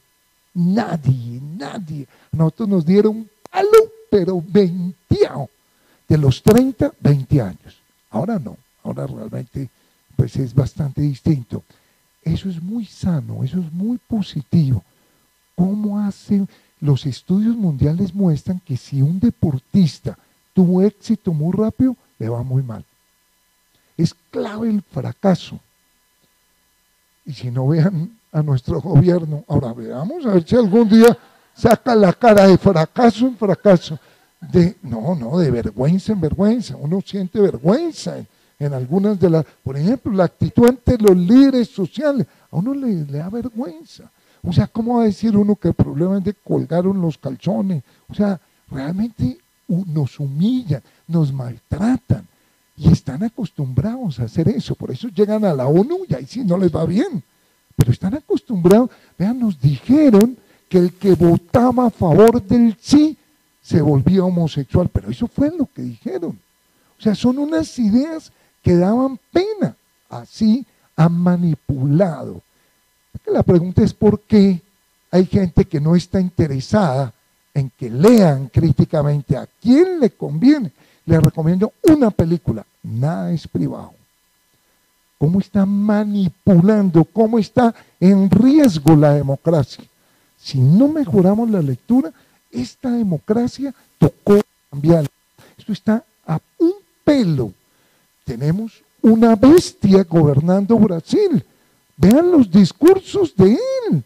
nadie, nadie. nosotros nos dieron palo, pero 20 De los 30, 20 años. Ahora no, ahora realmente pues es bastante distinto. Eso es muy sano, eso es muy positivo. ¿Cómo hace los estudios mundiales muestran que si un deportista tuvo éxito muy rápido, le va muy mal. Es clave el fracaso. Y si no vean a nuestro gobierno, ahora veamos a ver si algún día saca la cara de fracaso en fracaso. De, no, no, de vergüenza en vergüenza. Uno siente vergüenza en, algunas de las, por ejemplo, la actitud ante los líderes sociales. A uno le da vergüenza. O sea, ¿cómo va a decir uno que el problema es de colgaron los calzones? O sea, realmente nos humillan, nos maltratan y están acostumbrados a hacer eso. Por eso llegan a la ONU y ahí sí no les va bien. Pero están acostumbrados. Vean, nos dijeron que el que votaba a favor del sí se volvía homosexual. Pero eso fue lo que dijeron. O sea, son unas ideas que daban pena. Así han manipulado la pregunta es por qué hay gente que no está interesada en que lean críticamente a quién le conviene. Les recomiendo una película, Nada es privado. ¿Cómo está manipulando? ¿Cómo está en riesgo la democracia? Si no mejoramos la lectura, esta democracia tocó cambiar. Esto está a un pelo. Tenemos una bestia gobernando Brasil Vean los discursos de él.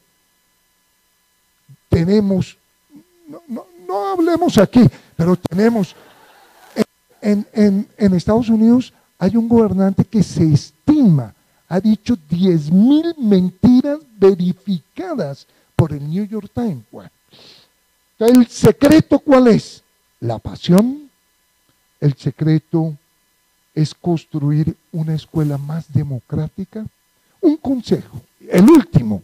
Tenemos no, hablemos aquí, pero tenemos, en, Estados Unidos hay un gobernante que se estima, ha dicho 10 mil mentiras verificadas por el New York Times. ¿el secreto cuál es? La pasión. El secreto es construir una escuela más democrática. Un consejo, el último.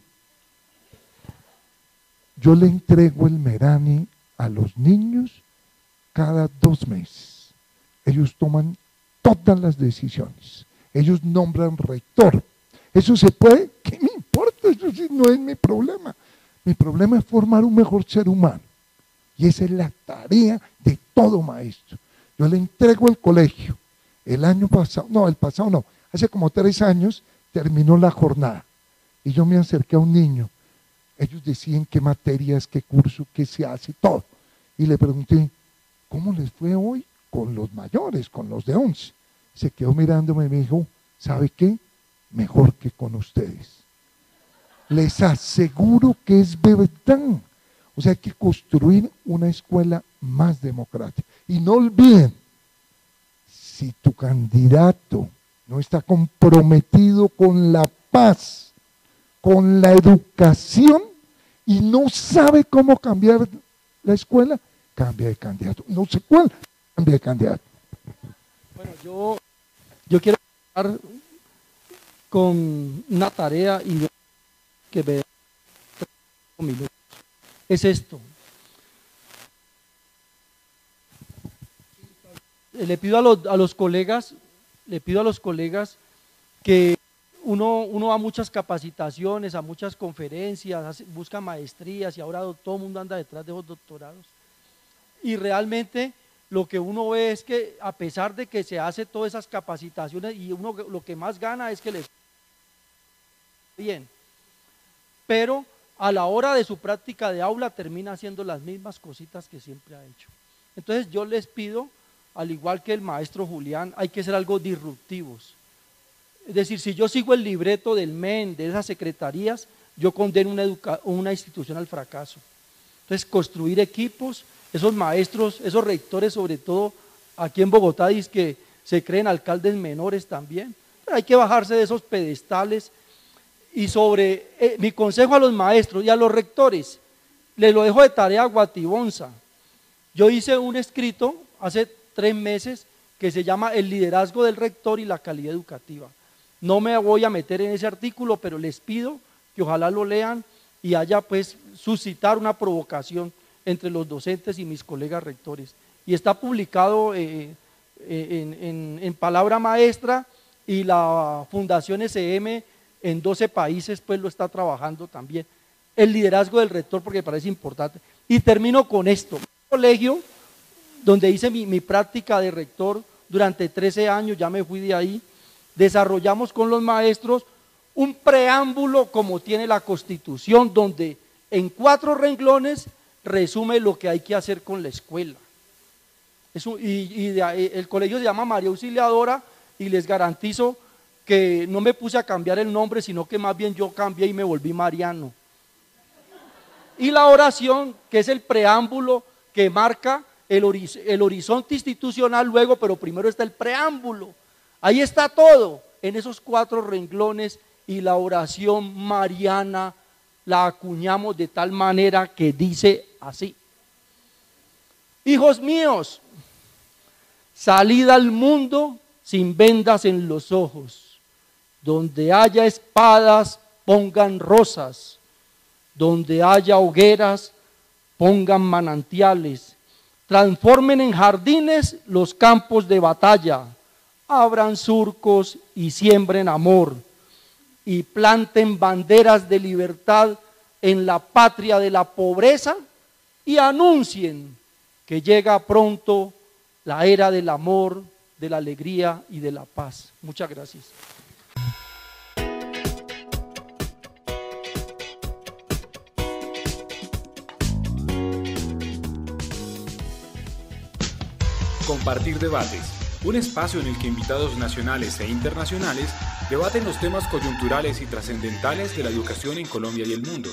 Yo le entrego el Merani a los niños cada dos meses. Ellos toman todas las decisiones. Ellos nombran rector. Eso se puede, ¿qué me importa? Eso no es mi problema. Mi problema es formar un mejor ser humano. Y esa es la tarea de todo maestro. Yo le entrego el colegio. El año pasado, no, el pasado no, hace como tres años terminó la jornada. Y yo me acerqué a un niño. Ellos decían qué materias, qué curso, qué se hace, todo. Y le pregunté, ¿cómo les fue hoy? con los mayores, con los de once. Se quedó mirándome y me dijo, ¿sabe qué? Mejor que con ustedes. Les aseguro que es verdad. O sea, hay que construir una escuela más democrática. Y no olviden, si tu candidato no está comprometido con la paz, con la educación y no sabe cómo cambiar la escuela, cambia de candidato. No sé cuál, cambie de candidato. Bueno, yo, yo quiero empezar con una tarea y que me. Es esto. Le pido a los, a los colegas, le pido a los colegas que uno, uno va a muchas capacitaciones, a muchas conferencias, busca maestrías y ahora todo el mundo anda detrás de los doctorados. Y realmente lo que uno ve es que a pesar de que se hace todas esas capacitaciones y uno lo que más gana es que les bien, pero a la hora de su práctica de aula termina haciendo las mismas cositas que siempre ha hecho. Entonces yo les pido, al igual que el maestro Julián, hay que ser algo disruptivos. Es decir, si yo sigo el libreto del MEN, de esas secretarías, yo condeno una, institución al fracaso. Entonces, construir equipos, esos maestros, esos rectores, sobre todo aquí en Bogotá, dice que se creen alcaldes menores también. Hay que bajarse de esos pedestales. Y sobre eh, mi consejo a los maestros y a los rectores, les lo dejo de tarea a Guatibonza. Yo hice un escrito hace tres meses que se llama El liderazgo del rector y la calidad educativa. No me voy a meter en ese artículo, pero les pido que ojalá lo lean y haya pues suscitar una provocación entre los docentes y mis colegas rectores. Y está publicado eh, eh, en, palabra maestra y la Fundación SM en 12 países pues lo está trabajando también. El liderazgo del rector porque me parece importante. Y termino con esto. Colegio donde hice mi, práctica de rector durante 13 años, ya me fui de ahí, desarrollamos con los maestros un preámbulo como tiene la constitución, donde en cuatro renglones resume lo que hay que hacer con la escuela. y, el colegio se llama María Auxiliadora y les garantizo que no me puse a cambiar el nombre, sino que más bien yo cambié y me volví Mariano. Y la oración, que es el preámbulo que marca el, el horizonte institucional luego, pero primero está el preámbulo. Ahí está todo, en esos cuatro renglones y la oración mariana la acuñamos de tal manera que dice así. Hijos míos, salid al mundo sin vendas en los ojos. Donde haya espadas, pongan rosas. Donde haya hogueras, pongan manantiales. Transformen en jardines los campos de batalla. Abran surcos y siembren amor. Y planten banderas de libertad en la patria de la pobreza y anuncien que llega pronto la era del amor, de la alegría y de la paz. Muchas gracias. Compartir debates, un espacio en el que invitados nacionales e internacionales debaten los temas coyunturales y trascendentales de la educación en Colombia y el mundo.